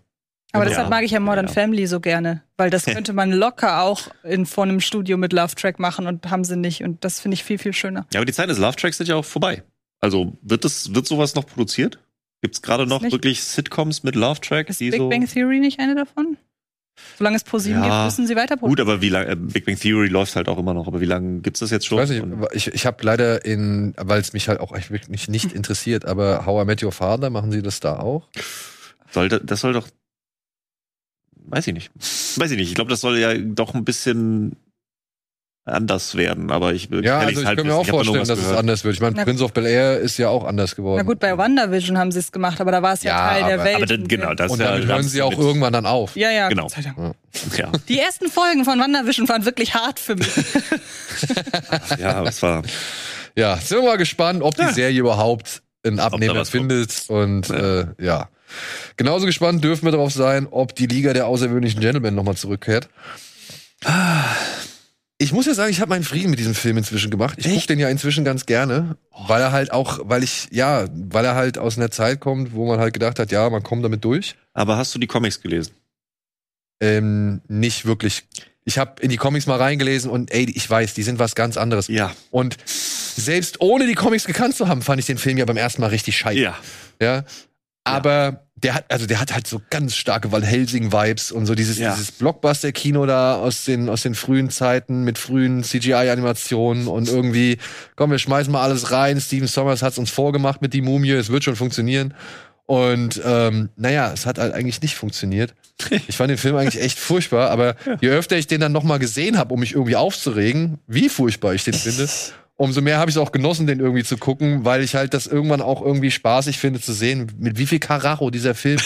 Aber Ja. deshalb mag ich ja Modern Ja. Family so gerne, weil das könnte man locker auch in vor einem Studio mit Love Track machen und haben sie nicht und das finde ich viel viel schöner. Ja, aber die Zeit des Love Tracks sind ja auch vorbei. Also wird das, wird sowas noch produziert? Gibt's gerade noch nicht. wirklich Sitcoms mit Love Track? Ist die Big so Bang Theory nicht eine davon? Solange es ProSieben Ja. gibt, müssen sie weiter Gut, aber wie lange, äh, Big Bang Theory läuft halt auch immer noch, aber wie lange gibt's das jetzt Ich schon? weiß nicht, ich, ich habe leider in, weil es mich halt auch wirklich nicht interessiert, aber How I Met Your Father, machen sie das da auch? sollte, das soll doch, weiß ich nicht. Weiß ich nicht. Ich glaube, das soll ja doch ein bisschen anders werden, aber ich will Ja, also ich halt kann mir auch wissen. vorstellen, dass es gehört. anders wird. Ich meine, Prince of Bel Air ist ja auch anders geworden. Na gut, bei WandaVision haben sie es gemacht, aber da war es ja, Ja, Teil der aber- Welt. Aber dann, genau, das Und ja, damit hören sie auch irgendwann dann auf. Ja, ja, Genau. Ja, Die ersten Folgen von WandaVision waren wirklich hart für mich. ja, aber es war. Ja, sind wir mal gespannt, ob die Ja. Serie überhaupt einen Abnehmer was kommt. findet. Und Ja. Äh, ja. Genauso gespannt dürfen wir darauf sein, ob die Liga der außergewöhnlichen Gentlemen nochmal zurückkehrt. Ich muss ja sagen, ich habe meinen Frieden mit diesem Film inzwischen gemacht. Ich gucke den ja inzwischen ganz gerne, weil er halt auch, weil ich, ja, weil er halt aus einer Zeit kommt, wo man halt gedacht hat, ja, man kommt damit durch. Aber hast du die Comics gelesen? Ähm, nicht wirklich. Ich habe in die Comics mal reingelesen und ey, ich weiß, die sind was ganz anderes. Ja. Und selbst ohne die Comics gekannt zu haben, fand ich den Film ja beim ersten Mal richtig scheiße. Ja. Ja. Aber der hat, also der hat halt so ganz starke Van Helsing-Vibes und so dieses, Ja. dieses Blockbuster-Kino da aus den, aus den frühen Zeiten mit frühen CGI-Animationen und irgendwie, komm, wir schmeißen mal alles rein. Steven Sommers hat's uns vorgemacht mit die Mumie, es wird schon funktionieren. Und ähm, naja, es hat halt eigentlich nicht funktioniert. Ich fand den Film eigentlich echt furchtbar, aber je öfter ich den dann nochmal gesehen habe, um mich irgendwie aufzuregen, wie furchtbar ich den finde, umso mehr habe ich es auch genossen, den irgendwie zu gucken, weil ich halt das irgendwann auch irgendwie spaßig finde zu sehen, mit wie viel Karacho dieser Film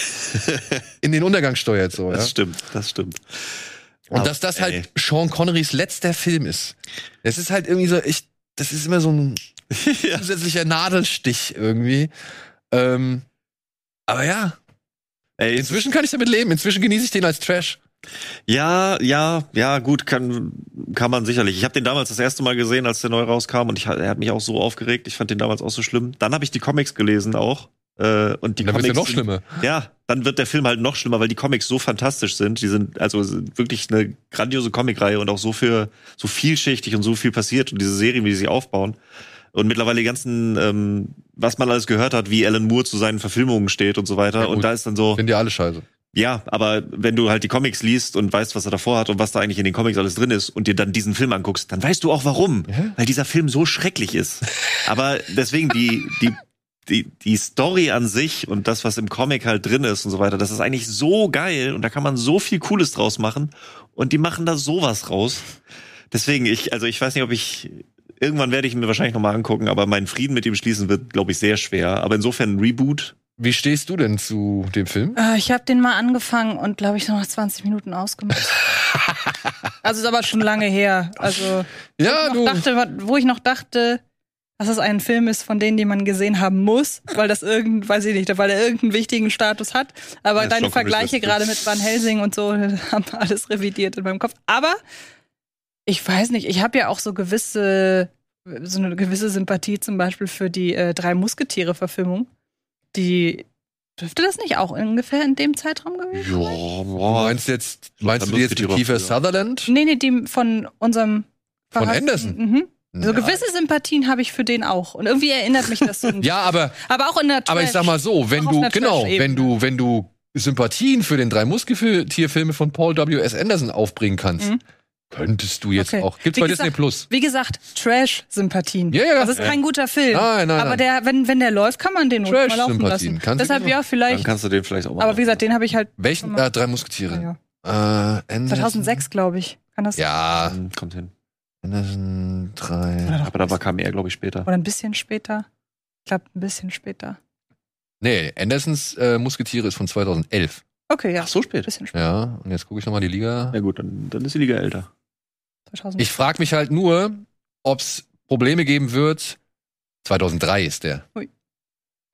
in den Untergang steuert. So, ja? Das stimmt, das stimmt. Und Aber, dass das ey. halt Sean Connerys letzter Film ist. Das ist halt irgendwie so, ich, das ist immer so ein zusätzlicher Nadelstich irgendwie. Ähm, aber ja, Ey, inzwischen kann ich damit leben. Inzwischen genieße ich den als Trash. Ja, ja, ja, gut, kann, kann man sicherlich. Ich habe den damals das erste Mal gesehen, als der neu rauskam und ich, er hat mich auch so aufgeregt. Ich fand den damals auch so schlimm. Dann habe ich die Comics gelesen auch. Äh, und die Dann Comics wird's ja noch sind- schlimmer. Ja, dann wird der Film halt noch schlimmer, weil die Comics so fantastisch sind. Die sind also sind wirklich eine grandiose Comicreihe und auch so für so vielschichtig und so viel passiert und diese Serien, wie sie sich aufbauen. Und mittlerweile die ganzen, ähm, was man alles gehört hat, wie Alan Moore zu seinen Verfilmungen steht und so weiter. Ja, und da ist dann so, Finden die alle scheiße. Ja, aber wenn du halt die Comics liest und weißt, was er davor hat und was da eigentlich in den Comics alles drin ist und dir dann diesen Film anguckst, dann weißt du auch warum. Ja. Weil dieser Film so schrecklich ist. Aber deswegen die, die, die, die Story an sich und das, was im Comic halt drin ist und so weiter, das ist eigentlich so geil und da kann man so viel Cooles draus machen und die machen da sowas raus. Deswegen, ich, also ich weiß nicht, ob ich, irgendwann werde ich ihn mir wahrscheinlich nochmal angucken, aber meinen Frieden mit ihm schließen wird, glaube ich, sehr schwer. Aber insofern ein Reboot, Wie stehst du denn zu dem Film? Äh, ich habe den mal angefangen und glaube ich noch nach 20 Minuten ausgemacht. also ist aber schon lange her. Also Ja, wo ich, noch dachte, wo ich noch dachte, dass es ein Film ist von denen, die man gesehen haben muss, weil das irgend, weiß ich nicht, weil er irgendeinen wichtigen Status hat. Aber Ja, deine Vergleiche gerade mit Van Helsing und so haben alles revidiert in meinem Kopf. Aber ich weiß nicht, ich habe ja auch so gewisse, so eine gewisse Sympathie zum Beispiel für die äh, drei Musketiere-Verfilmung. Die dürfte das nicht auch ungefähr in dem Zeitraum gewesen? ja, Du boah, meinst jetzt, meinst du die jetzt Musketiere Kiefer. Sutherland? Nee, nee, die von unserem Von Anderson? Mhm. So Na. gewisse Sympathien habe ich für den auch. Und irgendwie erinnert mich das so ein Ja, aber, Aber auch in der aber ich sag mal so, wenn Auch auf du, einer genau, Trash-Ebene. wenn du, wenn du Sympathien für den drei Musketierfilme von Paul W.S. Anderson aufbringen kannst, Mhm. Könntest du jetzt Okay. auch. Gibt's Wie bei gesagt- Disney Plus. Wie gesagt, Trash-Sympathien. Ja, ja. Das ist kein guter Film. Nein, nein, aber nein. der, wenn, wenn der läuft, kann man den ruhig mal laufen Trash-Sympathien. lassen. Kannst Deshalb ja, dann vielleicht. kannst du den vielleicht auch mal. Aber wie gesagt, den habe ich halt Welchen? Äh, drei Musketiere. ja, Äh, Anderson. 2006, glaube ich. Kann das Ja, Hm, kommt hin. Anderson drei. Oder, Aber da war kam er, glaube ich, später. oder ein bisschen später. Ich glaube, ein bisschen später. Nee, Andersons äh, Musketiere ist von 2011. Okay, ja. Ach, so Ein spät. bisschen später. Ja, und jetzt gucke ich nochmal die Liga. Ja gut, dann, dann ist die Liga älter. 2000. Ich frage mich halt nur, ob es Probleme geben wird. 2003 ist der.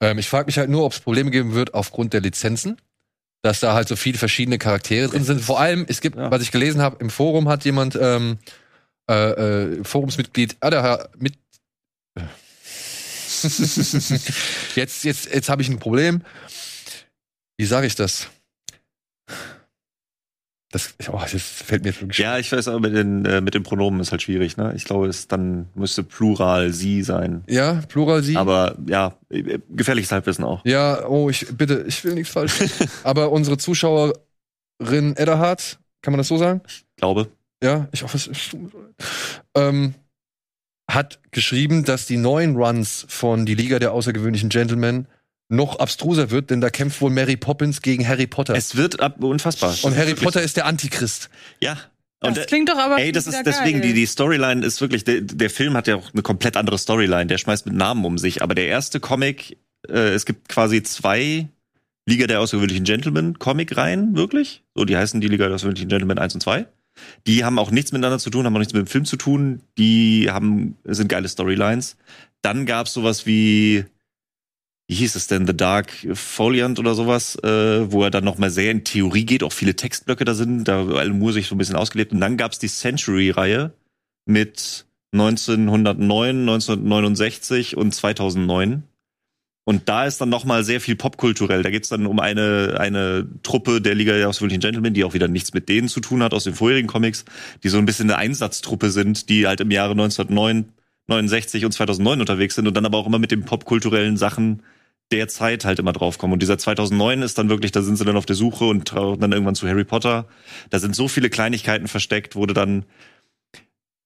Ähm, ich frage mich halt nur, ob es Probleme geben wird aufgrund der Lizenzen. Dass da halt so viele verschiedene Charaktere drin sind. Vor allem, es gibt, Ja. was ich gelesen habe, im Forum hat jemand ähm, äh, äh, Forumsmitglied Adaha mit. jetzt, jetzt, jetzt habe ich ein Problem. Wie sage ich das? Das, oh, das fällt mir wirklich Ja, ich weiß, aber mit den, äh, mit den Pronomen ist halt schwierig, ne? Ich glaube, es dann müsste Plural sie sein. Ja, Plural sie. Aber ja, äh, gefährliches Halbwissen auch. Ja, oh, ich bitte, ich will nichts falsch. Aber unsere Zuschauerin Edderhardt, kann man das so sagen? Glaube. Ja, ich hoffe, es ist ähm, hat geschrieben, dass die neuen Runs von Die Liga der außergewöhnlichen Gentlemen noch abstruser wird, denn da kämpft wohl Mary Poppins gegen Harry Potter. Es wird ab, unfassbar. Und Harry Wirklich. Potter ist der Antichrist. Ja. Das Und, äh, klingt doch aber Ey, das ist deswegen, geil. die, die Storyline ist wirklich, der, der Film hat ja auch eine komplett andere Storyline, der schmeißt mit Namen um sich, aber der erste Comic, äh, es gibt quasi zwei Liga der außergewöhnlichen Gentlemen Comic-Reihen, wirklich. So, die heißen die Liga der außergewöhnlichen Gentlemen 1 und 2. Die haben auch nichts miteinander zu tun, haben auch nichts mit dem Film zu tun, die haben, sind geile Storylines. Dann gab's sowas wie, wie hieß es denn, The Dark Foliant oder sowas, äh, wo er dann nochmal sehr in Theorie geht, auch viele Textblöcke da sind, da Alan Moore sich so ein bisschen ausgelebt. Und dann gab's die Century-Reihe mit 1909, 1969 und 2009. Und da ist dann nochmal sehr viel popkulturell. Da geht's dann um eine, eine Truppe der Liga der außergewöhnlichen Gentlemen, die auch wieder nichts mit denen zu tun hat aus den vorherigen Comics, die so ein bisschen eine Einsatztruppe sind, die halt im Jahre 1909, 69 und 2009 unterwegs sind und dann aber auch immer mit den popkulturellen Sachen der Zeit halt immer draufkommen. Und dieser 2009 ist dann wirklich, da sind sie dann auf der Suche und tauchen dann irgendwann zu Harry Potter. Da sind so viele Kleinigkeiten versteckt, wurde dann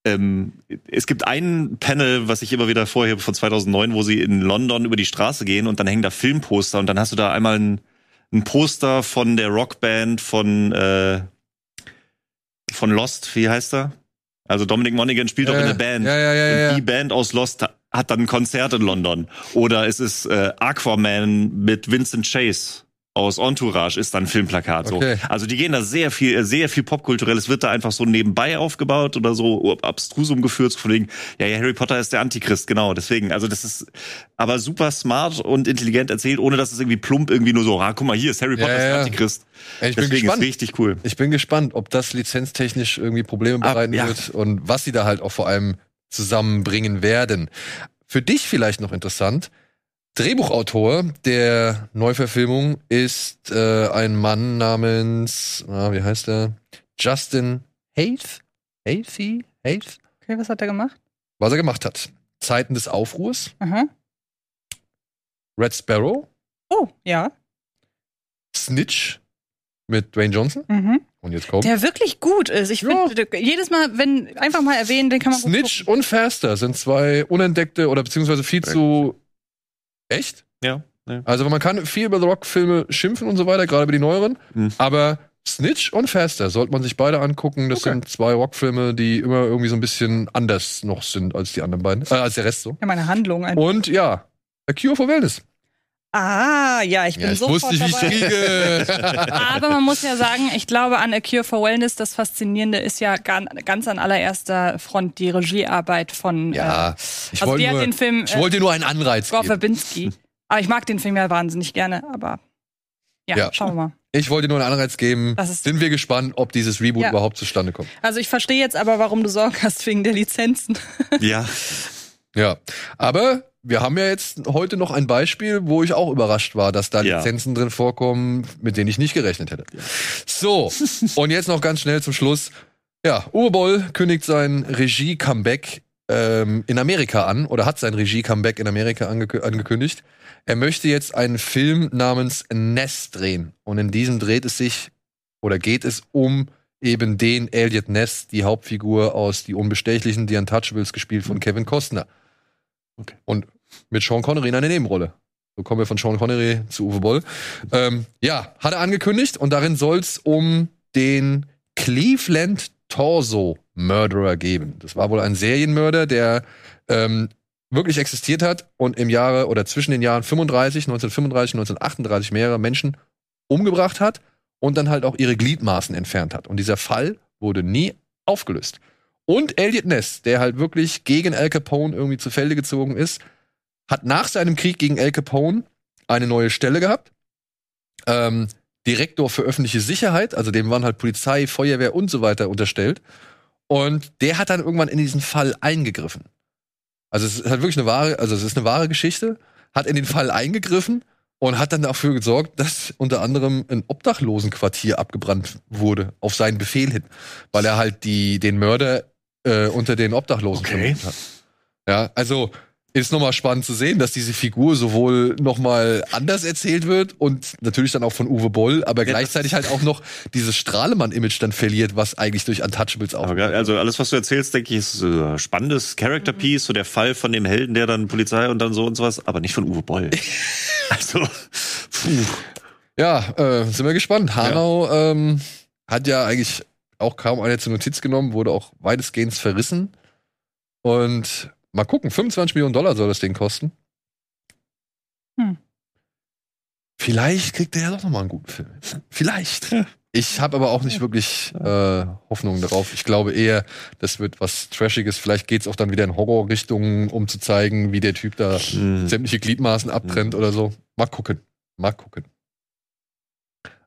ähm, es gibt ein Panel, was ich immer wieder vorhebe von 2009, wo sie in London über die Straße gehen und dann hängen da Filmposter und dann hast du da einmal ein, ein Poster von der Rockband von äh, von Lost, wie heißt er? Also Dominic Monaghan spielt doch Ja, in ja. der Band. Ja, ja, ja, und ja. die Band aus Lost hat dann ein Konzert in London. Oder es ist äh, Aquaman mit Vincent Chase aus Entourage ist dann ein Filmplakat. So. Okay. Also die gehen da sehr viel, äh, sehr viel popkulturelles wird da einfach so nebenbei aufgebaut oder so abstrusum geführt, von wegen, ja, ja, Harry Potter ist der Antichrist, genau. Deswegen, also das ist aber super smart und intelligent erzählt, ohne dass es irgendwie plump irgendwie nur so, ah, guck mal, hier ist Harry Ja, Potter ist ja, der ja. Antichrist. Ey, ich bin Deswegen gespannt. ist richtig cool. Ich bin gespannt, ob das lizenztechnisch irgendwie Probleme Ab- bereiten ja. wird und was sie da halt auch vor allem zusammenbringen werden. Für dich vielleicht noch interessant. Drehbuchautor der Neuverfilmung ist äh, ein Mann namens, ah, wie heißt er? Justin Haith? Haithy? Haith? Okay, was hat er gemacht? Was er gemacht hat. Zeiten des Aufruhrs, Aha. Red Sparrow, Oh, ja. Snitch mit Dwayne Johnson. Mhm. Und jetzt kommt Der wirklich gut ist. Ich Ja. finde, jedes Mal, wenn einfach mal erwähnen, den kann man Snitch und Faster sind zwei unentdeckte oder beziehungsweise viel zu echt. Ja. ja. Also man kann viel über The Rock-Filme schimpfen und so weiter, gerade über die neueren. Mhm. Aber Snitch und Faster sollte man sich beide angucken. Das Okay. sind zwei Rock-Filme, die immer irgendwie so ein bisschen anders noch sind als die anderen beiden, äh, als der Rest so. Ja, meine Handlung. Ein Und ja, A Cure for Wellness. Ah, ja, ich bin Ja, ich sofort wusste nicht, wie ich dabei. kriege. Aber man muss ja sagen, ich glaube an A Cure for Wellness, das Faszinierende ist ja gan- ganz an allererster Front die Regiearbeit von ja, äh, ich also wollte nur, den Film ich wollte dir nur einen Anreiz Gore geben. Verbinski. Aber ich mag den Film ja wahnsinnig gerne, aber ja, Ja. schauen wir mal. Ich wollte dir nur einen Anreiz geben. Sind wir gespannt, ob dieses Reboot Ja. überhaupt zustande kommt. Also ich verstehe jetzt aber, warum du Sorgen hast wegen der Lizenzen. Ja. Ja, aber wir haben ja jetzt heute noch ein Beispiel, wo ich auch überrascht war, dass da Ja. Lizenzen drin vorkommen, mit denen ich nicht gerechnet hätte. So, und jetzt noch ganz schnell zum Schluss. Ja, Uwe Boll kündigt sein Regie-Comeback ähm, in Amerika an oder hat sein Regie-Comeback in Amerika angekü angekündigt. Er möchte jetzt einen Film namens Ness drehen. Und in diesem dreht es sich oder geht es um eben den Elliot Ness, die Hauptfigur aus Die Unbestechlichen, die Untouchables, gespielt von Kevin Costner. Okay. Und mit Sean Connery in einer Nebenrolle. So kommen wir von Sean Connery zu Uwe Boll. Ähm, ja, hat er angekündigt und darin soll es um den Cleveland Torso Murderer geben. Das war wohl ein Serienmörder, der ähm, wirklich existiert hat und im Jahre oder zwischen den Jahren 35, 1935 und 1938 mehrere Menschen umgebracht hat und dann halt auch ihre Gliedmaßen entfernt hat. Und dieser Fall wurde nie aufgelöst. Und Elliot Ness, der halt wirklich gegen Al Capone irgendwie zu Felde gezogen ist, hat nach seinem Krieg gegen Al Capone eine neue Stelle gehabt. Ähm, Direktor für öffentliche Sicherheit, also dem waren halt Polizei, Feuerwehr und so weiter unterstellt. Und der hat dann irgendwann in diesen Fall eingegriffen. Also es ist halt wirklich eine wahre, also es ist eine wahre Geschichte, hat in den Fall eingegriffen und hat dann dafür gesorgt, dass unter anderem ein Obdachlosenquartier abgebrannt wurde, auf seinen Befehl hin, weil er halt die, den Mörder äh, unter den Obdachlosen Okay. vermutet hat. Ja, also ist nochmal spannend zu sehen, dass diese Figur sowohl nochmal anders erzählt wird und natürlich dann auch von Uwe Boll, aber Ja, gleichzeitig halt auch noch dieses Strahlemann-Image dann verliert, was eigentlich durch Untouchables auch. also alles, was du erzählst, denke ich, ist äh, spannendes Character Piece, so der Fall von dem Helden, der dann Polizei und dann so und sowas, aber nicht von Uwe Boll. also, puh. Ja, äh, sind wir gespannt. Hanau ähm, hat ja eigentlich auch kaum eine zur Notiz genommen, wurde auch weitestgehend verrissen. Und mal gucken, 25 Millionen Dollar soll das Ding kosten. Hm. Vielleicht kriegt er ja doch nochmal einen guten Film. Vielleicht. Ich habe aber auch nicht wirklich äh, Hoffnung darauf. Ich glaube eher, das wird was Trashiges. Vielleicht geht's auch dann wieder in Horrorrichtungen, um zu zeigen, wie der Typ da Hm. sämtliche Gliedmaßen abtrennt oder so. Mal gucken. Mal gucken.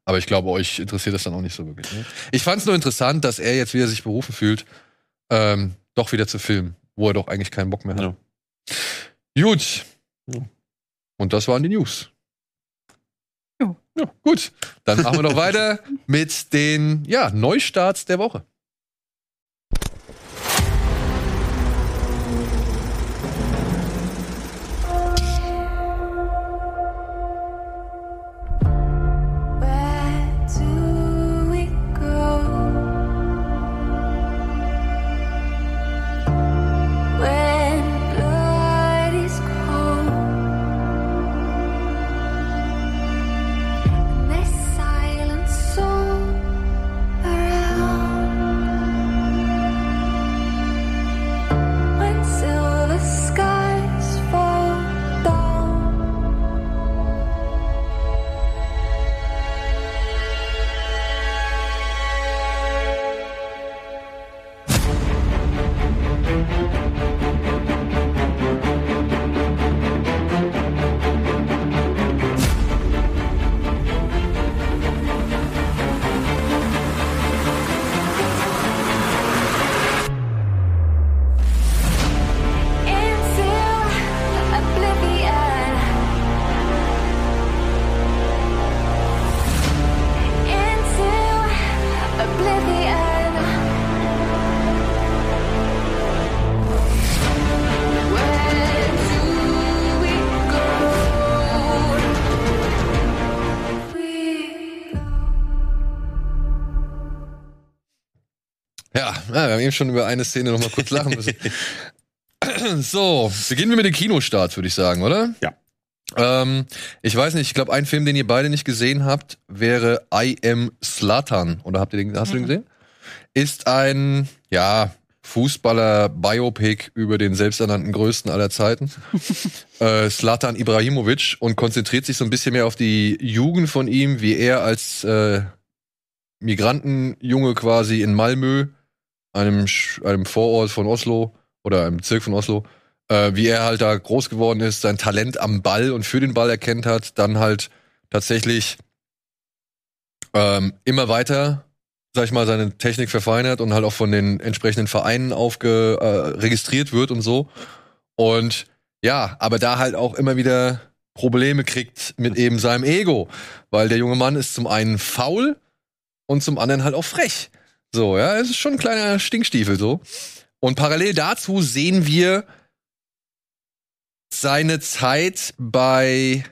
Aber ich glaube, euch interessiert das dann auch nicht so wirklich. Ne? Ich fand es nur interessant, dass er jetzt wieder sich berufen fühlt, ähm, doch wieder zu filmen, wo er doch eigentlich keinen Bock mehr hat. Gut. Ja. Und das waren die News. Ja, gut. Dann machen wir doch weiter mit den ja, Neustarts der Woche. Eben schon über eine Szene noch mal kurz lachen müssen. so, beginnen wir mit dem Kinostart, würde ich sagen, oder? Ja. Ähm, ich weiß nicht, ich glaube, ein Film, den ihr beide nicht gesehen habt, wäre I Am Slatan. Oder habt ihr den, hast du den gesehen? Ist ein, ja, Fußballer-Biopic über den selbsternannten Größten aller Zeiten. äh, Slatan Ibrahimovic und konzentriert sich so ein bisschen mehr auf die Jugend von ihm, wie er als äh, Migrantenjunge quasi in Malmö, einem, einem Vorort von Oslo oder einem Bezirk von Oslo, äh, wie er halt da groß geworden ist, sein Talent am Ball und für den Ball erkennt hat, dann halt tatsächlich ähm, immer weiter, sag ich mal, seine Technik verfeinert und halt auch von den entsprechenden Vereinen aufge, äh, registriert wird und so. Und ja, aber da halt auch immer wieder Probleme kriegt mit eben seinem Ego, weil der junge Mann ist zum einen faul und zum anderen halt auch frech. So, ja, es ist schon ein kleiner Stinkstiefel so. Und parallel dazu sehen wir seine Zeit bei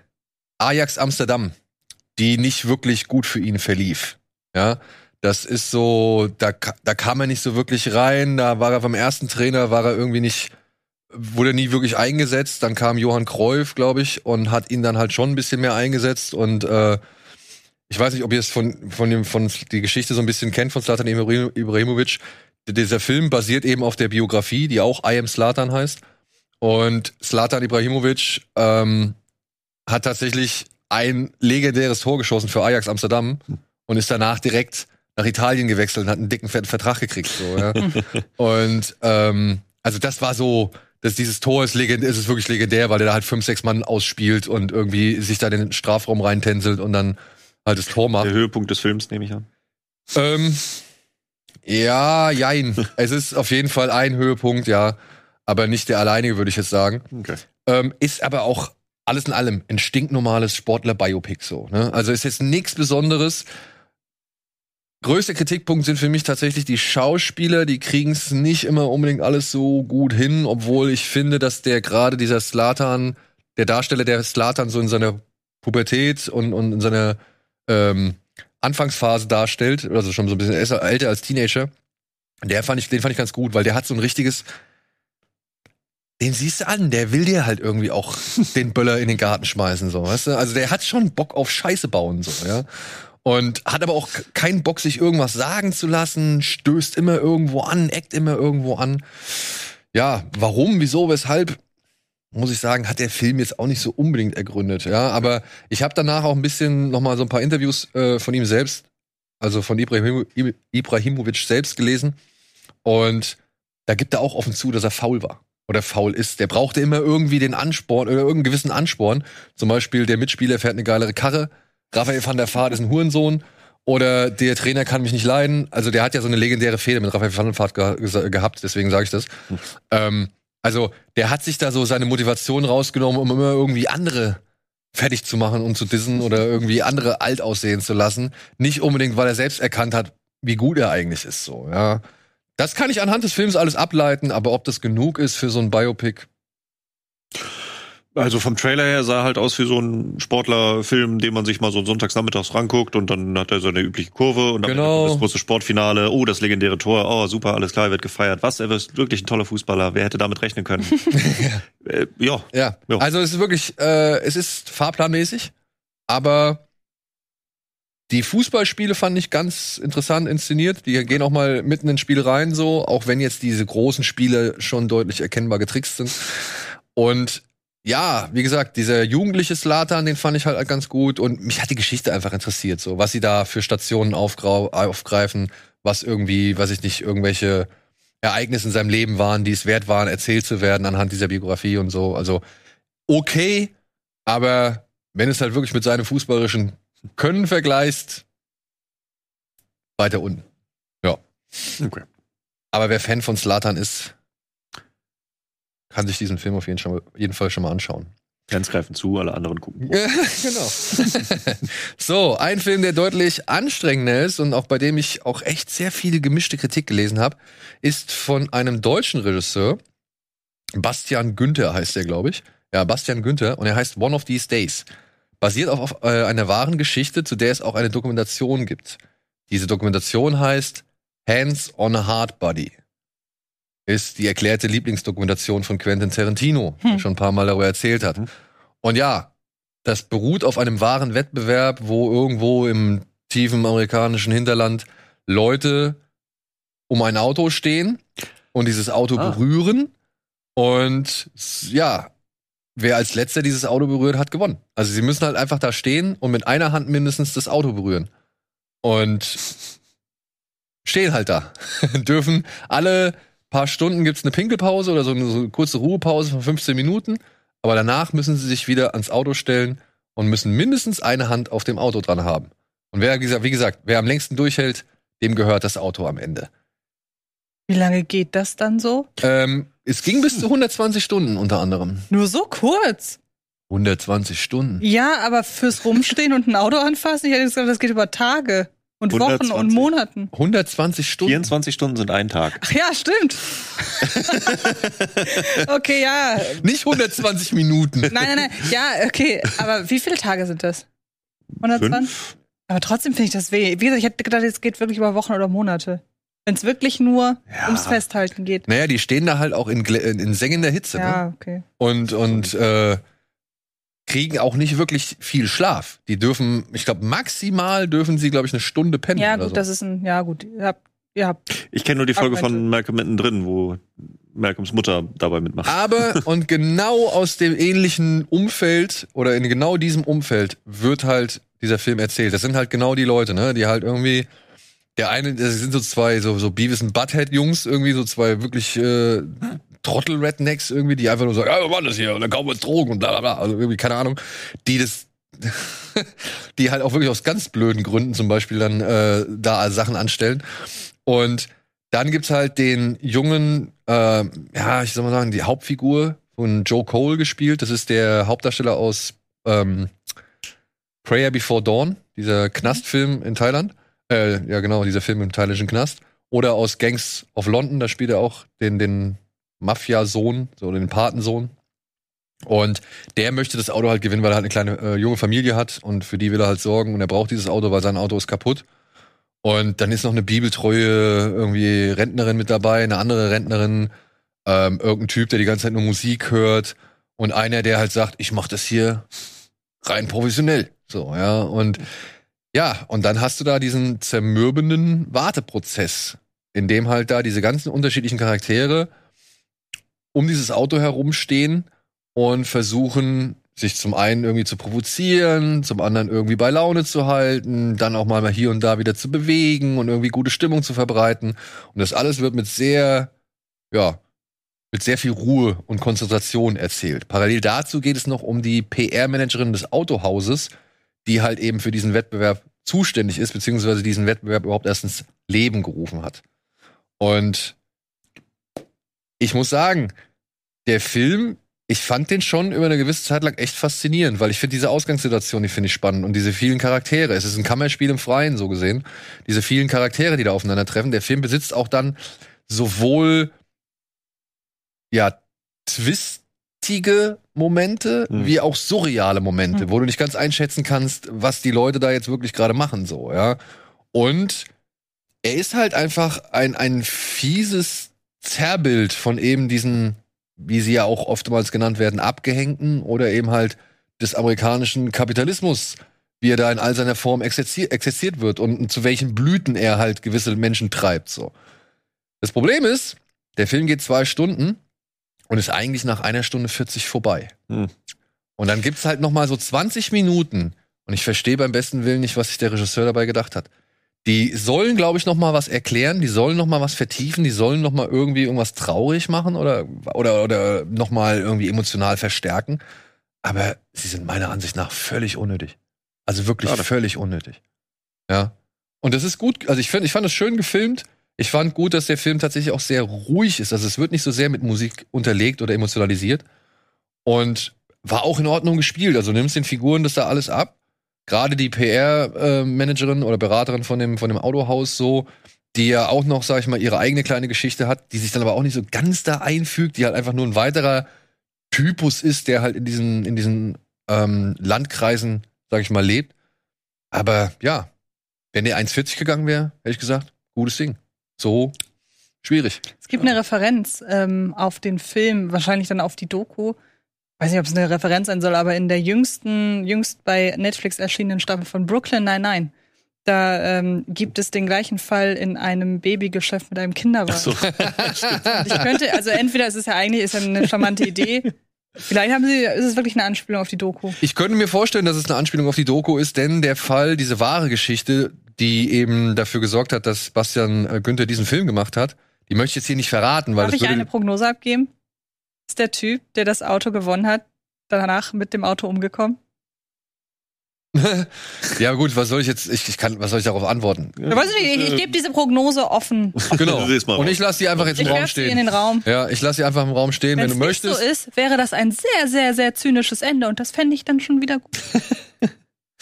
Ajax Amsterdam, die nicht wirklich gut für ihn verlief. Ja, das ist so, da, da kam er nicht so wirklich rein. Da war er beim ersten Trainer, war er irgendwie nicht, wurde nie wirklich eingesetzt. Dann kam Johann Cruyff, glaube ich, und hat ihn dann halt schon ein bisschen mehr eingesetzt. Und äh, ich weiß nicht, ob ihr es von, von dem, von die Geschichte so ein bisschen kennt von Slatan Ibrahim- Ibrahimovic. Dieser Film basiert eben auf der Biografie, die auch I Am Slatan heißt. Und Slatan Ibrahimovic ähm, hat tatsächlich ein legendäres Tor geschossen für Ajax Amsterdam und ist danach direkt nach Italien gewechselt und hat einen dicken fetten Vertrag gekriegt. So, ja. und ähm, also das war so, dass dieses Tor ist legendär, ist es wirklich legendär, weil er da halt fünf, sechs Mann ausspielt und irgendwie sich da in den Strafraum reintänzelt und dann halt das Tor macht. Der Höhepunkt des Films, nehme ich an. Ähm, Ja, jein. es ist auf jeden Fall ein Höhepunkt, ja. Aber nicht der alleinige, würde ich jetzt sagen. Okay. Ähm, ist aber auch alles in allem ein stinknormales Sportler-Biopic so. Ne? Also ist jetzt nichts Besonderes. Größter Kritikpunkt sind für mich tatsächlich die Schauspieler, die kriegen es nicht immer unbedingt alles so gut hin, obwohl ich finde, dass der gerade dieser Slatan, der Darsteller der Slatan so in seiner Pubertät und, und in seiner ähm, Anfangsphase darstellt, also schon so ein bisschen älter als Teenager, der fand ich, den fand ich ganz gut, weil der hat so ein richtiges, den siehst du an, der will dir halt irgendwie auch den Böller in den Garten schmeißen, so, weißt du? Also der hat schon Bock auf Scheiße bauen, so, ja. Und hat aber auch keinen Bock, sich irgendwas sagen zu lassen, stößt immer irgendwo an, eckt immer irgendwo an. Ja, warum, wieso, weshalb, muss ich sagen, hat der Film jetzt auch nicht so unbedingt ergründet, ja. Aber ich habe danach auch ein bisschen noch mal so ein paar Interviews äh, von ihm selbst, also von Ibrahim, Ibrahimovic selbst gelesen. Und da gibt er auch offen zu, dass er faul war oder faul ist. Der brauchte immer irgendwie den Ansporn oder irgendeinen gewissen Ansporn. Zum Beispiel der Mitspieler fährt eine geilere Karre, Raphael van der Vaart ist ein Hurensohn oder der Trainer kann mich nicht leiden. Also der hat ja so eine legendäre Fehde mit Raphael van der Vaart ge gehabt, deswegen sage ich das. Ähm, also der hat sich da so seine Motivation rausgenommen, um immer irgendwie andere fertig zu machen und zu dissen oder irgendwie andere alt aussehen zu lassen. Nicht unbedingt, weil er selbst erkannt hat, wie gut er eigentlich ist. So, ja. Das kann ich anhand des Films alles ableiten, aber ob das genug ist für so ein Biopic, Also vom Trailer her sah halt aus wie so ein Sportlerfilm, den man sich mal so sonntagsnachmittags ranguckt und dann hat er so eine übliche Kurve und dann Genau. kommt das große Sportfinale. Oh, das legendäre Tor. Oh, super, alles klar, wird gefeiert. Was, er ist wirklich ein toller Fußballer. Wer hätte damit rechnen können? äh, ja. Ja, Ja. also es ist wirklich, äh, es ist fahrplanmäßig, aber die Fußballspiele fand ich ganz interessant inszeniert. Die gehen auch mal mitten ins Spiel rein, so, auch wenn jetzt diese großen Spiele schon deutlich erkennbar getrickst sind. Und ja, wie gesagt, dieser jugendliche Slatan, den fand ich halt ganz gut und mich hat die Geschichte einfach interessiert, so, was sie da für Stationen aufgreifen, was irgendwie, weiß ich nicht, irgendwelche Ereignisse in seinem Leben waren, die es wert waren, erzählt zu werden anhand dieser Biografie und so. Also okay, aber wenn es halt wirklich mit seinem fußballerischen Können vergleichst, weiter unten. Ja. Okay. Aber wer Fan von Slatan ist, kann sich diesen Film auf jeden, schon, jeden Fall schon mal anschauen. Fans greifen zu, alle anderen gucken. Genau. so, ein Film, der deutlich anstrengender ist und auch bei dem ich auch echt sehr viel gemischte Kritik gelesen habe, ist von einem deutschen Regisseur. Bastian Günther heißt er, glaube ich. Ja, Bastian Günther. Und er heißt One of These Days. Basiert auf, auf äh, einer wahren Geschichte, zu der es auch eine Dokumentation gibt. Diese Dokumentation heißt Hands on a Hard Body. Ist die erklärte Lieblingsdokumentation von Quentin Tarantino, der schon ein paar Mal darüber erzählt hat. Und ja, das beruht auf einem wahren Wettbewerb, wo irgendwo im tiefen amerikanischen Hinterland Leute um ein Auto stehen und dieses Auto Ah. berühren. Und ja, wer als letzter dieses Auto berührt, hat gewonnen. Also sie müssen halt einfach da stehen und mit einer Hand mindestens das Auto berühren. Und stehen halt da. Dürfen alle paar Stunden gibt's eine Pinkelpause oder so eine, so eine kurze Ruhepause von 15 Minuten. Aber danach müssen sie sich wieder ans Auto stellen und müssen mindestens eine Hand auf dem Auto dran haben. Und wer, wie gesagt, wie gesagt, wer am längsten durchhält, dem gehört das Auto am Ende. Wie lange geht das dann so? Ähm, es ging bis zu 120 Stunden unter anderem. Nur so kurz. 120 Stunden. Ja, aber fürs Rumstehen und ein Auto anfassen, ich hätte gesagt, das geht über Tage und Wochen 120. und Monaten. 120 Stunden. 24 Stunden sind ein Tag. Ach ja, stimmt. okay, ja. Nicht 120 Minuten. Nein, nein, nein. Ja, okay. Aber wie viele Tage sind das? 120? Fünf? Aber trotzdem finde ich das weh. Wie gesagt, ich hätte gedacht, es geht wirklich über Wochen oder Monate. Wenn es wirklich nur Ja. ums Festhalten geht. Naja, die stehen da halt auch in, in, in sengender Hitze. Ne? Ja, okay. und und äh, kriegen auch nicht wirklich viel Schlaf. Die dürfen, ich glaube, maximal dürfen sie, glaube ich, eine Stunde pennen. Ja, oder gut, so. das ist ein, ja, gut. Ihr habt, ihr habt, Ich kenne nur die Folge Argumente. von Malcolm mittendrin, wo Malcolms Mutter dabei mitmacht. Aber und genau aus dem ähnlichen Umfeld oder in genau diesem Umfeld wird halt dieser Film erzählt. Das sind halt genau die Leute, ne, die halt irgendwie der eine, das sind so zwei so so Beavis und Butthead Jungs irgendwie so zwei wirklich äh, Trottel Rednecks irgendwie, die einfach nur sagen, ja, wir machen das hier und dann kaufen wir uns Drogen und bla bla bla, also irgendwie keine Ahnung, die das die halt auch wirklich aus ganz blöden Gründen zum Beispiel dann äh, da Sachen anstellen. Und dann gibt's halt den jungen, äh, ja, ich soll mal sagen, die Hauptfigur von Joe Cole gespielt. Das ist der Hauptdarsteller aus ähm, Prayer Before Dawn, dieser Knastfilm in Thailand. Äh, ja, genau, dieser Film im thailändischen Knast. Oder aus Gangs of London, da spielt er auch den, den Mafia-Sohn, so den Patensohn. Und der möchte das Auto halt gewinnen, weil er halt eine kleine äh, junge Familie hat und für die will er halt sorgen und er braucht dieses Auto, weil sein Auto ist kaputt. Und dann ist noch eine bibeltreue irgendwie Rentnerin mit dabei, eine andere Rentnerin, ähm, irgendein Typ, der die ganze Zeit nur Musik hört und einer, der halt sagt, ich mach das hier rein professionell. So, ja. Und ja, und dann hast du da diesen zermürbenden Warteprozess, in dem halt da diese ganzen unterschiedlichen Charaktere um dieses Auto herumstehen und versuchen, sich zum einen irgendwie zu provozieren, zum anderen irgendwie bei Laune zu halten, dann auch mal hier und da wieder zu bewegen und irgendwie gute Stimmung zu verbreiten. Und das alles wird mit sehr, ja, mit sehr viel Ruhe und Konzentration erzählt. Parallel dazu geht es noch um die PR-Managerin des Autohauses, die halt eben für diesen Wettbewerb zuständig ist, beziehungsweise diesen Wettbewerb überhaupt erst ins Leben gerufen hat. Und ich muss sagen, der Film, ich fand den schon über eine gewisse Zeit lang echt faszinierend, weil ich finde diese Ausgangssituation, die finde ich spannend und diese vielen Charaktere. Es ist ein Kammerspiel im Freien, so gesehen. Diese vielen Charaktere, die da aufeinandertreffen. Der Film besitzt auch dann sowohl, ja, twistige Momente, Mhm. wie auch surreale Momente, Mhm. wo du nicht ganz einschätzen kannst, was die Leute da jetzt wirklich gerade machen, so, ja. Und er ist halt einfach ein, ein fieses Zerrbild von eben diesen, wie sie ja auch oftmals genannt werden, abgehängten oder eben halt des amerikanischen Kapitalismus, wie er da in all seiner Form exerziert, exerziert wird und zu welchen Blüten er halt gewisse Menschen treibt, so. Das Problem ist, der Film geht zwei Stunden und ist eigentlich nach einer Stunde 40 vorbei. Hm. Und dann gibt's halt noch mal so 20 Minuten und ich verstehe beim besten Willen nicht, was sich der Regisseur dabei gedacht hat. Die sollen, glaube ich, noch mal was erklären, die sollen noch mal was vertiefen, die sollen noch mal irgendwie irgendwas traurig machen oder oder oder noch mal irgendwie emotional verstärken, aber sie sind meiner Ansicht nach völlig unnötig. Also wirklich Schade. völlig unnötig. Ja. Und das ist gut, also ich finde, ich fand es schön gefilmt. Ich fand gut, dass der Film tatsächlich auch sehr ruhig ist. Also es wird nicht so sehr mit Musik unterlegt oder emotionalisiert. Und war auch in Ordnung gespielt. Also nimmst den Figuren das da alles ab. Gerade die PR-Managerin oder Beraterin von dem, von dem Autohaus so, die ja auch noch, sag ich mal, ihre eigene kleine Geschichte hat, die sich dann aber auch nicht so ganz da einfügt, die halt einfach nur ein weiterer Typus ist, der halt in diesen, in diesen ähm, Landkreisen, sag ich mal, lebt. Aber ja, wenn der 1,40 gegangen wäre, hätte ich gesagt, gutes Ding. So schwierig. Es gibt eine Referenz ähm, auf den Film, wahrscheinlich dann auf die Doku. Weiß nicht, ob es eine Referenz sein soll, aber in der jüngsten, jüngst bei Netflix erschienenen Staffel von Brooklyn Nine-Nine, da ähm, gibt es den gleichen Fall in einem Babygeschäft mit einem Kinderwagen. So. Und ich könnte, also entweder es ist ja eigentlich ist ja eine charmante Idee, vielleicht haben sie, ist es wirklich eine Anspielung auf die Doku. Ich könnte mir vorstellen, dass es eine Anspielung auf die Doku ist, denn der Fall, diese wahre Geschichte, die eben dafür gesorgt hat, dass Bastian äh, Günther diesen Film gemacht hat, die möchte ich jetzt hier nicht verraten, weil Darf das ich eine würde. Prognose abgeben? Ist der Typ, der das Auto gewonnen hat, danach mit dem Auto umgekommen? ja gut, was soll ich jetzt? Ich, ich kann, was soll ich darauf antworten? Ja, weiß ich nicht, ich, ich gebe diese Prognose offen. Genau. Und ich lasse die einfach jetzt im Ich Raum sie in stehen. den Raum. Ja, ich lasse sie einfach im Raum stehen, wenn Wenn du es nicht so möchtest. ist, wäre das ein sehr, sehr, sehr zynisches Ende und das fände ich dann schon wieder gut.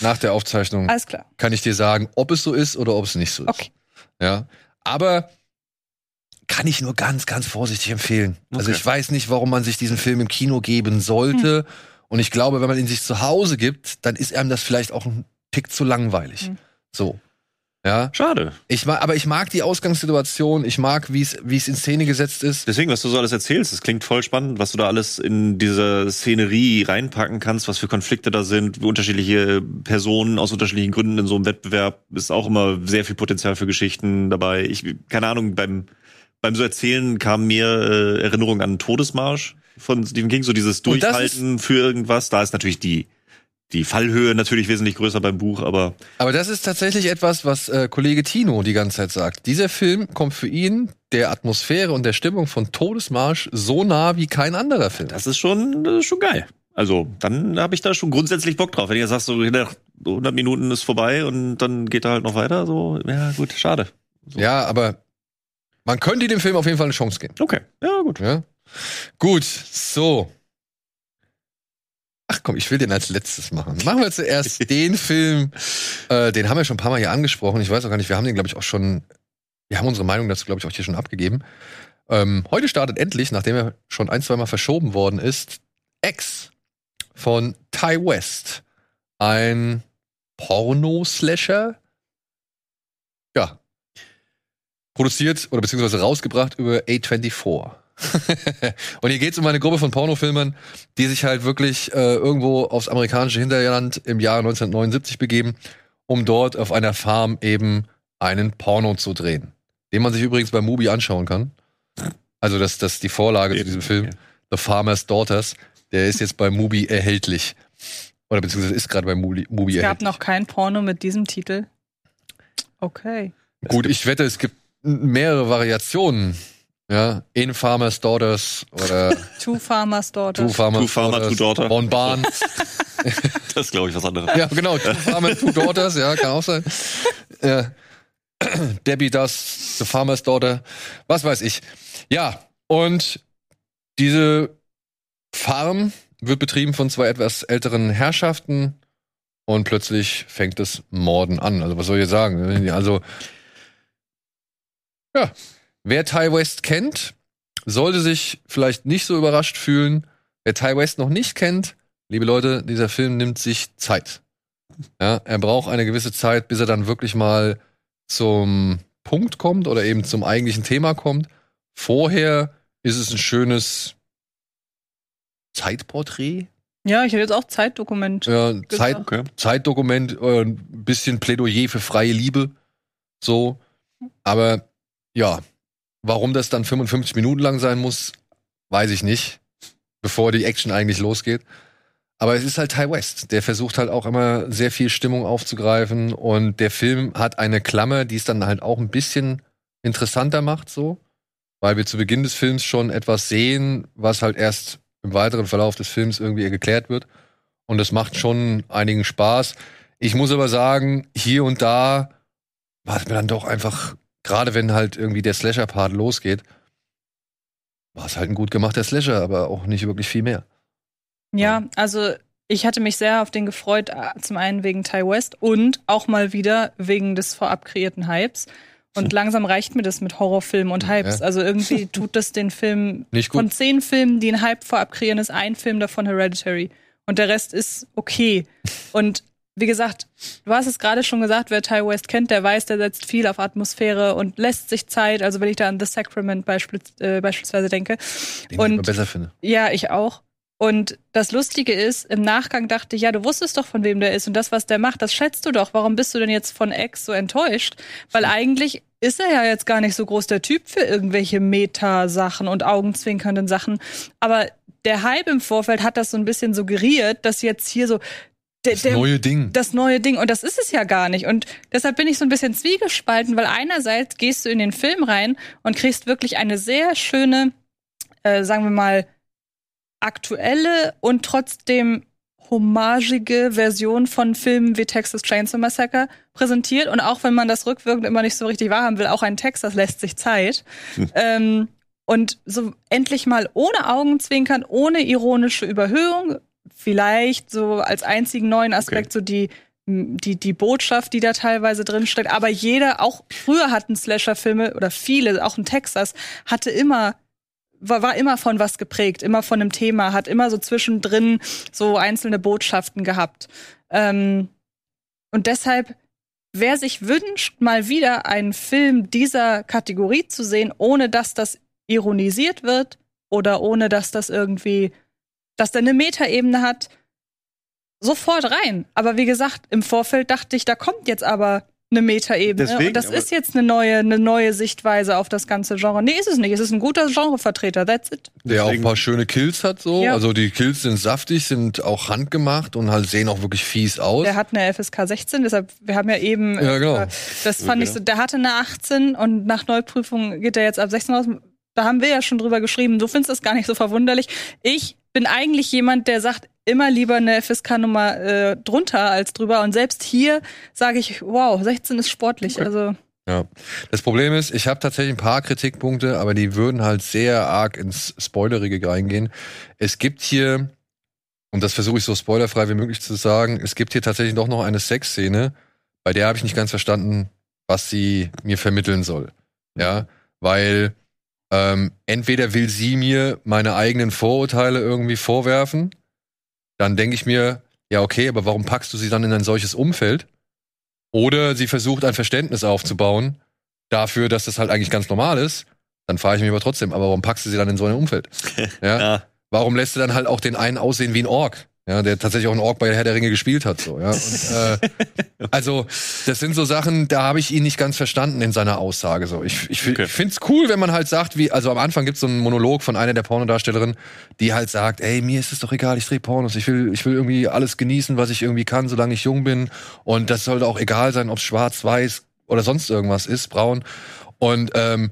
Nach der Aufzeichnung Alles klar. kann ich dir sagen, ob es so ist oder ob es nicht so ist. Okay. Ja. Aber kann ich nur ganz, ganz vorsichtig empfehlen. Also Okay. ich weiß nicht, warum man sich diesen Film im Kino geben sollte. Und ich glaube, wenn man ihn sich zu Hause gibt, dann ist einem das vielleicht auch ein Tick zu langweilig. Hm. So. Ja. Schade. Ich mag, aber ich mag die Ausgangssituation, ich mag, wie es, wie es in Szene gesetzt ist. Deswegen, was du so alles erzählst, das klingt voll spannend, was du da alles in diese Szenerie reinpacken kannst, was für Konflikte da sind, wie unterschiedliche Personen aus unterschiedlichen Gründen in so einem Wettbewerb ist auch immer sehr viel Potenzial für Geschichten dabei. Ich, keine Ahnung, beim, beim so Erzählen kam mir äh, Erinnerung an Todesmarsch von Stephen King, so dieses Durchhalten für irgendwas. Da ist natürlich die, die Fallhöhe natürlich wesentlich größer beim Buch, aber Aber das ist tatsächlich etwas, was äh, Kollege Tino die ganze Zeit sagt. Dieser Film kommt für ihn der Atmosphäre und der Stimmung von Todesmarsch so nah wie kein anderer Film. das ist schon, das ist schon geil. Also, dann habe ich da schon grundsätzlich Bock drauf. Wenn ihr sagst, so nach 100 Minuten ist vorbei und dann geht er halt noch weiter, so, ja, gut, schade. Ja, aber man könnte dem Film auf jeden Fall eine Chance geben. Okay, ja, gut. Ja? Gut, so. Ach komm, ich will den als letztes machen. Machen wir zuerst den Film, äh, den haben wir schon ein paar Mal hier angesprochen. Ich weiß auch gar nicht, wir haben den, glaube ich, auch schon, wir haben unsere Meinung dazu, glaube ich, auch hier schon abgegeben. Ähm, heute startet endlich, nachdem er schon ein, zwei Mal verschoben worden ist, X von Ty West. Ein Porno-Slasher. Ja. Produziert oder beziehungsweise rausgebracht über A24. und hier geht es um eine Gruppe von Pornofilmern, die sich halt wirklich äh, irgendwo aufs amerikanische Hinterland im Jahr 1979 begeben, um dort auf einer Farm eben einen Porno zu drehen. Den man sich übrigens bei Mubi anschauen kann. Also das, das ist die Vorlage zu diesem Film. The Farmer's Daughters. Der ist jetzt bei Mubi erhältlich. Oder beziehungsweise ist gerade bei Mubi, Mubi Es gab erhältlich. noch kein Porno mit diesem Titel. Okay. Gut, ich wette, es gibt mehrere Variationen. Ja, in Farmer's Daughters oder Two Farmers Daughters. Two Farmer's Two Farmer, Daughters, Two Daughter. Bon Barn. Das ist, glaube ich, was anderes. Ja, genau. Two Farmers, Two Daughters, ja, kann auch sein. Ja. Debbie does, The Farmer's Daughter, was weiß ich. Ja, und diese Farm wird betrieben von zwei etwas älteren Herrschaften und plötzlich fängt das Morden an. Also was soll ich sagen? Also, ja, wer Ty West kennt, sollte sich vielleicht nicht so überrascht fühlen. Wer Ty West noch nicht kennt, liebe Leute, dieser Film nimmt sich Zeit. Ja, er braucht eine gewisse Zeit, bis er dann wirklich mal zum Punkt kommt oder eben zum eigentlichen Thema kommt. Vorher ist es ein schönes Zeitporträt. Ja, ich hätte jetzt auch Zeitdokument. Ja. Zeit, Zeitdokument, äh, ein bisschen Plädoyer für freie Liebe. So. Aber ja, warum das dann 55 Minuten lang sein muss, weiß ich nicht. Bevor die Action eigentlich losgeht. Aber es ist halt Ty West. Der versucht halt auch immer sehr viel Stimmung aufzugreifen. Und der Film hat eine Klammer, die es dann halt auch ein bisschen interessanter macht, so. Weil wir zu Beginn des Films schon etwas sehen, was halt erst im weiteren Verlauf des Films irgendwie geklärt wird. Und es macht schon einigen Spaß. Ich muss aber sagen, hier und da war es mir dann doch einfach, gerade wenn halt irgendwie der Slasher-Part losgeht, war es halt ein gut gemachter Slasher, aber auch nicht wirklich viel mehr. Ja, also ich hatte mich sehr auf den gefreut, äh, zum einen wegen Ty West und auch mal wieder wegen des vorab kreierten Hypes. Und langsam reicht mir das mit Horrorfilmen und Hypes. Ja. Also irgendwie tut das den Film Nicht gut. von zehn Filmen, die einen Hype vorab kreieren, ist ein Film davon Hereditary. Und der Rest ist okay. Und wie gesagt, du hast es gerade schon gesagt, wer Ty West kennt, der weiß, der setzt viel auf Atmosphäre und lässt sich Zeit. Also wenn ich da an The Sacrament beispiel, äh, beispielsweise denke. Den ich Und immer besser finde. ja, ich auch. Und das Lustige ist, im Nachgang dachte ich, ja, du wusstest doch, von wem der ist und das, was der macht, das schätzt du doch. Warum bist du denn jetzt von X so enttäuscht? Weil eigentlich ist er ja jetzt gar nicht so groß der Typ für irgendwelche Meta-Sachen und augenzwinkernden Sachen. Aber der Hype im Vorfeld hat das so ein bisschen suggeriert, dass jetzt hier so der, Das neue Ding. das neue Ding. Und das ist es ja gar nicht. Und deshalb bin ich so ein bisschen zwiegespalten, weil einerseits gehst du in den Film rein und kriegst wirklich eine sehr schöne, äh, sagen wir mal, aktuelle und trotzdem homagige Version von Filmen wie Texas Chainsaw Massacre präsentiert. Und auch wenn man das rückwirkend immer nicht so richtig wahrhaben will, auch ein Texas lässt sich Zeit. Ähm, und so endlich mal ohne Augenzwinkern, ohne ironische Überhöhung, vielleicht so als einzigen neuen Aspekt so die die, die Botschaft, die da teilweise drinsteckt. Aber jeder, auch früher hatten Slasher-Filme oder viele, auch in Texas, hatte immer, war, war immer von was geprägt, immer von einem Thema, hat immer so zwischendrin so einzelne Botschaften gehabt. Ähm, und deshalb, wer sich wünscht, mal wieder einen Film dieser Kategorie zu sehen, ohne dass das ironisiert wird oder ohne dass das irgendwie, dass der eine Metaebene hat, sofort rein. Aber wie gesagt, im Vorfeld dachte ich, da kommt jetzt aber eine Metaebene. Deswegen, Und das ist jetzt eine neue, eine neue Sichtweise auf das ganze Genre. Nee, ist es nicht. Es ist ein guter Genrevertreter. That's it. Der auch ein paar schöne Kills hat, so. Ja. Also die Kills sind saftig, sind auch handgemacht und halt sehen auch wirklich fies aus. Der hat eine FSK 16, deshalb, wir haben ja eben, Ja, genau. äh, das fand ich so, der hatte eine 18 und nach Neuprüfung geht er jetzt ab 16 raus. Da haben wir ja schon drüber geschrieben, du findest das gar nicht so verwunderlich. Ich bin eigentlich jemand, der sagt, immer lieber eine FSK-Nummer äh, drunter als drüber. Und selbst hier sage ich, wow, 16 ist sportlich. Also Ja. Das Problem ist, ich habe tatsächlich ein paar Kritikpunkte, aber die würden halt sehr arg ins Spoilerige reingehen. Es gibt hier, und das versuche ich so spoilerfrei wie möglich zu sagen, es gibt hier tatsächlich doch noch eine Sexszene, bei der habe ich nicht ganz verstanden, was sie mir vermitteln soll. Ja, weil ähm, entweder will sie mir meine eigenen Vorurteile irgendwie vorwerfen, dann denke ich mir, ja, okay, aber warum packst du sie dann in ein solches Umfeld? Oder sie versucht ein Verständnis aufzubauen dafür, dass das halt eigentlich ganz normal ist. Dann frage ich mich aber trotzdem, aber warum packst du sie dann in so ein Umfeld? Ja? Ja. Warum lässt du dann halt auch den einen aussehen wie ein Ork? Ja, der tatsächlich auch ein Ork bei Herr der Ringe gespielt hat, so, ja. Und, äh, also, das sind so Sachen, da habe ich ihn nicht ganz verstanden in seiner Aussage, so. Ich, ich, Okay. ich find's cool, wenn man halt sagt, wie, also am Anfang gibt's so einen Monolog von einer der Pornodarstellerinnen, die halt sagt, ey, mir ist es doch egal, ich drehe Pornos, ich will, ich will irgendwie alles genießen, was ich irgendwie kann, solange ich jung bin. Und das sollte auch egal sein, ob schwarz, weiß oder sonst irgendwas ist, braun. Und ähm,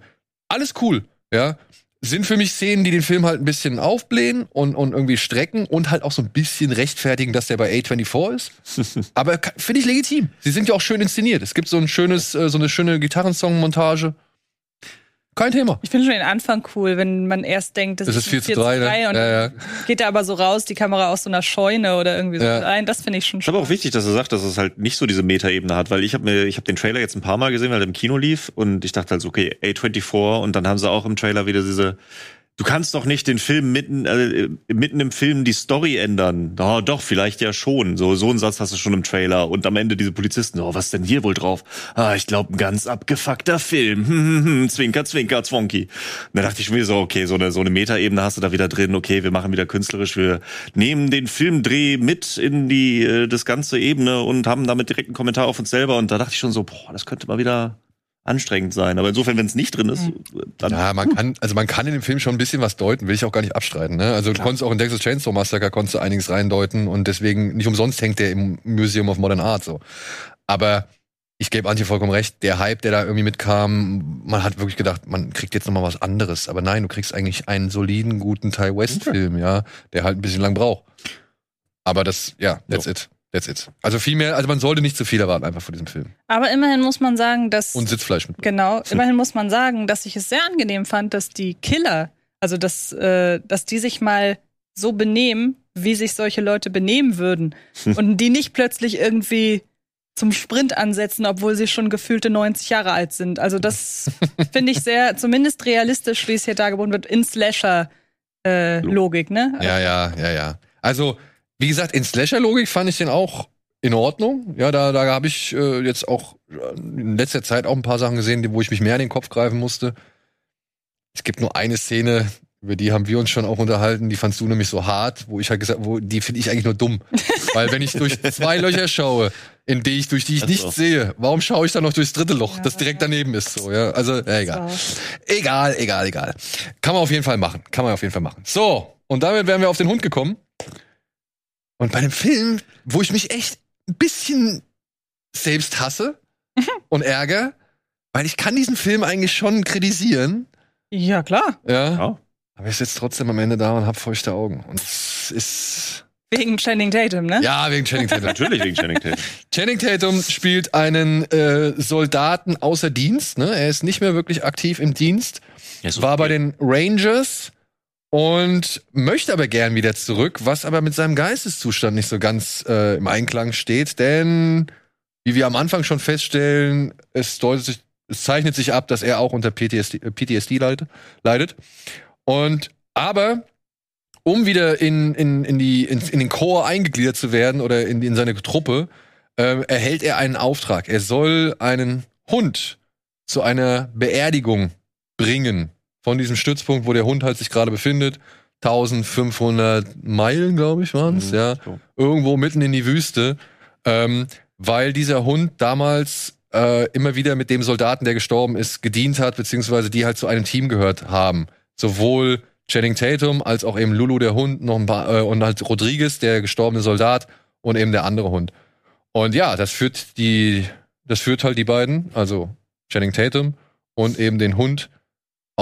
alles cool, ja. Sind für mich Szenen, die den Film halt ein bisschen aufblähen und, und irgendwie strecken und halt auch so ein bisschen rechtfertigen, dass der bei A24 ist. Aber finde ich legitim. Sie sind ja auch schön inszeniert. Es gibt so ein schönes, äh, so eine schöne Gitarrensong-Montage. Kein Thema. ich finde schon den Anfang cool, wenn man erst denkt, das, Das ist 4 zu 3, ne? und Ja, ja. geht er aber so raus, die Kamera aus so einer Scheune oder irgendwie so Ja. rein. Das finde ich schon Ist aber auch wichtig, dass er sagt, dass es halt nicht so diese Metaebene hat, weil ich habe mir, ich habe den Trailer jetzt ein paar Mal gesehen, weil er im Kino lief und ich dachte halt so, okay, A24 und dann haben sie auch im Trailer wieder diese Du kannst doch nicht den Film mitten, äh, mitten im Film die Story ändern. Oh, doch, vielleicht ja schon. So, so einen Satz hast du schon im Trailer. Und am Ende diese Polizisten, oh, was denn hier wohl drauf? Ah, ich glaube, ein ganz abgefuckter Film. Hm, hm, hm, zwinker, zwinker, zwonky. Und da dachte ich mir so, okay, so eine, so eine Metaebene hast du da wieder drin. Okay, wir machen wieder künstlerisch. Wir nehmen den Filmdreh mit in die, äh, das ganze Ebene und haben damit direkt einen Kommentar auf uns selber. Und da dachte ich schon so, boah, das könnte mal wieder anstrengend sein. Aber insofern, wenn es nicht drin ist, dann Ja, man kann, also man kann in dem Film schon ein bisschen was deuten, will ich auch gar nicht abstreiten. Ne? Also du konntest auch in Texas Chainsaw Massacre konntest du einiges reindeuten und deswegen nicht umsonst hängt der im Museum of Modern Art so. Aber ich gebe Antje vollkommen recht, der Hype, der da irgendwie mitkam, man hat wirklich gedacht, man kriegt jetzt noch mal was anderes. Aber nein, du kriegst eigentlich einen soliden, guten Ty West Film, ja, der halt ein bisschen lang braucht. Aber das, ja, that's it. That's it. Also viel mehr, also man sollte nicht zu viel erwarten einfach von diesem Film. Aber immerhin muss man sagen, dass Und Sitzfleisch mit. Genau, immerhin muss man sagen, dass ich es sehr angenehm fand, dass die Killer, also dass, äh, dass die sich mal so benehmen, wie sich solche Leute benehmen würden. Und die nicht plötzlich irgendwie zum Sprint ansetzen, obwohl sie schon gefühlte 90 Jahre alt sind. Also das finde ich sehr, zumindest realistisch, wie es hier dargeboten wird, in Slasher-Logik, ne? Ja, ja, ja, ja. Also, wie gesagt, in Slasher-Logik fand ich den auch in Ordnung. Ja, da, da habe ich äh, jetzt auch äh, in letzter Zeit auch ein paar Sachen gesehen, die, wo ich mich mehr in den Kopf greifen musste. Es gibt nur eine Szene, über die haben wir uns schon auch unterhalten, die fandst du nämlich so hart, wo ich halt gesagt, wo die finde ich eigentlich nur dumm. Weil wenn ich durch zwei Löcher schaue, in die ich, durch die ich nichts so. sehe, warum schaue ich dann noch durchs dritte Loch, Ja. das direkt daneben ist so, ja? Also, ja, egal. Egal, egal, egal. Kann man auf jeden Fall machen. Kann man auf jeden Fall machen. So, und damit wären wir auf den Hund gekommen. Und bei dem Film, wo ich mich echt ein bisschen selbst hasse und ärgere, weil ich kann diesen Film eigentlich schon kritisieren, Ja, klar. ja. Ja. Aber ich sitze trotzdem am Ende da und hab feuchte Augen. Und es ist. Wegen Channing Tatum, ne? Ja, wegen Channing Tatum. natürlich wegen Channing Tatum. Channing Tatum spielt einen äh, Soldaten außer Dienst. Ne? Er ist nicht mehr wirklich aktiv im Dienst. war bei den Rangers und möchte aber gern wieder zurück, was aber mit seinem Geisteszustand nicht so ganz äh, im Einklang steht, denn wie wir am Anfang schon feststellen, es deutet sich, es zeichnet sich ab, dass er auch unter PTSD, äh, PTSD leidet, leidet. Und aber um wieder in, in, in, die, in, in den Chor eingegliedert zu werden oder in, in seine Truppe, ähm, erhält er einen Auftrag. Er soll einen Hund zu einer Beerdigung bringen von diesem Stützpunkt, wo der Hund halt sich gerade befindet. 1500 Meilen, glaube ich, waren es, Mhm, ja. so. Irgendwo mitten in die Wüste. Ähm, weil dieser Hund damals äh, immer wieder mit dem Soldaten, der gestorben ist, gedient hat, beziehungsweise die halt zu einem Team gehört haben. Sowohl Channing Tatum als auch eben Lulu der Hund noch ein paar, äh, und halt Rodriguez, der gestorbene Soldat und eben der andere Hund. Und ja, das führt die, das führt halt die beiden, also Channing Tatum und eben den Hund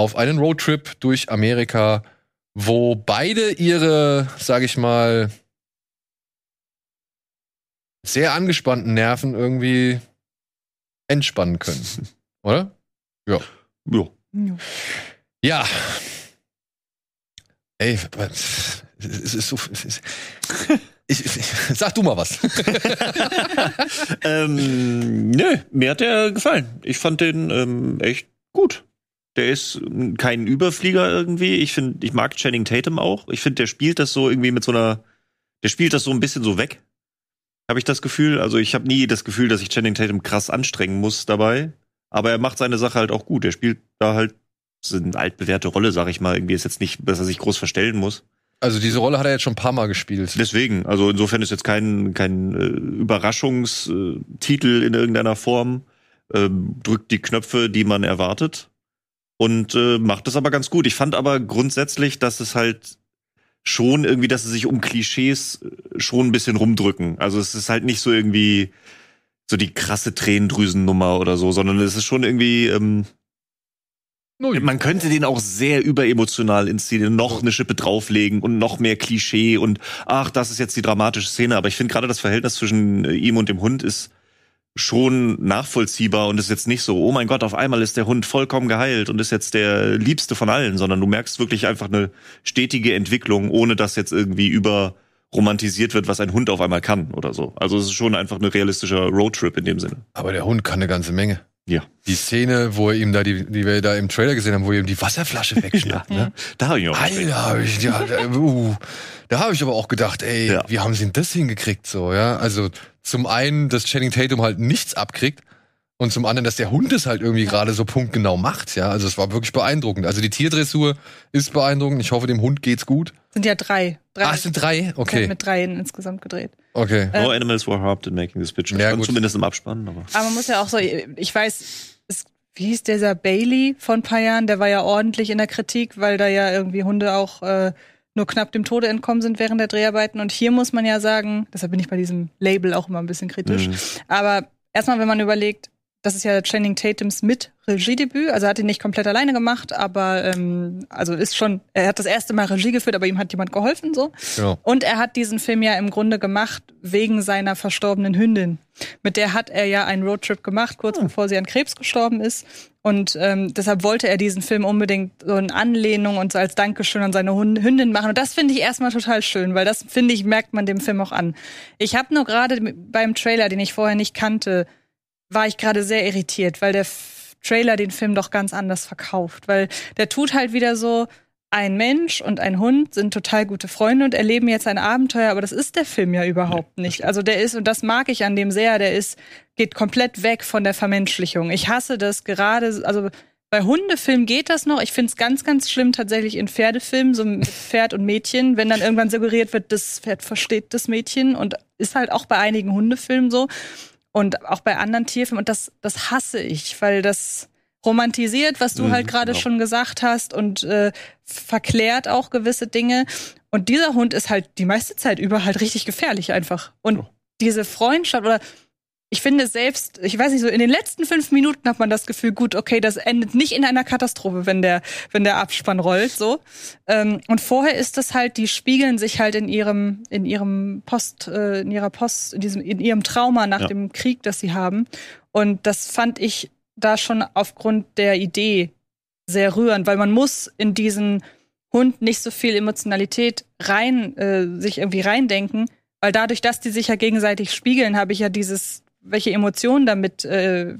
auf einen Roadtrip durch Amerika, wo beide ihre, sag ich mal, sehr angespannten Nerven irgendwie entspannen können. Oder? Ja. Ja. Ja. Ey, es ist so. Es ist, ich, ich, sag du mal was. ähm, nö, mir hat der gefallen. Ich fand den ähm, echt gut. Der ist ähm, kein Überflieger irgendwie. Ich finde, ich mag Channing Tatum auch. Ich finde, der spielt das so irgendwie mit so einer, der spielt das so ein bisschen so weg. Habe ich das Gefühl. Also ich habe nie das Gefühl, dass ich Channing Tatum krass anstrengen muss dabei. Aber er macht seine Sache halt auch gut. Er spielt da halt so eine altbewährte Rolle, sag ich mal. Irgendwie ist jetzt nicht, dass er sich groß verstellen muss. Also diese Rolle hat er jetzt schon ein paar Mal gespielt. Deswegen, also insofern ist jetzt kein, kein äh, Überraschungstitel in irgendeiner Form. Ähm, drückt die Knöpfe, die man erwartet. Und äh, macht das aber ganz gut. Ich fand aber grundsätzlich, dass es halt schon irgendwie, dass sie sich um Klischees äh, schon ein bisschen rumdrücken. Also es ist halt nicht so irgendwie so die krasse Tränendrüsennummer oder so, sondern es ist schon irgendwie, ähm, man könnte den auch sehr überemotional inszenieren, noch eine Schippe drauflegen und noch mehr Klischee und ach, das ist jetzt die dramatische Szene. Aber ich finde gerade das Verhältnis zwischen äh, ihm und dem Hund ist schon nachvollziehbar und ist jetzt nicht so, oh mein Gott, auf einmal ist der Hund vollkommen geheilt und ist jetzt der liebste von allen, sondern du merkst wirklich einfach eine stetige Entwicklung, ohne dass jetzt irgendwie über romantisiert wird, was ein Hund auf einmal kann oder so. Also es ist schon einfach ein realistischer Roadtrip in dem Sinne. Aber der Hund kann eine ganze Menge. Ja. Die Szene, wo er ihm da, die, die wir da im Trailer gesehen haben, wo er ihm die Wasserflasche wegschnappt, ne? Da habe ich auch. Alter, hab ich, ja, da, uh, da habe ich aber auch gedacht, ey, Ja. wie haben sie denn das hingekriegt so, ja? Also zum einen, dass Channing Tatum halt nichts abkriegt und zum anderen, dass der Hund es halt irgendwie gerade so punktgenau macht, ja? Also es war wirklich beeindruckend. Also die Tierdressur ist beeindruckend. Ich hoffe, dem Hund geht's gut. Sind ja drei. drei Ah, es sind drei? Okay. Mit dreien insgesamt gedreht. Okay. Äh, No Animals were harmed in making this picture. Ja, gut. zumindest im Abspann, aber. Aber man muss ja auch so, ich weiß, es, wie hieß dieser Bailey von ein paar Jahren, der war ja ordentlich in der Kritik, weil da ja irgendwie Hunde auch äh, nur knapp dem Tode entkommen sind während der Dreharbeiten. Und hier muss man ja sagen, deshalb bin ich bei diesem Label auch immer ein bisschen kritisch. Mhm. Aber erstmal, wenn man überlegt, das ist ja Channing Tatums mit Regiedebüt, also er hat ihn nicht komplett alleine gemacht, aber ähm, also ist schon, er hat das erste Mal Regie geführt, aber ihm hat jemand geholfen so. Genau. Und er hat diesen Film ja im Grunde gemacht wegen seiner verstorbenen Hündin. Mit der hat er ja einen Roadtrip gemacht, kurz bevor sie an Krebs gestorben ist. Und ähm, deshalb wollte er diesen Film unbedingt so in Anlehnung und so als Dankeschön an seine Hündin machen. Und das finde ich erstmal total schön, weil das, finde ich, merkt man dem Film auch an. Ich habe nur gerade beim Trailer, den ich vorher nicht kannte, war ich gerade sehr irritiert, weil der F Trailer den Film doch ganz anders verkauft. Weil der tut halt wieder so, ein Mensch und ein Hund sind total gute Freunde und erleben jetzt ein Abenteuer, aber das ist der Film ja überhaupt nicht. Also der ist, und das mag ich an dem sehr, der ist, geht komplett weg von der Vermenschlichung. Ich hasse das gerade, also bei Hundefilmen geht das noch. Ich finde es ganz, ganz schlimm tatsächlich in Pferdefilmen, so mit Pferd und Mädchen, wenn dann irgendwann suggeriert wird, das Pferd versteht das Mädchen und ist halt auch bei einigen Hundefilmen so und auch bei anderen Tierfilmen und das, das hasse ich, weil das romantisiert, was du Mhm, halt gerade genau. schon gesagt hast und äh, verklärt auch gewisse Dinge. Und dieser Hund ist halt die meiste Zeit über halt richtig gefährlich einfach. Und diese Freundschaft oder ich finde selbst, ich weiß nicht so, in den letzten fünf Minuten hat man das Gefühl, gut, okay, das endet nicht in einer Katastrophe, wenn der, wenn der Abspann rollt, so. Ähm, und vorher ist das halt, die spiegeln sich halt in ihrem, in ihrem Post, äh, in ihrer Post, in diesem, in ihrem Trauma nach Ja. dem Krieg, das sie haben. Und das fand ich da schon aufgrund der Idee sehr rührend, weil man muss in diesen Hund nicht so viel Emotionalität rein, äh, sich irgendwie reindenken, weil dadurch, dass die sich ja gegenseitig spiegeln, habe ich ja dieses, welche Emotionen damit äh,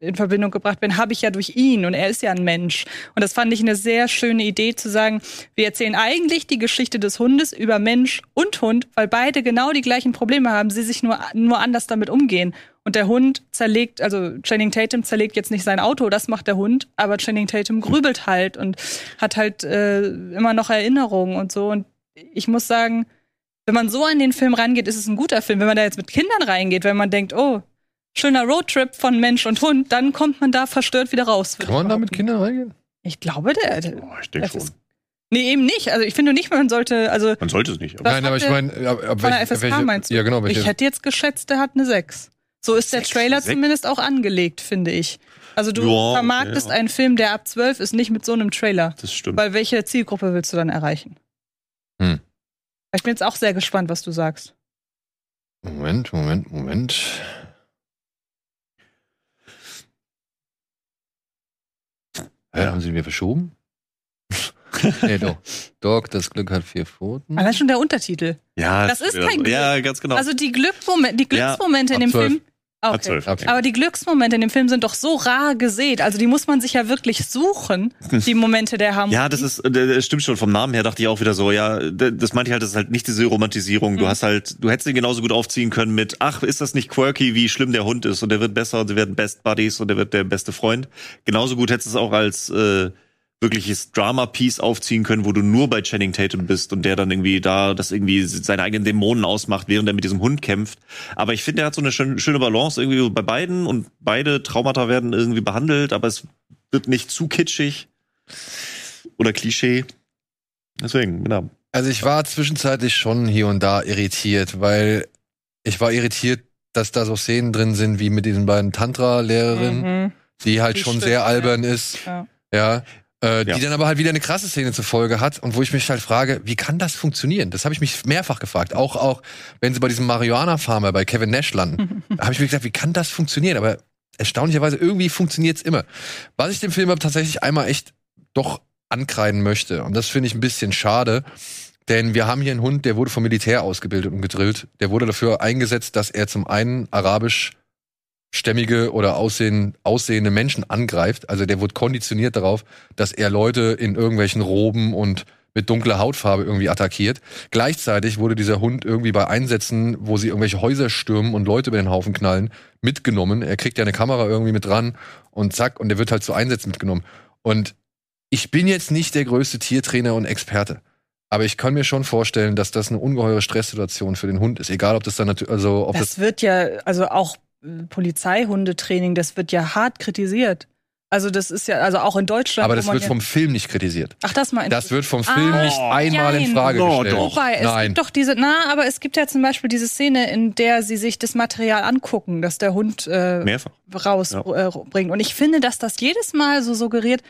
in Verbindung gebracht werden, habe ich ja durch ihn und er ist ja ein Mensch. Und das fand ich eine sehr schöne Idee zu sagen, wir erzählen eigentlich die Geschichte des Hundes über Mensch und Hund, weil beide genau die gleichen Probleme haben, sie sich nur, nur anders damit umgehen. Und der Hund zerlegt, also Channing Tatum zerlegt jetzt nicht sein Auto, das macht der Hund, aber Channing Tatum grübelt halt und hat halt äh, immer noch Erinnerungen und so. Und ich muss sagen, wenn man so an den Film rangeht, ist es ein guter Film. Wenn man da jetzt mit Kindern reingeht, wenn man denkt, oh, schöner Roadtrip von Mensch und Hund, dann kommt man da verstört wieder raus. Kann man da mit Kindern reingehen? Ich glaube, der. der Oh, ich denke schon. ist- Nee, eben nicht. Also ich finde nicht, man sollte, also Man sollte es nicht. Das Nein, aber ich der- meine, ab, ab von der welche- FSK welche, meinst du? Ja, genau. Welche, ich hätte jetzt geschätzt, der hat eine 6. So ist der Sechs? Trailer Sechs? zumindest auch angelegt, finde ich. Also du Ja, vermarktest ja. einen Film, der ab 12 ist, nicht mit so einem Trailer. Das stimmt. Weil welche Zielgruppe willst du dann erreichen? Hm. Ich bin jetzt auch sehr gespannt, was du sagst. Moment, Moment, Moment. Hä, haben sie mir verschoben? nee, doch. Dog, das Glück hat vier Pfoten. Allein schon der Untertitel. Ja, Das ist kein. Glück. Ja, ganz genau. Also die Glücksmomente, die Ja, Glücksmomente in ab dem 12. Film. Ah, Okay. 12, okay. Aber die Glücksmomente in dem Film sind doch so rar gesät. Also die muss man sich ja wirklich suchen, die Momente der Harmonie. Ja, das ist, äh, das stimmt schon. Vom Namen her dachte ich auch wieder so, ja, das meinte ich halt, das ist halt nicht diese Romantisierung. Du Mhm. hast halt, du hättest ihn genauso gut aufziehen können mit, ach, ist das nicht quirky, wie schlimm der Hund ist und der wird besser und der werden Best Buddies und der wird der beste Freund. Genauso gut hättest du es auch als äh, wirkliches Drama-Piece aufziehen können, wo du nur bei Channing Tatum bist und der dann irgendwie da das irgendwie seine eigenen Dämonen ausmacht, während er mit diesem Hund kämpft. Aber ich finde, er hat so eine schön, schöne Balance irgendwie bei beiden und beide Traumata werden irgendwie behandelt, aber es wird nicht zu kitschig oder Klischee. Deswegen, genau. Also ich war zwischenzeitlich schon hier und da irritiert, weil ich war irritiert, dass da so Szenen drin sind wie mit diesen beiden Tantra-Lehrerinnen, Mhm. die halt Die schon stimmt, sehr ja. albern ist. Ja. Ja. Äh, Ja. Die dann aber halt wieder eine krasse Szene zur Folge hat und wo ich mich halt frage, wie kann das funktionieren? Das habe ich mich mehrfach gefragt. Auch, auch wenn sie bei diesem Marihuana-Farmer bei Kevin Nash landen. da habe ich mir gedacht, wie kann das funktionieren? Aber erstaunlicherweise irgendwie funktioniert's immer. Was ich dem Film aber tatsächlich einmal echt doch ankreiden möchte, und das finde ich ein bisschen schade, denn wir haben hier einen Hund, der wurde vom Militär ausgebildet und gedrillt. Der wurde dafür eingesetzt, dass er zum einen arabisch stämmige oder aussehen, aussehende Menschen angreift. Also der wurde konditioniert darauf, dass er Leute in irgendwelchen Roben und mit dunkler Hautfarbe irgendwie attackiert. Gleichzeitig wurde dieser Hund irgendwie bei Einsätzen, wo sie irgendwelche Häuser stürmen und Leute über den Haufen knallen, mitgenommen. Er kriegt ja eine Kamera irgendwie mit dran und zack, und der wird halt zu Einsätzen mitgenommen. Und ich bin jetzt nicht der größte Tiertrainer und Experte. Aber ich kann mir schon vorstellen, dass das eine ungeheure Stresssituation für den Hund ist. Egal, ob das dann natürlich, also ob das Das wird ja, also auch Polizeihundetraining, das wird ja hart kritisiert. Also das ist ja, also auch in Deutschland. Aber wo das man wird ja, vom Film nicht kritisiert. Ach, das meinst Das wird vom Film Ah, nicht einmal in nein. Frage Oh, gestellt. doch. Wobei, es Nein. gibt doch diese, na, aber es gibt ja zum Beispiel diese Szene, in der sie sich das Material angucken, dass der Hund äh, Mehrfach. rausbringt. Und ich finde, dass das jedes Mal so suggeriert,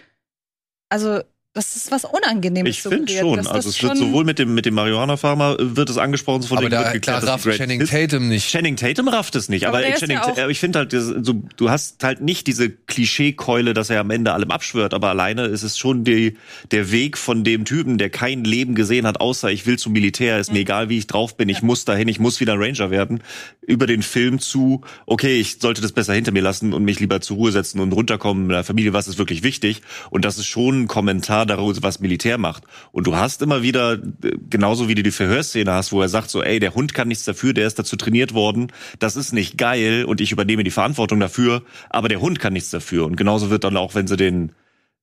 also das ist was Unangenehmes Ich finde schon. Also das es wird sowohl mit dem, mit dem Marihuana-Farmer äh, wird es angesprochen, so von Aber da, wird da geklärt, die rafft Channing ist. Tatum nicht. Channing Tatum rafft es nicht, aber, Aber Channing, ja äh, ich finde halt, so, du hast halt nicht diese Klischeekeule, dass er am Ende allem abschwört, aber alleine ist es schon die, der Weg von dem Typen, der kein Leben gesehen hat, außer ich will zum Militär, ist mir egal, wie ich drauf bin, ich muss dahin, ich muss wieder ein Ranger werden, über den Film zu, okay, ich sollte das besser hinter mir lassen und mich lieber zur Ruhe setzen und runterkommen mit der Familie, was ist wirklich wichtig und das ist schon ein Kommentar darüber, was Militär macht und du hast immer wieder, äh, genauso wie du die Verhörszene hast, wo er sagt so, ey, der Hund kann nichts dafür, der ist dazu trainiert worden, das ist nicht geil und ich übernehme die Verantwortung dafür, aber der Hund kann nichts dafür. Und genauso wird dann auch, wenn sie den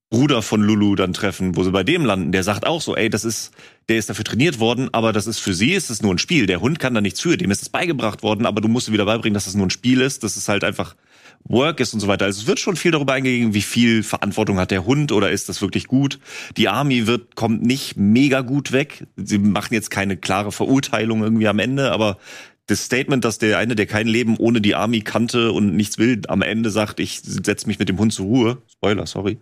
Bruder von Lulu dann treffen, wo sie bei dem landen, der sagt auch so, ey, das ist, der ist dafür trainiert worden, aber das ist für sie ist es nur ein Spiel. Der Hund kann da nichts für, dem ist es beigebracht worden, aber du musst wieder beibringen, dass es nur ein Spiel ist, dass es halt einfach Work ist und so weiter. Also es wird schon viel darüber eingegangen, wie viel Verantwortung hat der Hund oder ist das wirklich gut. Die Army wird, kommt nicht mega gut weg. Sie machen jetzt keine klare Verurteilung irgendwie am Ende, aber das Statement, dass der eine, der kein Leben ohne die Army kannte und nichts will, am Ende sagt, ich setze mich mit dem Hund zur Ruhe. Spoiler, sorry.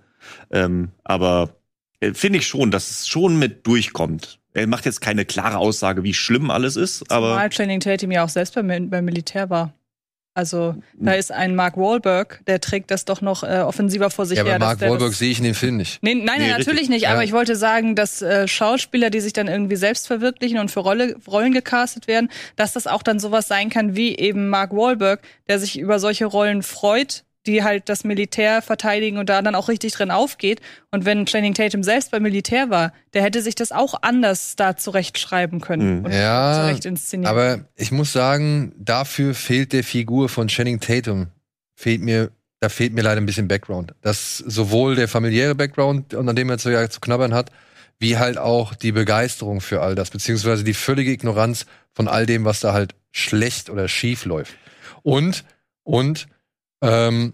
Ähm, aber äh, finde ich schon, dass es schon mit durchkommt. Er macht jetzt keine klare Aussage, wie schlimm alles ist, aber Zumal Channing Tatum ja auch selbst beim, beim Militär war. Also Hm. da ist ein Mark Wahlberg, der trägt das doch noch äh, offensiver vor sich Ja, her. dass Mark Wahlberg sehe ich in dem Film nicht. Nee, nein, Nee, natürlich richtig. nicht. Aber Ja. ich wollte sagen, dass äh, Schauspieler, die sich dann irgendwie selbst verwirklichen und für Rolle, Rollen gecastet werden, dass das auch dann sowas sein kann wie eben Mark Wahlberg, der sich über solche Rollen freut, die halt das Militär verteidigen und da dann auch richtig drin aufgeht. Und wenn Channing Tatum selbst beim Militär war, der hätte sich das auch anders da zurechtschreiben können Mhm. und Ja, zurecht inszenieren. Aber ich muss sagen, dafür fehlt der Figur von Channing Tatum. Fehlt mir, da fehlt mir leider ein bisschen Background. Das sowohl der familiäre Background, an dem er zu, ja, zu knabbern hat, wie halt auch die Begeisterung für all das, beziehungsweise die völlige Ignoranz von all dem, was da halt schlecht oder schief läuft. Und, und, ähm,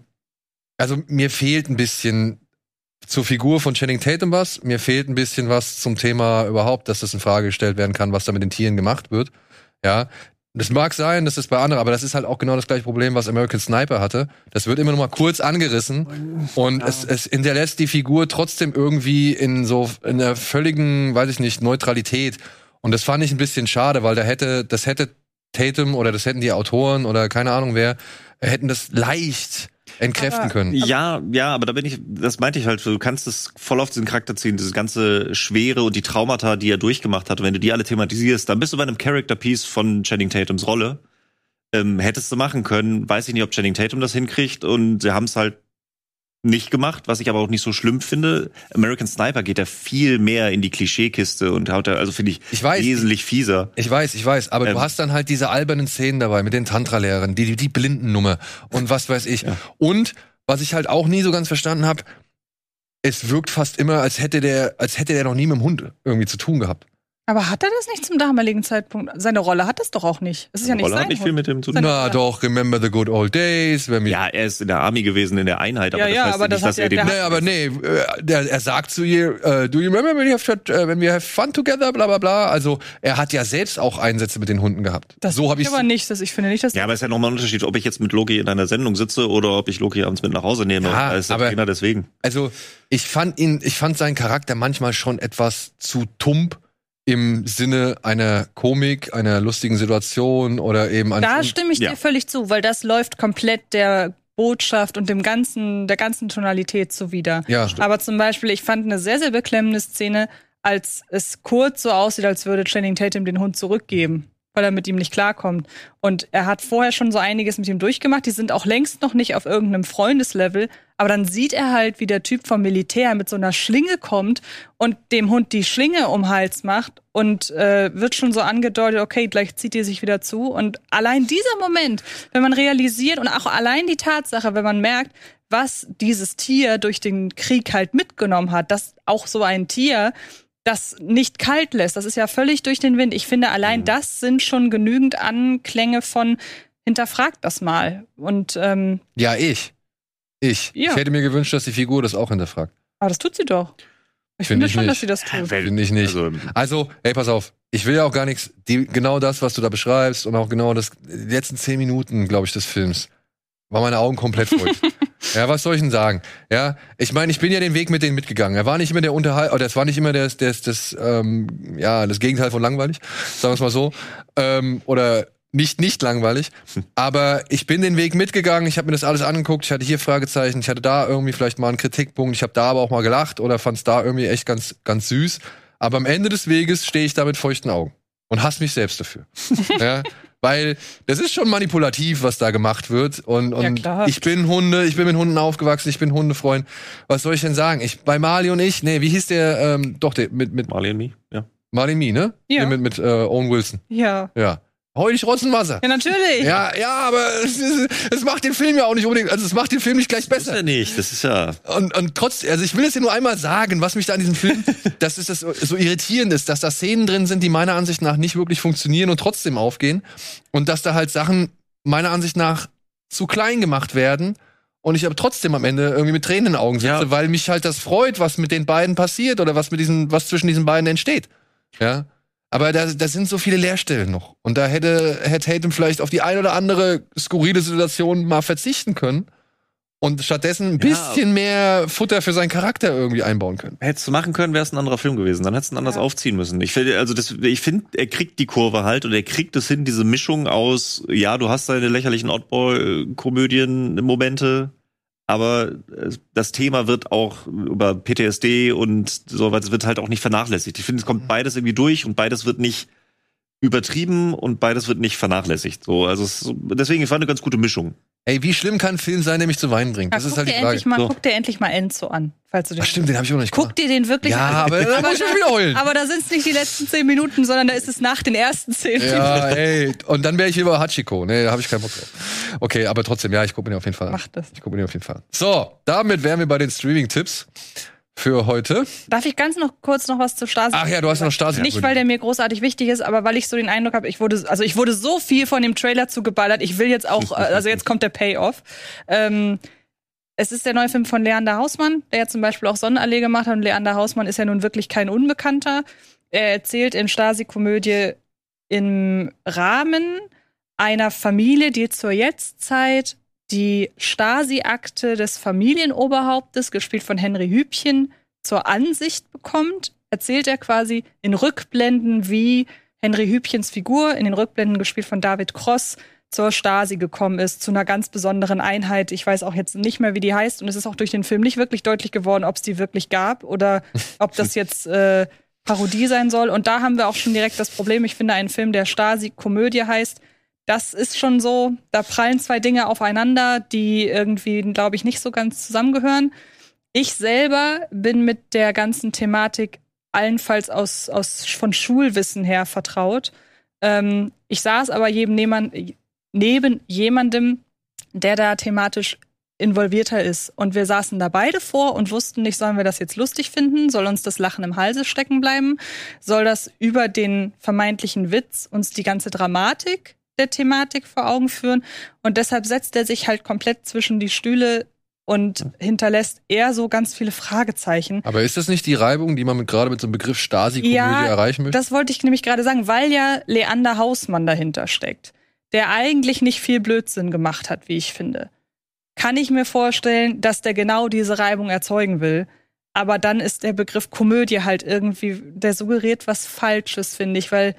also mir fehlt ein bisschen zur Figur von Channing Tatum was. Mir fehlt ein bisschen was zum Thema überhaupt, dass das in Frage gestellt werden kann, was da mit den Tieren gemacht wird. Ja. Das mag sein, das ist bei anderen, aber das ist halt auch genau das gleiche Problem, was American Sniper hatte. Das wird immer nur mal kurz angerissen und es, es hinterlässt die Figur trotzdem irgendwie in so in einer völligen, weiß ich nicht, Neutralität. Und das fand ich ein bisschen schade, weil da hätte, das hätte Tatum oder das hätten die Autoren oder keine Ahnung wer, hätten das leicht entkräften Aber- können. Ja, ja, aber da bin ich, das meinte ich halt, du kannst es voll auf diesen Charakter ziehen, diese ganze Schwere und die Traumata, die er durchgemacht hat. Und wenn du die alle thematisierst, dann bist du bei einem Character Piece von Channing Tatums Rolle. Ähm, hättest du machen können, weiß ich nicht, ob Channing Tatum das hinkriegt und sie haben es halt nicht gemacht, was ich aber auch nicht so schlimm finde. American Sniper geht ja viel mehr in die Klischeekiste und haut da, also finde ich, Ich weiß. wesentlich fieser. Ich weiß, ich weiß, aber Ähm. du hast dann halt diese albernen Szenen dabei mit den Tantra-Lehrern, die, die, die Blindennummer und was weiß ich. Ja. Und was ich halt auch nie so ganz verstanden habe, es wirkt fast immer, als hätte der, als hätte der noch nie mit dem Hund irgendwie zu tun gehabt. Aber hat er das nicht zum damaligen Zeitpunkt? Seine Rolle hat das doch auch nicht. Es ist ja nicht Rolle sein hat nicht Hund. viel mit dem zu tun. Na doch, remember the good old days, Ja, er ist in der Army gewesen, in der Einheit, aber Ja, das ja, heißt aber ja das nicht, hat dass ja er den Nee, aber nee, äh, der, er sagt zu ihr, äh, do you remember when we have, uh, when we have fun together, bla bla bla. Also er hat ja selbst auch Einsätze mit den Hunden gehabt. Das so habe ich aber nicht. Das, ich finde nicht, dass Ja, aber es ist ja nochmal ein Unterschied, ob ich jetzt mit Loki in einer Sendung sitze oder ob ich Loki abends mit nach Hause nehme. Ja, da ist der aber- deswegen. Also ich fand ihn, ich fand seinen Charakter manchmal schon etwas zu tump im Sinne einer Komik, einer lustigen Situation oder eben Da eines- stimme ich Ja. dir völlig zu, weil das läuft komplett der Botschaft und dem ganzen, der ganzen Tonalität zuwider. Ja. Aber zum Beispiel, ich fand eine sehr, sehr beklemmende Szene, als es kurz so aussieht, als würde Channing Tatum den Hund zurückgeben, weil er mit ihm nicht klarkommt. Und er hat vorher schon so einiges mit ihm durchgemacht. Die sind auch längst noch nicht auf irgendeinem Freundeslevel. Aber dann sieht er halt, wie der Typ vom Militär mit so einer Schlinge kommt und dem Hund die Schlinge um Hals macht und äh, wird schon so angedeutet, okay, gleich zieht die sich wieder zu. Und allein dieser Moment, wenn man realisiert und auch allein die Tatsache, wenn man merkt, was dieses Tier durch den Krieg halt mitgenommen hat, dass auch so ein Tier das nicht kalt lässt, das ist ja völlig durch den Wind. Ich finde, allein das sind schon genügend Anklänge von hinterfragt das mal. Und ähm, ja ich, ich, Ja. ich hätte mir gewünscht, dass die Figur das auch hinterfragt. aber das tut sie doch. Ich Finde finde ich schon, nicht. dass sie das tut. Finde ich nicht. Also, Also, ey, pass auf. Ich will ja auch gar nichts. Die, genau das, was du da beschreibst und auch genau das, die letzten zehn Minuten, glaube ich, des Films, war meine Augen komplett voll. ja, was soll ich denn sagen? Ja, ich meine, ich bin ja den Weg mit denen mitgegangen. Er war nicht immer der Unterhalt, oder es war nicht immer das, das, das, ähm, ja, das Gegenteil von langweilig, sagen wir es mal so. Ähm, oder nicht, nicht langweilig. Aber ich bin den Weg mitgegangen, ich habe mir das alles angeguckt, ich hatte hier Fragezeichen, ich hatte da irgendwie vielleicht mal einen Kritikpunkt, ich habe da aber auch mal gelacht oder fand es da irgendwie echt ganz, ganz süß. Aber am Ende des Weges stehe ich da mit feuchten Augen und hasse mich selbst dafür. ja, weil das ist schon manipulativ, was da gemacht wird. Und, Ja, und klar. ich bin Hunde, ich bin mit Hunden aufgewachsen, ich bin Hundefreund. Was soll ich denn sagen? Ich bei Mali und ich, nee, wie hieß der? Ähm, doch, der mit mit Marley and Me, ja. Marley Me, ne? Ja. Nee, mit mit äh, Owen Wilson. Ja. Ja. Heu dich Rotzenwasser. Ja, natürlich. Ja, ja, aber es, ist- es macht den Film ja auch nicht unbedingt, also es macht den Film nicht gleich Das ist besser. ja nicht, das ist ja. Und, und trotzdem, also ich will es dir nur einmal sagen, was mich da an diesem Film, dass es das so, so irritierend ist, dass da Szenen drin sind, die meiner Ansicht nach nicht wirklich funktionieren und trotzdem aufgehen. Und dass da halt Sachen meiner Ansicht nach zu klein gemacht werden. Und ich aber trotzdem am Ende irgendwie mit Tränen in den Augen sitze, Ja. weil mich halt das freut, was mit den beiden passiert oder was mit diesen, was zwischen diesen beiden entsteht. Ja. Aber da, da sind so viele Leerstellen noch. Und da hätte, hätte Tatum vielleicht auf die ein oder andere skurrile Situation mal verzichten können und stattdessen ein bisschen mehr Futter für seinen Charakter irgendwie einbauen können. Hättest du machen können, wäre es ein anderer Film gewesen. Dann hättest du ihn anders Ja. aufziehen müssen. Ich finde, also das, ich finde, er kriegt die Kurve halt und er kriegt es hin, diese Mischung aus, ja, du hast deine lächerlichen Oddball-Komödien-Momente, aber äh, das Thema wird auch über PTSD und so weiter, wird halt auch nicht vernachlässigt. Ich finde, es kommt beides irgendwie durch und beides wird nicht übertrieben und beides wird nicht vernachlässigt. So, also es, ist deswegen, ich fand eine ganz gute Mischung. Ey, wie schlimm kann ein Film sein, der mich zu weinen bringt? Ja, Das ist guck, halt die dir Frage. endlich mal, So. guck dir endlich mal Enzo an, falls du den. Ach stimmt, den habe ich auch noch nicht Guck dir den wirklich Ja, an. aber da muss ich schon. Aber da sind es nicht die letzten zehn Minuten, sondern da ist es nach den ersten zehn Minuten. Ja, ey. Und dann wäre ich lieber Hachiko. Nee, da habe ich keinen Bock drauf. Okay, aber trotzdem, ja, ich gucke mir den auf jeden Fall an. Mach das. Ich gucke mir den auf jeden Fall an. So, damit wären wir bei den Streaming-Tipps für heute. Darf ich ganz noch kurz noch was zu Stasi? Ach ja, du hast noch Stasi. Nicht, weil der mir großartig wichtig ist, aber weil ich so den Eindruck habe, ich wurde, also ich wurde so viel von dem Trailer zugeballert. Ich will jetzt auch, äh, also jetzt kommt der Payoff. Ähm, es ist der neue Film von Leander Hausmann, der ja zum Beispiel auch Sonnenallee gemacht hat. Und Leander Hausmann ist ja nun wirklich kein Unbekannter. Er erzählt in Stasi-Komödie im Rahmen einer Familie, die zur Jetztzeit die Stasi-Akte des Familienoberhauptes, gespielt von Henry Hübchen, zur Ansicht bekommt, erzählt er quasi in Rückblenden, wie Henry Hübchens Figur, in den Rückblenden gespielt von David Cross, zur Stasi gekommen ist, zu einer ganz besonderen Einheit. Ich weiß auch jetzt nicht mehr, wie die heißt. Und es ist auch durch den Film nicht wirklich deutlich geworden, ob es die wirklich gab oder ob das jetzt äh, Parodie sein soll. Und da haben wir auch schon direkt das Problem. Ich finde, ein Film, der Stasi-Komödie heißt, das ist schon so, da prallen zwei Dinge aufeinander, die irgendwie, glaube ich, nicht so ganz zusammengehören. Ich selber bin mit der ganzen Thematik allenfalls aus, aus von Schulwissen her vertraut. Ähm, ich saß aber jedem neben, neben jemandem, der da thematisch involvierter ist. Und wir saßen da beide vor und wussten nicht, sollen wir das jetzt lustig finden? Soll uns das Lachen im Halse stecken bleiben? Soll das über den vermeintlichen Witz uns die ganze Dramatik der Thematik vor Augen führen? Und deshalb setzt er sich halt komplett zwischen die Stühle und hinterlässt eher so ganz viele Fragezeichen. Aber ist das nicht die Reibung, die man mit, gerade mit so einem Begriff Stasi-Komödie erreichen möchte? Das wollte ich nämlich gerade sagen, weil ja Leander Hausmann dahinter steckt, der eigentlich nicht viel Blödsinn gemacht hat, wie ich finde. Kann ich mir vorstellen, dass der genau diese Reibung erzeugen will. Aber dann ist der Begriff Komödie halt irgendwie, der suggeriert was Falsches, finde ich, weil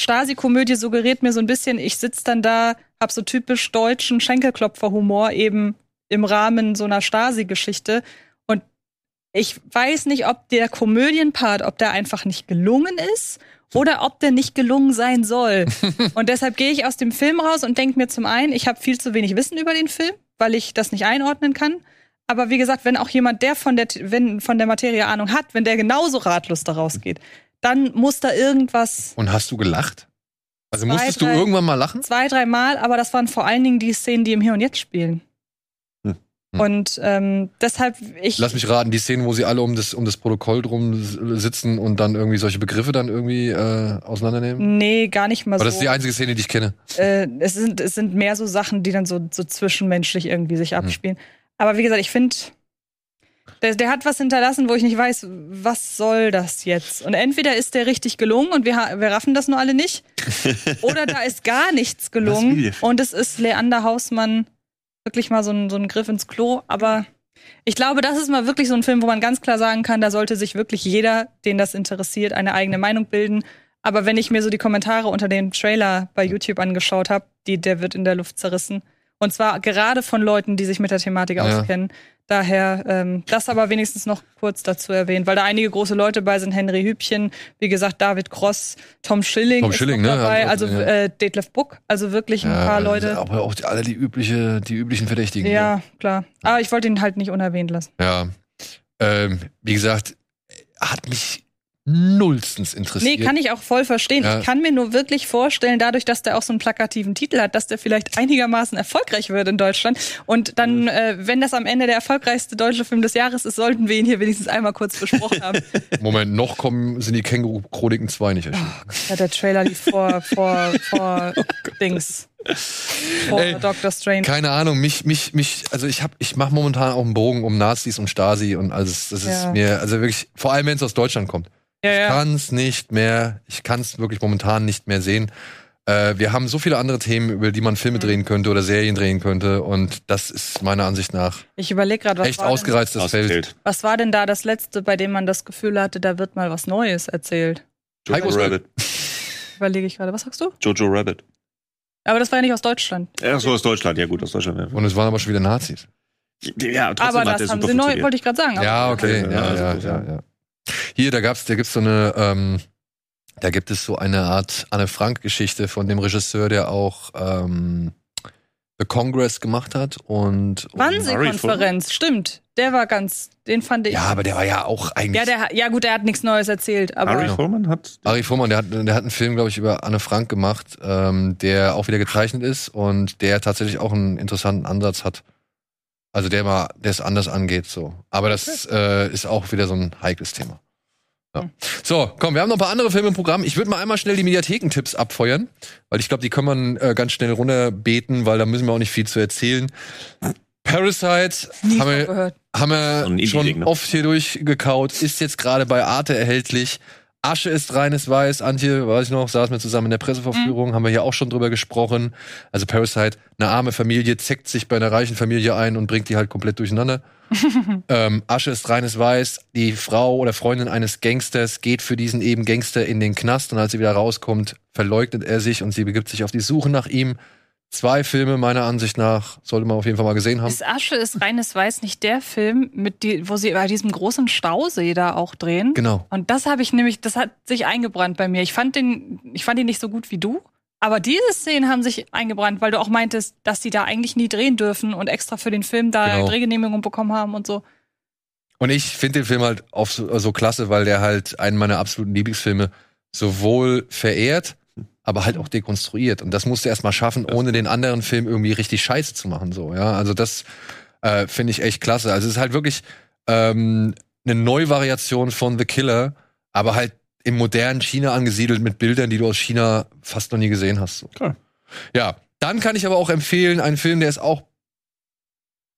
Stasi-Komödie suggeriert mir so ein bisschen, ich sitz dann da, hab so typisch deutschen Schenkelklopfer-Humor eben im Rahmen so einer Stasi-Geschichte. Und ich weiß nicht, ob der Komödienpart, ob der einfach nicht gelungen ist oder ob der nicht gelungen sein soll. und deshalb gehe ich aus dem Film raus und denke mir zum einen, ich habe viel zu wenig Wissen über den Film, weil ich das nicht einordnen kann. Aber wie gesagt, wenn auch jemand, der von der, wenn, von der Materie Ahnung hat, wenn der genauso ratlos da rausgeht, dann muss da irgendwas Und hast du gelacht? Also Zwei, musstest du drei- irgendwann mal lachen? zwei, dreimal, aber das waren vor allen Dingen die Szenen, die im Hier und Jetzt spielen. Hm. Und ähm, deshalb, ich. Lass mich raten, die Szenen, wo sie alle um das, um das Protokoll drum sitzen und dann irgendwie solche Begriffe dann irgendwie äh, auseinandernehmen? Nee, gar nicht mal Aber so. das ist die einzige Szene, die ich kenne. äh, es, sind, es sind mehr so Sachen, die dann so, so zwischenmenschlich irgendwie sich abspielen. Aber wie gesagt, ich finde, der, der hat was hinterlassen, wo ich nicht weiß, was soll das jetzt? Und entweder ist der richtig gelungen und wir, wir raffen das nur alle nicht, oder da ist gar nichts gelungen und es ist Leander Hausmann wirklich mal so ein, so ein Griff ins Klo. Aber ich glaube, das ist mal wirklich so ein Film, wo man ganz klar sagen kann, da sollte sich wirklich jeder, den das interessiert, eine eigene Meinung bilden. Aber wenn ich mir so die Kommentare unter dem Trailer bei YouTube angeschaut habe, die, der wird in der Luft zerrissen. Und zwar gerade von Leuten, die sich mit der Thematik Ja. auskennen. Daher ähm, das aber wenigstens noch kurz dazu erwähnt, weil da einige große Leute bei sind. Henry Hübchen, wie gesagt, David Cross, Tom Schilling, Tom ist Schilling, noch ne? dabei, also gesehen, äh, Detlef Buck, also wirklich ein paar Leute. Aber auch die, alle die, übliche, die üblichen Verdächtigen. Ja, klar. Aber ich wollte ihn halt nicht unerwähnt lassen. Ja. Ähm, wie gesagt, hat mich nullstens interessiert. Nee, kann ich auch voll verstehen. Ja. Ich kann mir nur wirklich vorstellen, dadurch, dass der auch so einen plakativen Titel hat, dass der vielleicht einigermaßen erfolgreich wird in Deutschland. Und dann, äh, wenn das am Ende der erfolgreichste deutsche Film des Jahres ist, sollten wir ihn hier wenigstens einmal kurz besprochen haben. Moment, noch kommen, sind die Känguru-Chroniken 2 nicht erschienen. ja, der Trailer lief vor, vor, vor Dings. Vor Ey, Doctor Strange. Keine Ahnung, mich, mich, mich, also ich hab, ich mache momentan auch einen Bogen um Nazis und Stasi und alles. Das ist Ja. mir, also wirklich, vor allem wenn es aus Deutschland kommt. Ja, Ich ja. kann's nicht mehr, ich kann's wirklich momentan nicht mehr sehen. Äh, wir haben so viele andere Themen, über die man Filme Mhm. drehen könnte oder Serien drehen könnte und das ist meiner Ansicht nach Ich gerade, was, echt ausgereiztes Feld. Was war denn da das letzte, bei dem man das Gefühl hatte, da wird mal was Neues erzählt? Jojo Rabbit. Überlege ich gerade. Was sagst du? Jojo Rabbit. Aber das war ja nicht aus Deutschland. Ja, so aus Deutschland. Ja, gut, aus Deutschland. Ja, Und es waren aber schon wieder Nazis. ja trotzdem Aber das haben sie neu, wollte ich gerade sagen. Ja, okay, Ja, ja, also ja, ja, ja. ja. Hier, da gab's, da gibt's so eine, ähm, da gibt es so eine Art Anne Frank-Geschichte von dem Regisseur, der auch ähm, The Congress gemacht hat und, und Wannsee-Konferenz, stimmt. Der war ganz, den fand ich. ja, aber der war ja auch eigentlich. ja, der, ja, gut, der hat nichts Neues erzählt, aber. Harry Foreman hat. Ari Fuhrmann, der hat, der hat einen Film, glaube ich, über Anne Frank gemacht, ähm, der auch wieder gezeichnet ist und der tatsächlich auch einen interessanten Ansatz hat. Also der mal, der es anders angeht, so. Aber das äh, ist auch wieder so ein heikles Thema. Ja. So, komm, wir haben noch ein paar andere Filme im Programm. Ich würde mal einmal schnell die Mediathekentipps abfeuern, weil ich glaube, die kann man äh, ganz schnell runterbeten, weil da müssen wir auch nicht viel zu erzählen. Parasite Nie haben wir, haben wir schon ne? oft hier durchgekaut, ist jetzt gerade bei Arte erhältlich. Asche ist reines Weiß. Antje, weiß ich noch, saßen wir zusammen in der Presseverführung, haben wir hier auch schon drüber gesprochen. Also Parasite, eine arme Familie zeckt sich bei einer reichen Familie ein und bringt die halt komplett durcheinander. ähm, Asche ist reines Weiß. Die Frau oder Freundin eines Gangsters geht für diesen eben Gangster in den Knast und als sie wieder rauskommt, verleugnet er sich und sie begibt sich auf die Suche nach ihm. Zwei Filme meiner Ansicht nach sollte man auf jeden Fall mal gesehen haben. Ist Asche ist reines Weiß nicht der Film, mit die, wo sie bei diesem großen Stausee da auch drehen? Genau. Und das habe ich nämlich, das hat sich eingebrannt bei mir. Ich fand den, ich fand ihn nicht so gut wie du. Aber diese Szenen haben sich eingebrannt, weil du auch meintest, dass die da eigentlich nie drehen dürfen und extra für den Film da Genau. Drehgenehmigung bekommen haben und so. Und ich finde den Film halt auch so, so klasse, weil der halt einen meiner absoluten Lieblingsfilme sowohl verehrt, aber halt auch dekonstruiert. Und das musste er erst mal schaffen, ohne den anderen Film irgendwie richtig scheiße zu machen. So, ja. Also das äh, finde ich echt klasse. Also es ist halt wirklich ähm, eine Neuvariation von The Killer, aber halt im modernen China angesiedelt mit Bildern, die du aus China fast noch nie gesehen hast. So. Klar. Ja, dann kann ich aber auch empfehlen, einen Film, der ist auch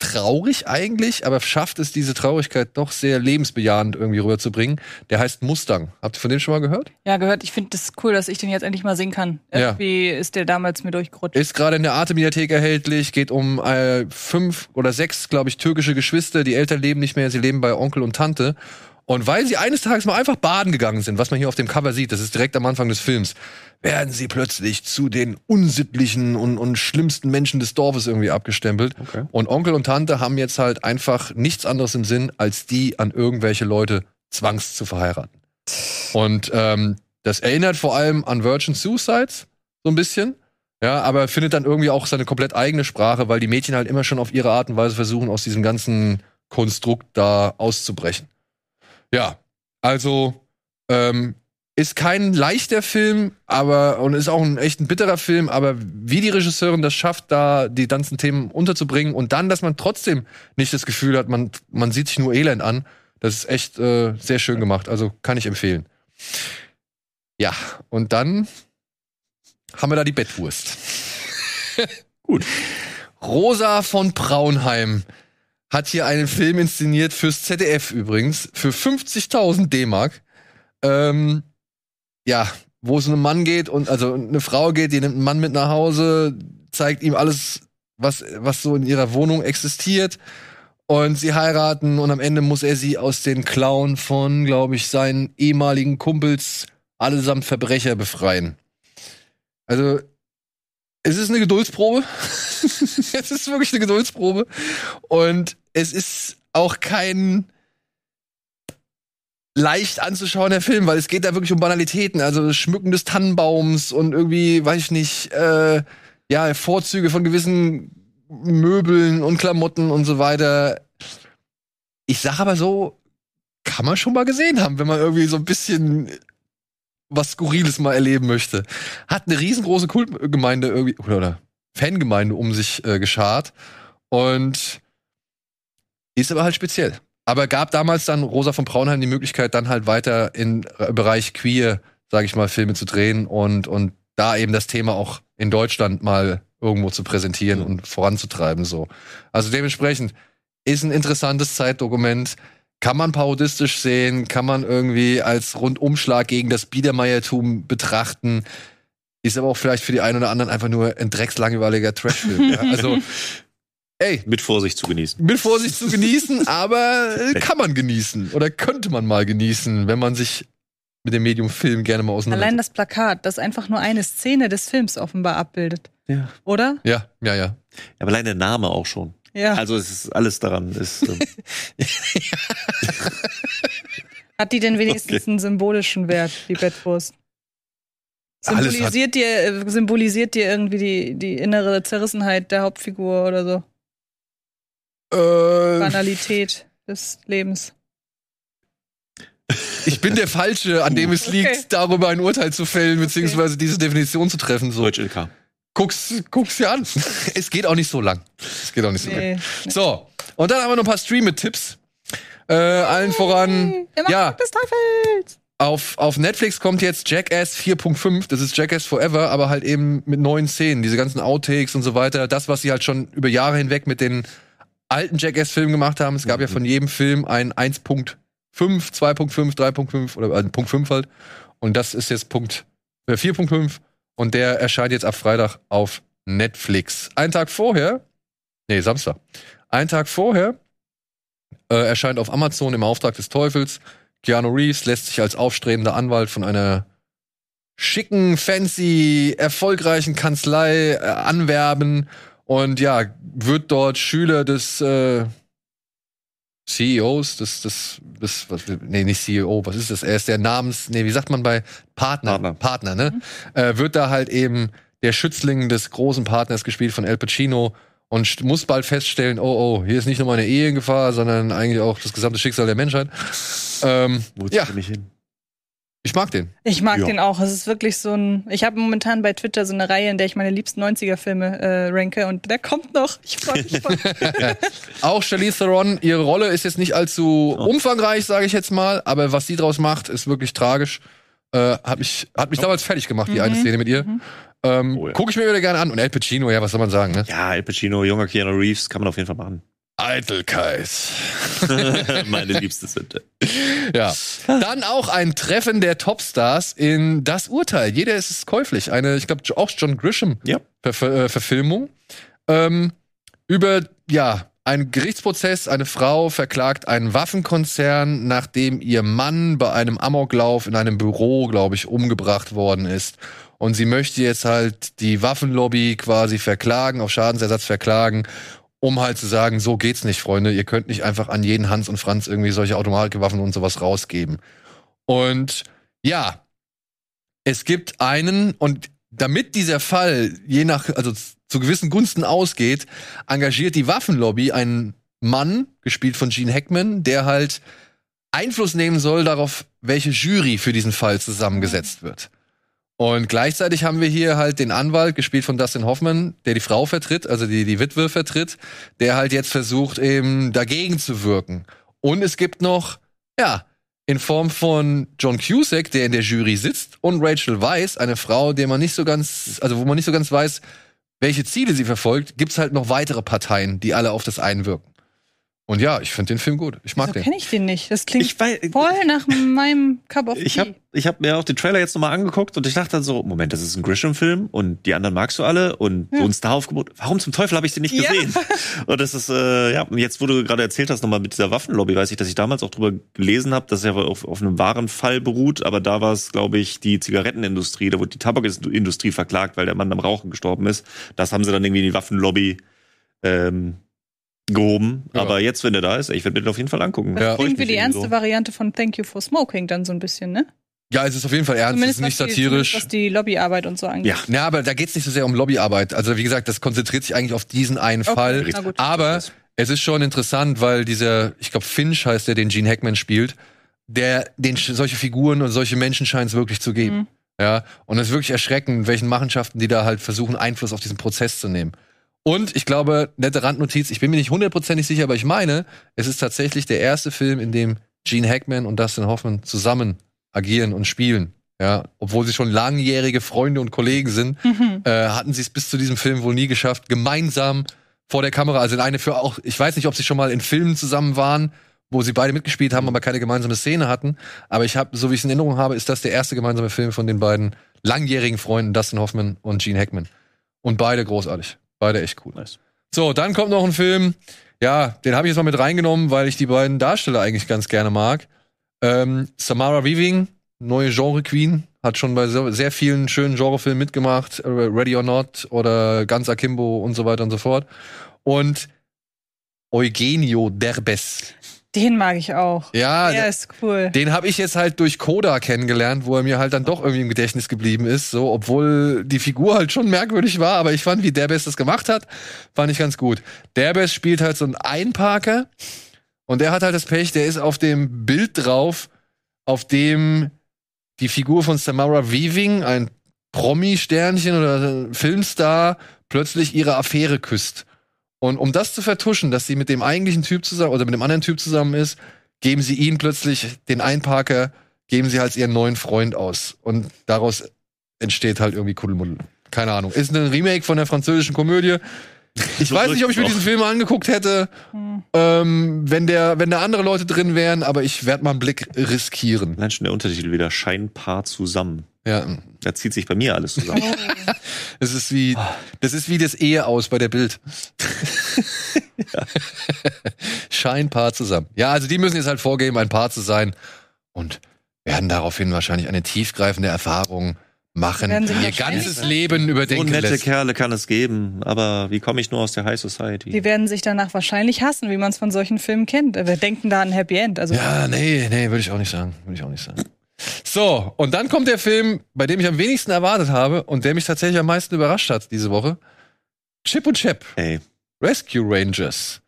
traurig eigentlich, aber schafft es, diese Traurigkeit doch sehr lebensbejahend irgendwie rüberzubringen. Der heißt Mustang. Habt ihr von dem schon mal gehört? Ja, gehört. Ich finde das cool, dass ich den jetzt endlich mal sehen kann. Ja. Irgendwie ist der damals mir durchgerutscht. Ist gerade in der Arte-Mediathek erhältlich, geht um äh, fünf oder sechs, glaube ich, türkische Geschwister. Die Eltern leben nicht mehr, sie leben bei Onkel und Tante. Und weil sie eines Tages mal einfach baden gegangen sind, was man hier auf dem Cover sieht, das ist direkt am Anfang des Films, werden sie plötzlich zu den unsittlichen und, und schlimmsten Menschen des Dorfes irgendwie abgestempelt. Okay. Und Onkel und Tante haben jetzt halt einfach nichts anderes im Sinn, als die an irgendwelche Leute zwangs zu verheiraten. Und ähm, das erinnert vor allem an Virgin Suicides, so ein bisschen. Ja, aber findet dann irgendwie auch seine komplett eigene Sprache, weil die Mädchen halt immer schon auf ihre Art und Weise versuchen, aus diesem ganzen Konstrukt da auszubrechen. Ja, also ähm, ist kein leichter Film, aber und ist auch ein echt ein bitterer Film, aber wie die Regisseurin das schafft, da die ganzen Themen unterzubringen und dann, dass man trotzdem nicht das Gefühl hat, man, man sieht sich nur Elend an, das ist echt äh, sehr schön gemacht. Also kann ich empfehlen. Ja, und dann haben wir da die Bettwurst. Gut. Rosa von Braunheim hat hier einen Film inszeniert fürs ZDF übrigens, für 50.000 D-Mark. Ähm, ja, wo es um einen Mann geht und also eine Frau geht, die nimmt einen Mann mit nach Hause, zeigt ihm alles, was, was so in ihrer Wohnung existiert. Und sie heiraten und am Ende muss er sie aus den Klauen von, glaube ich, seinen ehemaligen Kumpels allesamt Verbrecher befreien. Also, es ist eine Geduldsprobe. es ist wirklich eine Geduldsprobe. Und es ist auch kein leicht anzuschauender Film, weil es geht da wirklich um Banalitäten, also das Schmücken des Tannenbaums und irgendwie, weiß ich nicht, äh, ja, Vorzüge von gewissen Möbeln und Klamotten und so weiter. Ich sag aber so, kann man schon mal gesehen haben, wenn man irgendwie so ein bisschen was Skurriles mal erleben möchte. Hat eine riesengroße Kultgemeinde irgendwie, oder, oder Fangemeinde um sich äh, geschart und ist aber halt speziell. Aber gab damals dann Rosa von Braunheim die Möglichkeit, dann halt weiter im Bereich Queer, sage ich mal, Filme zu drehen und, und da eben das Thema auch in Deutschland mal irgendwo zu präsentieren und voranzutreiben. so. Also dementsprechend ist ein interessantes Zeitdokument. Kann man parodistisch sehen, kann man irgendwie als Rundumschlag gegen das Biedermeiertum betrachten. Ist aber auch vielleicht für die einen oder anderen einfach nur ein dreckslangweiliger Trashfilm. ja? Also, ey, Mit Vorsicht zu genießen. mit Vorsicht zu genießen, aber äh, kann man genießen oder könnte man mal genießen, wenn man sich mit dem Medium Film gerne mal Allein auseinandersetzt. das Plakat, das einfach nur eine Szene des Films offenbar abbildet. Ja. Oder? Ja, ja, ja. Aber allein der Name auch schon. Ja. Also es ist alles daran. Ist, ähm, Hat die denn wenigstens einen symbolischen Wert, die Bettwurst? Symbolisiert dir, äh, symbolisiert dir irgendwie die, die innere Zerrissenheit der Hauptfigur oder so? Äh, Banalität des Lebens. ich bin der Falsche, an dem es liegt, Okay. darüber ein Urteil zu fällen, beziehungsweise diese Definition zu treffen. So, Deutsch LK. Guck's, guck's dir an. es geht auch nicht so lang. Es geht auch nicht so lang. Nee. So, und dann haben wir noch ein paar Stream-Tipps. Äh, allen voran, Immer ja, des Teufels. auf, auf Netflix kommt jetzt Jackass 4.5. Das ist Jackass Forever, aber halt eben mit neuen Szenen. Diese ganzen Outtakes und so weiter. Das, was sie halt schon über Jahre hinweg mit den alten Jackass-Filmen gemacht haben. Es gab ja von jedem Film ein 1.5, 2.5, 3.5 oder äh, Punkt 5 halt. Und das ist jetzt Punkt äh, 4.5. Und der erscheint jetzt ab Freitag auf Netflix. Einen Tag vorher, nee, Samstag. Einen Tag vorher Äh, erscheint auf Amazon im Auftrag des Teufels. Keanu Reeves lässt sich als aufstrebender Anwalt von einer schicken, fancy, erfolgreichen Kanzlei äh, anwerben und ja, wird dort Schüler des äh, CEOs, des, des, des, was, nee, nicht CEO, was ist das? Er ist der Namens, nee, wie sagt man bei Partner? Partner. Partner, ne? Äh, wird da halt eben der Schützling des großen Partners gespielt von El Pacino und muss bald feststellen, oh, oh, hier ist nicht nur meine Ehe in Gefahr, sondern eigentlich auch das gesamte Schicksal der Menschheit. Ähm, Wo ja, ich hin? Ich mag den. Ich mag Ja. den auch. Es ist wirklich so ein. Ich habe momentan bei Twitter so eine Reihe, in der ich meine liebsten 90er-Filme äh, ranke und der kommt noch. Ich freue mich voll. Auch Charlize Theron, ihre Rolle ist jetzt nicht allzu umfangreich, sage ich jetzt mal, aber was sie draus macht, ist wirklich tragisch. Äh, hat mich, hat mich damals fertig gemacht, die eine Szene mit ihr. Ähm, Oh ja. Gucke ich mir wieder gerne an. Und El Pacino, ja, was soll man sagen, ne? Ja, El Pacino, junger Keanu Reeves, kann man auf jeden Fall machen. Eitelkeit. Meine liebste Sünde. Ja. Dann auch ein Treffen der Topstars in Das Urteil. Jeder ist es käuflich. Eine, ich glaube, auch John Grisham Ja. Ver äh, Verfilmung. Ähm, über, ja, einen Gerichtsprozess. Eine Frau verklagt einen Waffenkonzern, nachdem ihr Mann bei einem Amoklauf in einem Büro, glaube ich, umgebracht worden ist. Und sie möchte jetzt halt die Waffenlobby quasi verklagen, auf Schadensersatz verklagen, um halt zu sagen, so geht's nicht, Freunde. Ihr könnt nicht einfach an jeden Hans und Franz irgendwie solche Automatwaffen und sowas rausgeben. Und ja, es gibt einen, und damit dieser Fall je nach, also zu gewissen Gunsten ausgeht, engagiert die Waffenlobby einen Mann, gespielt von Gene Hackman, der halt Einfluss nehmen soll darauf, welche Jury für diesen Fall zusammengesetzt wird. Und gleichzeitig haben wir hier halt den Anwalt, gespielt von Dustin Hoffman, der die Frau vertritt, also die, die Witwe vertritt, der halt jetzt versucht, eben dagegen zu wirken. Und es gibt noch, ja, in Form von John Cusack, der in der Jury sitzt, und Rachel Weisz, eine Frau, der man nicht so ganz, also wo man nicht so ganz weiß, welche Ziele sie verfolgt, gibt's halt noch weitere Parteien, die alle auf das einwirken. Und ja, ich finde den Film gut. Ich mag So den. kenne ich den nicht. Das klingt Ich weiß, voll nach meinem Cup of ich Tea. habe hab mir auch den Trailer jetzt nochmal angeguckt und ich dachte dann so, Moment, das ist ein Grisham-Film und die anderen magst du alle und so ein Star-Aufgebot. Warum zum Teufel habe ich den nicht Ja. gesehen? Und das ist, äh, ja, und jetzt, wo du gerade erzählt hast, nochmal mit dieser Waffenlobby, weiß ich, dass ich damals auch drüber gelesen habe, dass er auf, auf einem wahren Fall beruht, aber da war es, glaube ich, die Zigarettenindustrie, da wurde die Tabakindustrie verklagt, weil der Mann am Rauchen gestorben ist. Das haben sie dann irgendwie in die Waffenlobby ähm, gehoben. Ja. Aber jetzt, wenn der da ist, ich werde mir den auf jeden Fall angucken. Das Ja. Klingt wie die ernste Variante von Thank You for Smoking dann so ein bisschen, ne? Ja, es ist auf jeden Fall ernst, es ist nicht was die, satirisch. zumindest was die Lobbyarbeit und so angeht. Ja. Ja, aber da geht's nicht so sehr um Lobbyarbeit. Also wie gesagt, das konzentriert sich eigentlich auf diesen einen Okay, Fall. Aber es ist schon interessant, weil dieser, ich glaube Finch heißt der, den Gene Hackman spielt, der, den solche Figuren und solche Menschen scheint es wirklich zu geben. Mhm. Ja, und es ist wirklich erschreckend, welchen Machenschaften die da halt versuchen, Einfluss auf diesen Prozess zu nehmen. Und ich glaube, nette Randnotiz, ich bin mir nicht hundertprozentig sicher, aber ich meine, es ist tatsächlich der erste Film, in dem Gene Hackman und Dustin Hoffman zusammen agieren und spielen. Ja, obwohl sie schon langjährige Freunde und Kollegen sind, Mhm. äh, hatten sie es bis zu diesem Film wohl nie geschafft, gemeinsam vor der Kamera, also in eine für auch, ich weiß nicht, ob sie schon mal in Filmen zusammen waren, wo sie beide mitgespielt haben, aber keine gemeinsame Szene hatten. Aber ich habe, so wie ich es in Erinnerung habe, ist das der erste gemeinsame Film von den beiden langjährigen Freunden Dustin Hoffman und Gene Hackman. Und beide großartig. Beide echt cool. Nice. So, dann kommt noch ein Film, ja, den habe ich jetzt mal mit reingenommen, weil ich die beiden Darsteller eigentlich ganz gerne mag. Ähm, Samara Weaving, neue Genre-Queen, hat schon bei so, sehr vielen schönen Genrefilmen mitgemacht, äh, Ready or Not oder Ganz Akimbo und so weiter und so fort. Und Eugenio Derbez. Den mag ich auch. Ja, Der ist cool. den habe ich jetzt halt durch Koda kennengelernt, wo er mir halt dann doch irgendwie im Gedächtnis geblieben ist, so obwohl die Figur halt schon merkwürdig war, aber ich fand, wie Derbez das gemacht hat, fand ich ganz gut. Derbez spielt halt so einen Einparker und der hat halt das Pech, der ist auf dem Bild drauf, auf dem die Figur von Samara Weaving, ein Promi-Sternchen oder Filmstar, plötzlich ihre Affäre küsst. Und um das zu vertuschen, dass sie mit dem eigentlichen Typ zusammen oder mit dem anderen Typ zusammen ist, geben sie ihn plötzlich, den Einparker, geben sie als ihren neuen Freund aus. Und daraus entsteht halt irgendwie Kuddelmuddel. Keine Ahnung. Ist ein Remake von der französischen Komödie. Ich So weiß nicht, ob ich mir diesen Film angeguckt hätte, ähm, wenn, der, wenn da andere Leute drin wären, aber ich werde mal einen Blick riskieren. Allein schon der Untertitel wieder, Scheinpaar zusammen. Ja, Da zieht sich bei mir alles zusammen. es ist wie, das ist wie das Ehe aus bei der Bild. Scheinpaar zusammen. Ja, also die müssen jetzt halt vorgeben, ein Paar zu sein und werden daraufhin wahrscheinlich eine tiefgreifende Erfahrung machen, ihr ganzes sein. Leben so überdenken nette lässt. Kerle kann es geben, aber wie komme ich nur aus der High Society? Die werden sich danach wahrscheinlich hassen, wie man es von solchen Filmen kennt. Wir denken da an ein Happy End. Also Ja, nee, nee, würde ich auch nicht sagen. Würde ich auch nicht sagen. So, und dann kommt der Film, bei dem ich am wenigsten erwartet habe und der mich tatsächlich am meisten überrascht hat diese Woche. Chip und Chap. Ey, Rescue Rangers.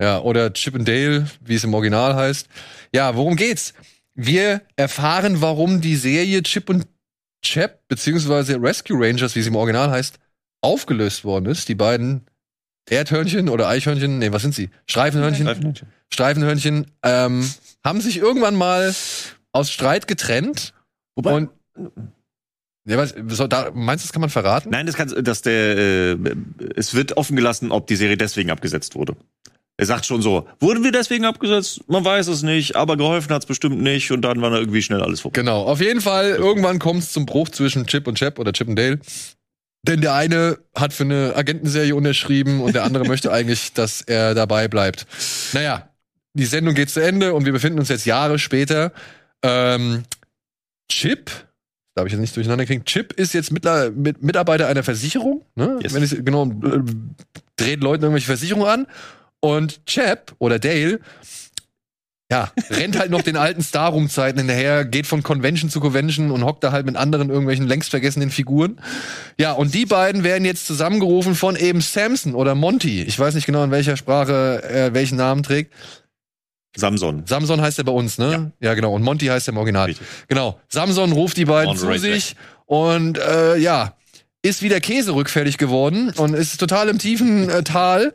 Ja, oder Chip and Dale, wie es im Original heißt. Ja, worum geht's? Wir erfahren, warum die Serie Chip und Chap, beziehungsweise Rescue Rangers, wie sie im Original heißt, aufgelöst worden ist. Die beiden Erdhörnchen oder Eichhörnchen, nee, was sind sie? Streifenhörnchen. Streifenhörnchen. Streifenhörnchen, ähm, haben sich irgendwann mal aus Streit getrennt. Wobei- und ja, was, so, da, meinst du, das kann man verraten? Nein, das kann, dass der, äh, es wird offen gelassen, ob die Serie deswegen abgesetzt wurde. Er sagt schon so, wurden wir deswegen abgesetzt? Man weiß es nicht, aber geholfen hat's bestimmt nicht und dann war da irgendwie schnell alles vorbei. Genau, auf jeden Fall, irgendwann kommt es zum Bruch zwischen Chip und Chap oder Chip und Dale. Denn der eine hat für eine Agentenserie unterschrieben und der andere möchte eigentlich, dass er dabei bleibt. Naja, die Sendung geht zu Ende und wir befinden uns jetzt Jahre später. Ähm, Chip, da habe ich jetzt nicht durcheinander gekriegt, Chip ist jetzt Mittler, mit, Mitarbeiter einer Versicherung, ne? Yes. Wenn ich genau äh, dreht Leuten irgendwelche Versicherungen an. Und Chap oder Dale ja, rennt halt noch den alten Star-Room-Zeiten hinterher, geht von Convention zu Convention und hockt da halt mit anderen irgendwelchen längst vergessenen Figuren. Ja, und die beiden werden jetzt zusammengerufen von eben Samson oder Monty. Ich weiß nicht genau, in welcher Sprache er welchen Namen trägt. Samson. Samson heißt er bei uns, ne? Ja, genau. Und Monty heißt er im Original. Richtig. Genau. Samson ruft die beiden On zu right sich und äh, ja, ist wieder Käse rückfällig geworden und ist total im tiefen äh, Tal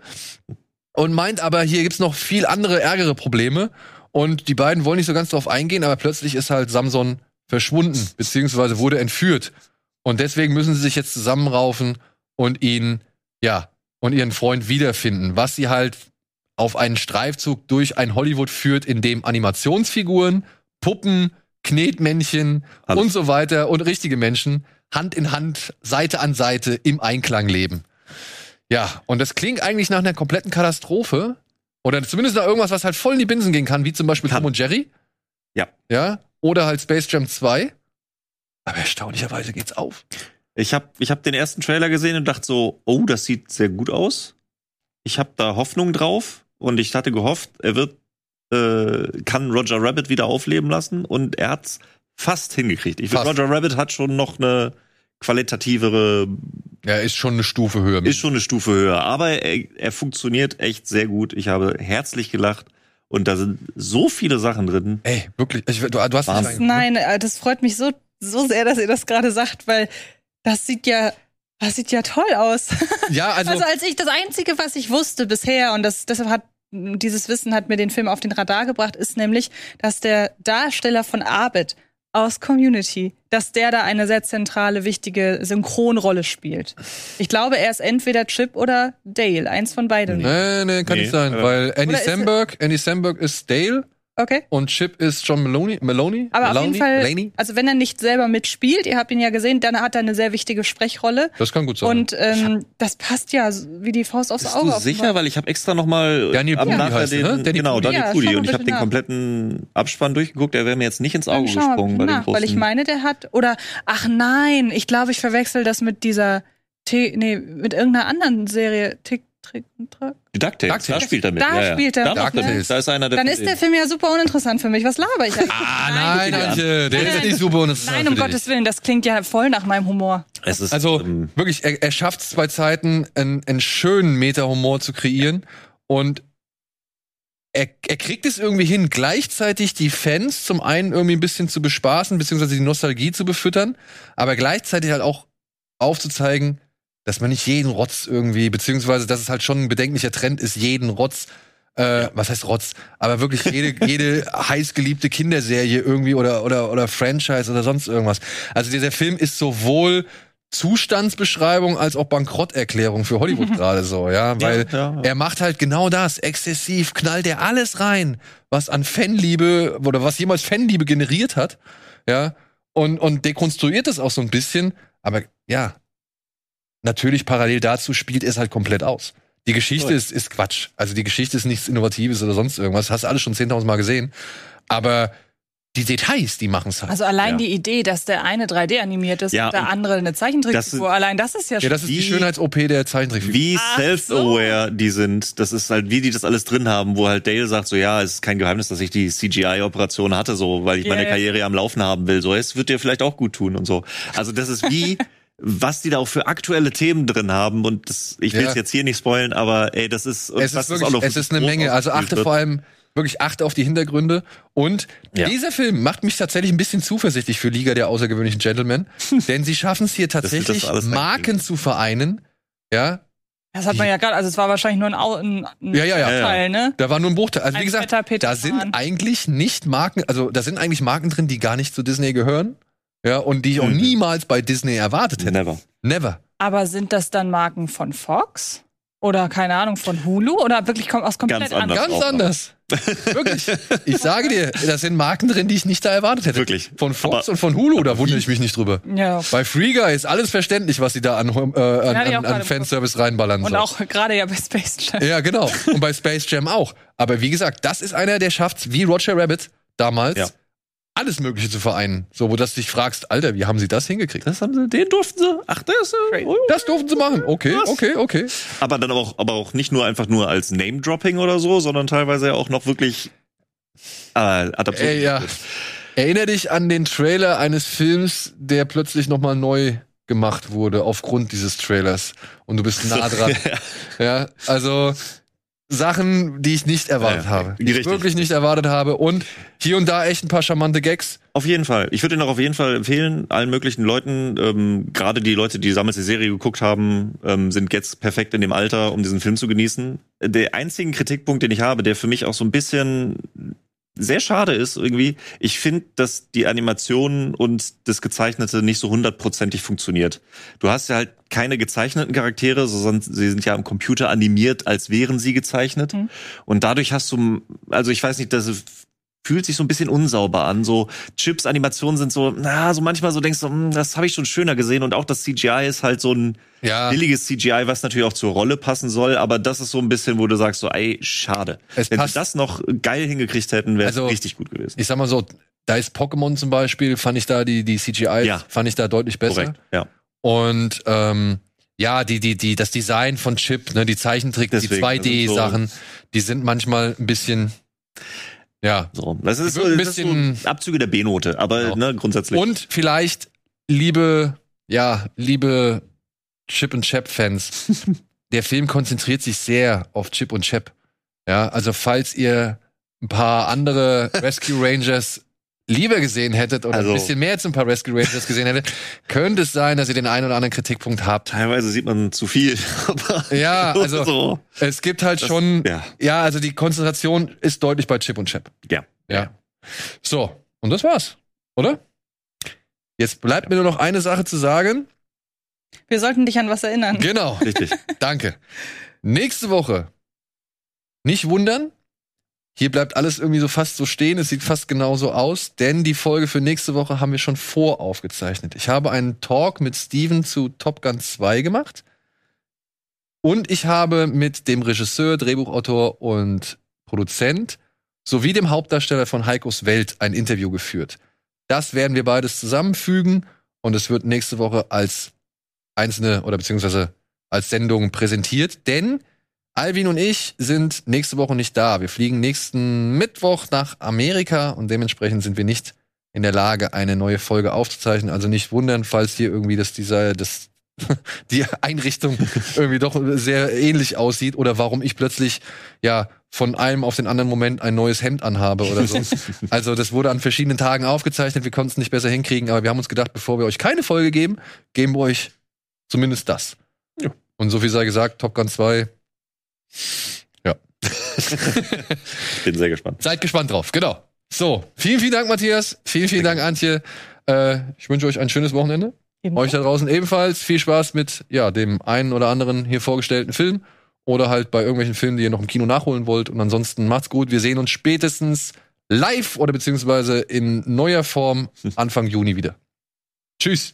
und meint aber, hier gibt's noch viel andere, ärgere Probleme. Und die beiden wollen nicht so ganz drauf eingehen, aber plötzlich ist halt Samson verschwunden, beziehungsweise wurde entführt. Und deswegen müssen sie sich jetzt zusammenraufen und ihn, ja, und ihren Freund wiederfinden, was sie halt auf einen Streifzug durch ein Hollywood führt, in dem Animationsfiguren, Puppen, Knetmännchen Alles. und so weiter und richtige Menschen Hand in Hand, Seite an Seite im Einklang leben. Ja, und das klingt eigentlich nach einer kompletten Katastrophe. Oder zumindest nach irgendwas, was halt voll in die Binsen gehen kann, wie zum Beispiel. Tom und Jerry. Ja. Ja. Oder halt Space Jam 2. Aber erstaunlicherweise geht's auf. Ich habe ich hab den ersten Trailer gesehen und dachte so, oh, das sieht sehr gut aus. Ich habe da Hoffnung drauf und ich hatte gehofft, er wird äh, kann Roger Rabbit wieder aufleben lassen und er hat's fast hingekriegt. Ich finde. Roger Rabbit hat schon noch eine qualitativere, Er ist schon eine Stufe höher. ist schon eine Stufe höher, aber er, er funktioniert echt sehr gut. Ich habe herzlich gelacht und da sind so viele Sachen drin. Ey, wirklich. Ich, du, du hast ne? Nein, äh, das freut mich so, so sehr, dass ihr das gerade sagt, weil das sieht ja, das sieht ja toll aus. Ja, also, Also als ich das Einzige, was ich wusste bisher, und das, deshalb hat dieses Wissen hat mir den Film auf den Radar gebracht, ist nämlich, dass der Darsteller von Abed aus Community, dass der da eine sehr zentrale, wichtige Synchronrolle spielt. Ich glaube, er ist entweder Chip oder Dale, eins von beiden. nee, nee, kann Nee, nicht sein, weil Andy Samberg, Andy Samberg ist Dale Okay. und Chip ist John Maloney. Maloney? Aber auf Maloney? jeden Fall, Maloney? also wenn er nicht selber mitspielt, ihr habt ihn ja gesehen, dann hat er eine sehr wichtige Sprechrolle. Das kann gut sein. Und ähm, das passt ja wie die Faust aufs Bist Auge. du offenbar. sicher? Weil ich habe extra noch mal Daniel am Pudi nachher heißt er, den, ne? Daniel genau. Daniel Ja, Pudi. Und ich habe den kompletten Abspann durchgeguckt. Der wäre mir jetzt nicht ins Auge gesprungen bei den nach, weil ich großen- meine, der hat oder ach nein, ich glaube, ich verwechsel das mit dieser T nee, mit irgendeiner anderen Serie Tick Trick Track. Die DuckTales, da spielt er mit. Da ja, ja. spielt er Da, mit, ne? mit. da ist einer der Dann ist der. Film ja super uninteressant für mich. Was laber ich eigentlich? ah, nein. Antje, der Nein, ist nein. nicht super und das ist Nein, um Gottes Willen, das klingt ja voll nach meinem Humor. Es ist, Also ähm, wirklich, er, er schafft es bei Zeiten, einen, einen schönen Meta-Humor zu kreieren und er, er kriegt es irgendwie hin, gleichzeitig die Fans zum einen irgendwie ein bisschen zu bespaßen, beziehungsweise die Nostalgie zu befüttern, aber gleichzeitig halt auch aufzuzeigen, dass man nicht jeden Rotz irgendwie, beziehungsweise dass es halt schon ein bedenklicher Trend ist, jeden Rotz, äh, was heißt Rotz, aber wirklich jede, jede heißgeliebte Kinderserie irgendwie oder, oder, oder Franchise oder sonst irgendwas. Also dieser Film ist sowohl Zustandsbeschreibung als auch Bankrotterklärung für Hollywood gerade so, ja, weil ja, ja. er macht halt genau das, exzessiv knallt er alles rein, was an Fanliebe oder was jemals Fanliebe generiert hat, ja, und und dekonstruiert es auch so ein bisschen, aber ja, natürlich parallel dazu spielt er es halt komplett aus. Die Geschichte ist, ist Quatsch. Also die Geschichte ist nichts Innovatives oder sonst irgendwas. Hast du alles schon 10.000 Mal gesehen. Aber die Details, die machen es halt. Also allein Ja. die Idee, dass der eine 3D animiert ist Ja, und der und andere eine Zeichentrickfigur, allein das ist ja ja, schon. das ist die Wie- Schönheits-OP der Zeichentrickfigur. Wie self-aware die sind, das ist halt, wie die das alles drin haben, wo halt Dale sagt, so ja, es ist kein Geheimnis, dass ich die CGI-Operation hatte, so, weil ich Ja, meine ja. Karriere ja am Laufen haben will. So, es wird dir vielleicht auch gut tun und so. Also das ist wie, was die da auch für aktuelle Themen drin haben und das, ich will Ja. es jetzt hier nicht spoilen, aber ey, das ist, und es was ist wirklich, auch noch es ist eine Menge. Also achte wird. vor allem wirklich achte auf die Hintergründe. Und Ja. dieser Film macht mich tatsächlich ein bisschen zuversichtlich für Liga der außergewöhnlichen Gentlemen, denn sie schaffen es hier tatsächlich Marken zu vereinen. Ja, Das hat man ja gerade, also es war wahrscheinlich nur ein, Au- ein, ein Ja, ja, ja. Teil, ne? da war nur ein Bruchteil. Also wie gesagt, Peter da sind eigentlich nicht Marken, also da sind eigentlich Marken drin, die gar nicht zu Disney gehören. Ja, und die ich auch Mhm. niemals bei Disney erwartet hätte. Never. Never. Aber sind das dann Marken von Fox? Oder keine Ahnung, von Hulu? Oder wirklich kommt aus komplett Ganz anders. Ganz anders. Wirklich. Ich sage dir, da sind Marken drin, die ich nicht da erwartet hätte. Wirklich. Von Fox Aber- und von Hulu, da wundere ich mich nicht drüber. Ja. Bei Free Guy ist alles verständlich, was sie da an, äh, an, an, an Fanservice reinballern. Und so. auch gerade ja bei Space Jam. Ja, genau. Und bei Space Jam auch. Aber wie gesagt, das ist einer, der schafft, wie Roger Rabbit damals, Ja. Alles Mögliche zu vereinen. So, wo du dich fragst, Alter, wie haben sie das hingekriegt? Das haben sie, den durften sie. Ach, das ist, oh, Das durften sie machen. Okay, Was? okay, okay. aber dann auch, aber auch nicht nur einfach nur als Name-Dropping oder so, sondern teilweise ja auch noch wirklich äh, Adaption. Ey, ja. Erinner dich an den Trailer eines Films, der plötzlich nochmal neu gemacht wurde aufgrund dieses Trailers. Und du bist nah dran. ja, also Sachen, die ich nicht erwartet Ja, habe. Die ich richtig. wirklich nicht erwartet habe. Und hier und da echt ein paar charmante Gags. Auf jeden Fall. Ich würde ihn auch auf jeden Fall empfehlen, allen möglichen Leuten, ähm, gerade die Leute, die damals die Serie geguckt haben, ähm, sind jetzt perfekt in dem Alter, um diesen Film zu genießen. Der einzige Kritikpunkt, den ich habe, der für mich auch so ein bisschen sehr schade ist irgendwie, ich finde, dass die Animation und das Gezeichnete nicht so hundertprozentig funktioniert. Du hast ja halt keine gezeichneten Charaktere, sondern sie sind ja am Computer animiert, als wären sie gezeichnet. Mhm. Und dadurch hast du, also ich weiß nicht, das fühlt sich so ein bisschen unsauber an. So Chips Animationen sind so, na, so manchmal so denkst du, hm, das habe ich schon schöner gesehen und auch das CGI ist halt so ein Ja. billiges CGI, was natürlich auch zur Rolle passen soll, aber das ist so ein bisschen, wo du sagst so, ey, schade. Es Wenn sie das noch geil hingekriegt hätten, wäre es Also, richtig gut gewesen. Ich sag mal so, da ist Pokémon zum Beispiel, fand ich da die, die CGI, Ja. fand ich da deutlich besser. Korrekt, ja. Und ähm, ja, die, die, die, das Design von Chip, ne, die Zeichentrick, die Deswegen, sind 2D-Sachen, die sind manchmal ein bisschen, ja. So, das ist, so, das ist bisschen- so Abzüge der B-Note, aber Genau. ne, grundsätzlich. Und vielleicht, liebe, ja, liebe Chip und Chap-Fans, der Film konzentriert sich sehr auf Chip und Chap. Ja, also falls ihr ein paar andere Rescue Rangers lieber gesehen hättet oder Also- ein bisschen mehr als ein paar Rescue Rangers gesehen hättet, könnte es sein, dass ihr den einen oder anderen Kritikpunkt habt. Teilweise sieht man zu viel. aber Ja, also so. es gibt halt Das- schon, ja. ja, also die Konzentration ist deutlich bei Chip und Chap. Ja. Ja. So, und das war's, oder? Jetzt bleibt mir nur noch eine Sache zu sagen. Wir sollten dich an was erinnern. Genau, Richtig. danke. Nächste Woche. Nicht wundern. Hier bleibt alles irgendwie so fast so stehen. Es sieht fast genauso aus, denn die Folge für nächste Woche haben wir schon voraufgezeichnet. Ich habe einen Talk mit Steven zu Top Gun 2 gemacht. Und ich habe mit dem Regisseur, Drehbuchautor und Produzent sowie dem Hauptdarsteller von Heikos Welt ein Interview geführt. Das werden wir beides zusammenfügen und es wird nächste Woche als einzelne oder beziehungsweise als Sendung präsentiert, denn Alvin und ich sind nächste Woche nicht da. Wir fliegen nächsten Mittwoch nach Amerika und dementsprechend sind wir nicht in der Lage, eine neue Folge aufzuzeichnen. Also nicht wundern, falls hier irgendwie das Design, das die Einrichtung irgendwie doch sehr ähnlich aussieht oder warum ich plötzlich ja von einem auf den anderen Moment ein neues Hemd anhabe oder so. also das wurde an verschiedenen Tagen aufgezeichnet, wir konnten es nicht besser hinkriegen, aber wir haben uns gedacht, bevor wir euch keine Folge geben, geben wir euch zumindest das. Ja. Und so viel sei gesagt, Top Gun 2. Ja. Bin sehr gespannt. Seid gespannt drauf, genau. So, vielen, vielen Dank, Matthias. Vielen, vielen Dank, Antje. Äh, ich wünsche euch ein schönes Wochenende. Eben Euch da draußen ebenfalls viel Spaß mit ja, dem einen oder anderen hier vorgestellten Film oder halt bei irgendwelchen Filmen, die ihr noch im Kino nachholen wollt. Und ansonsten macht's gut. Wir sehen uns spätestens live oder beziehungsweise in neuer Form Anfang Juni wieder. Tschüss.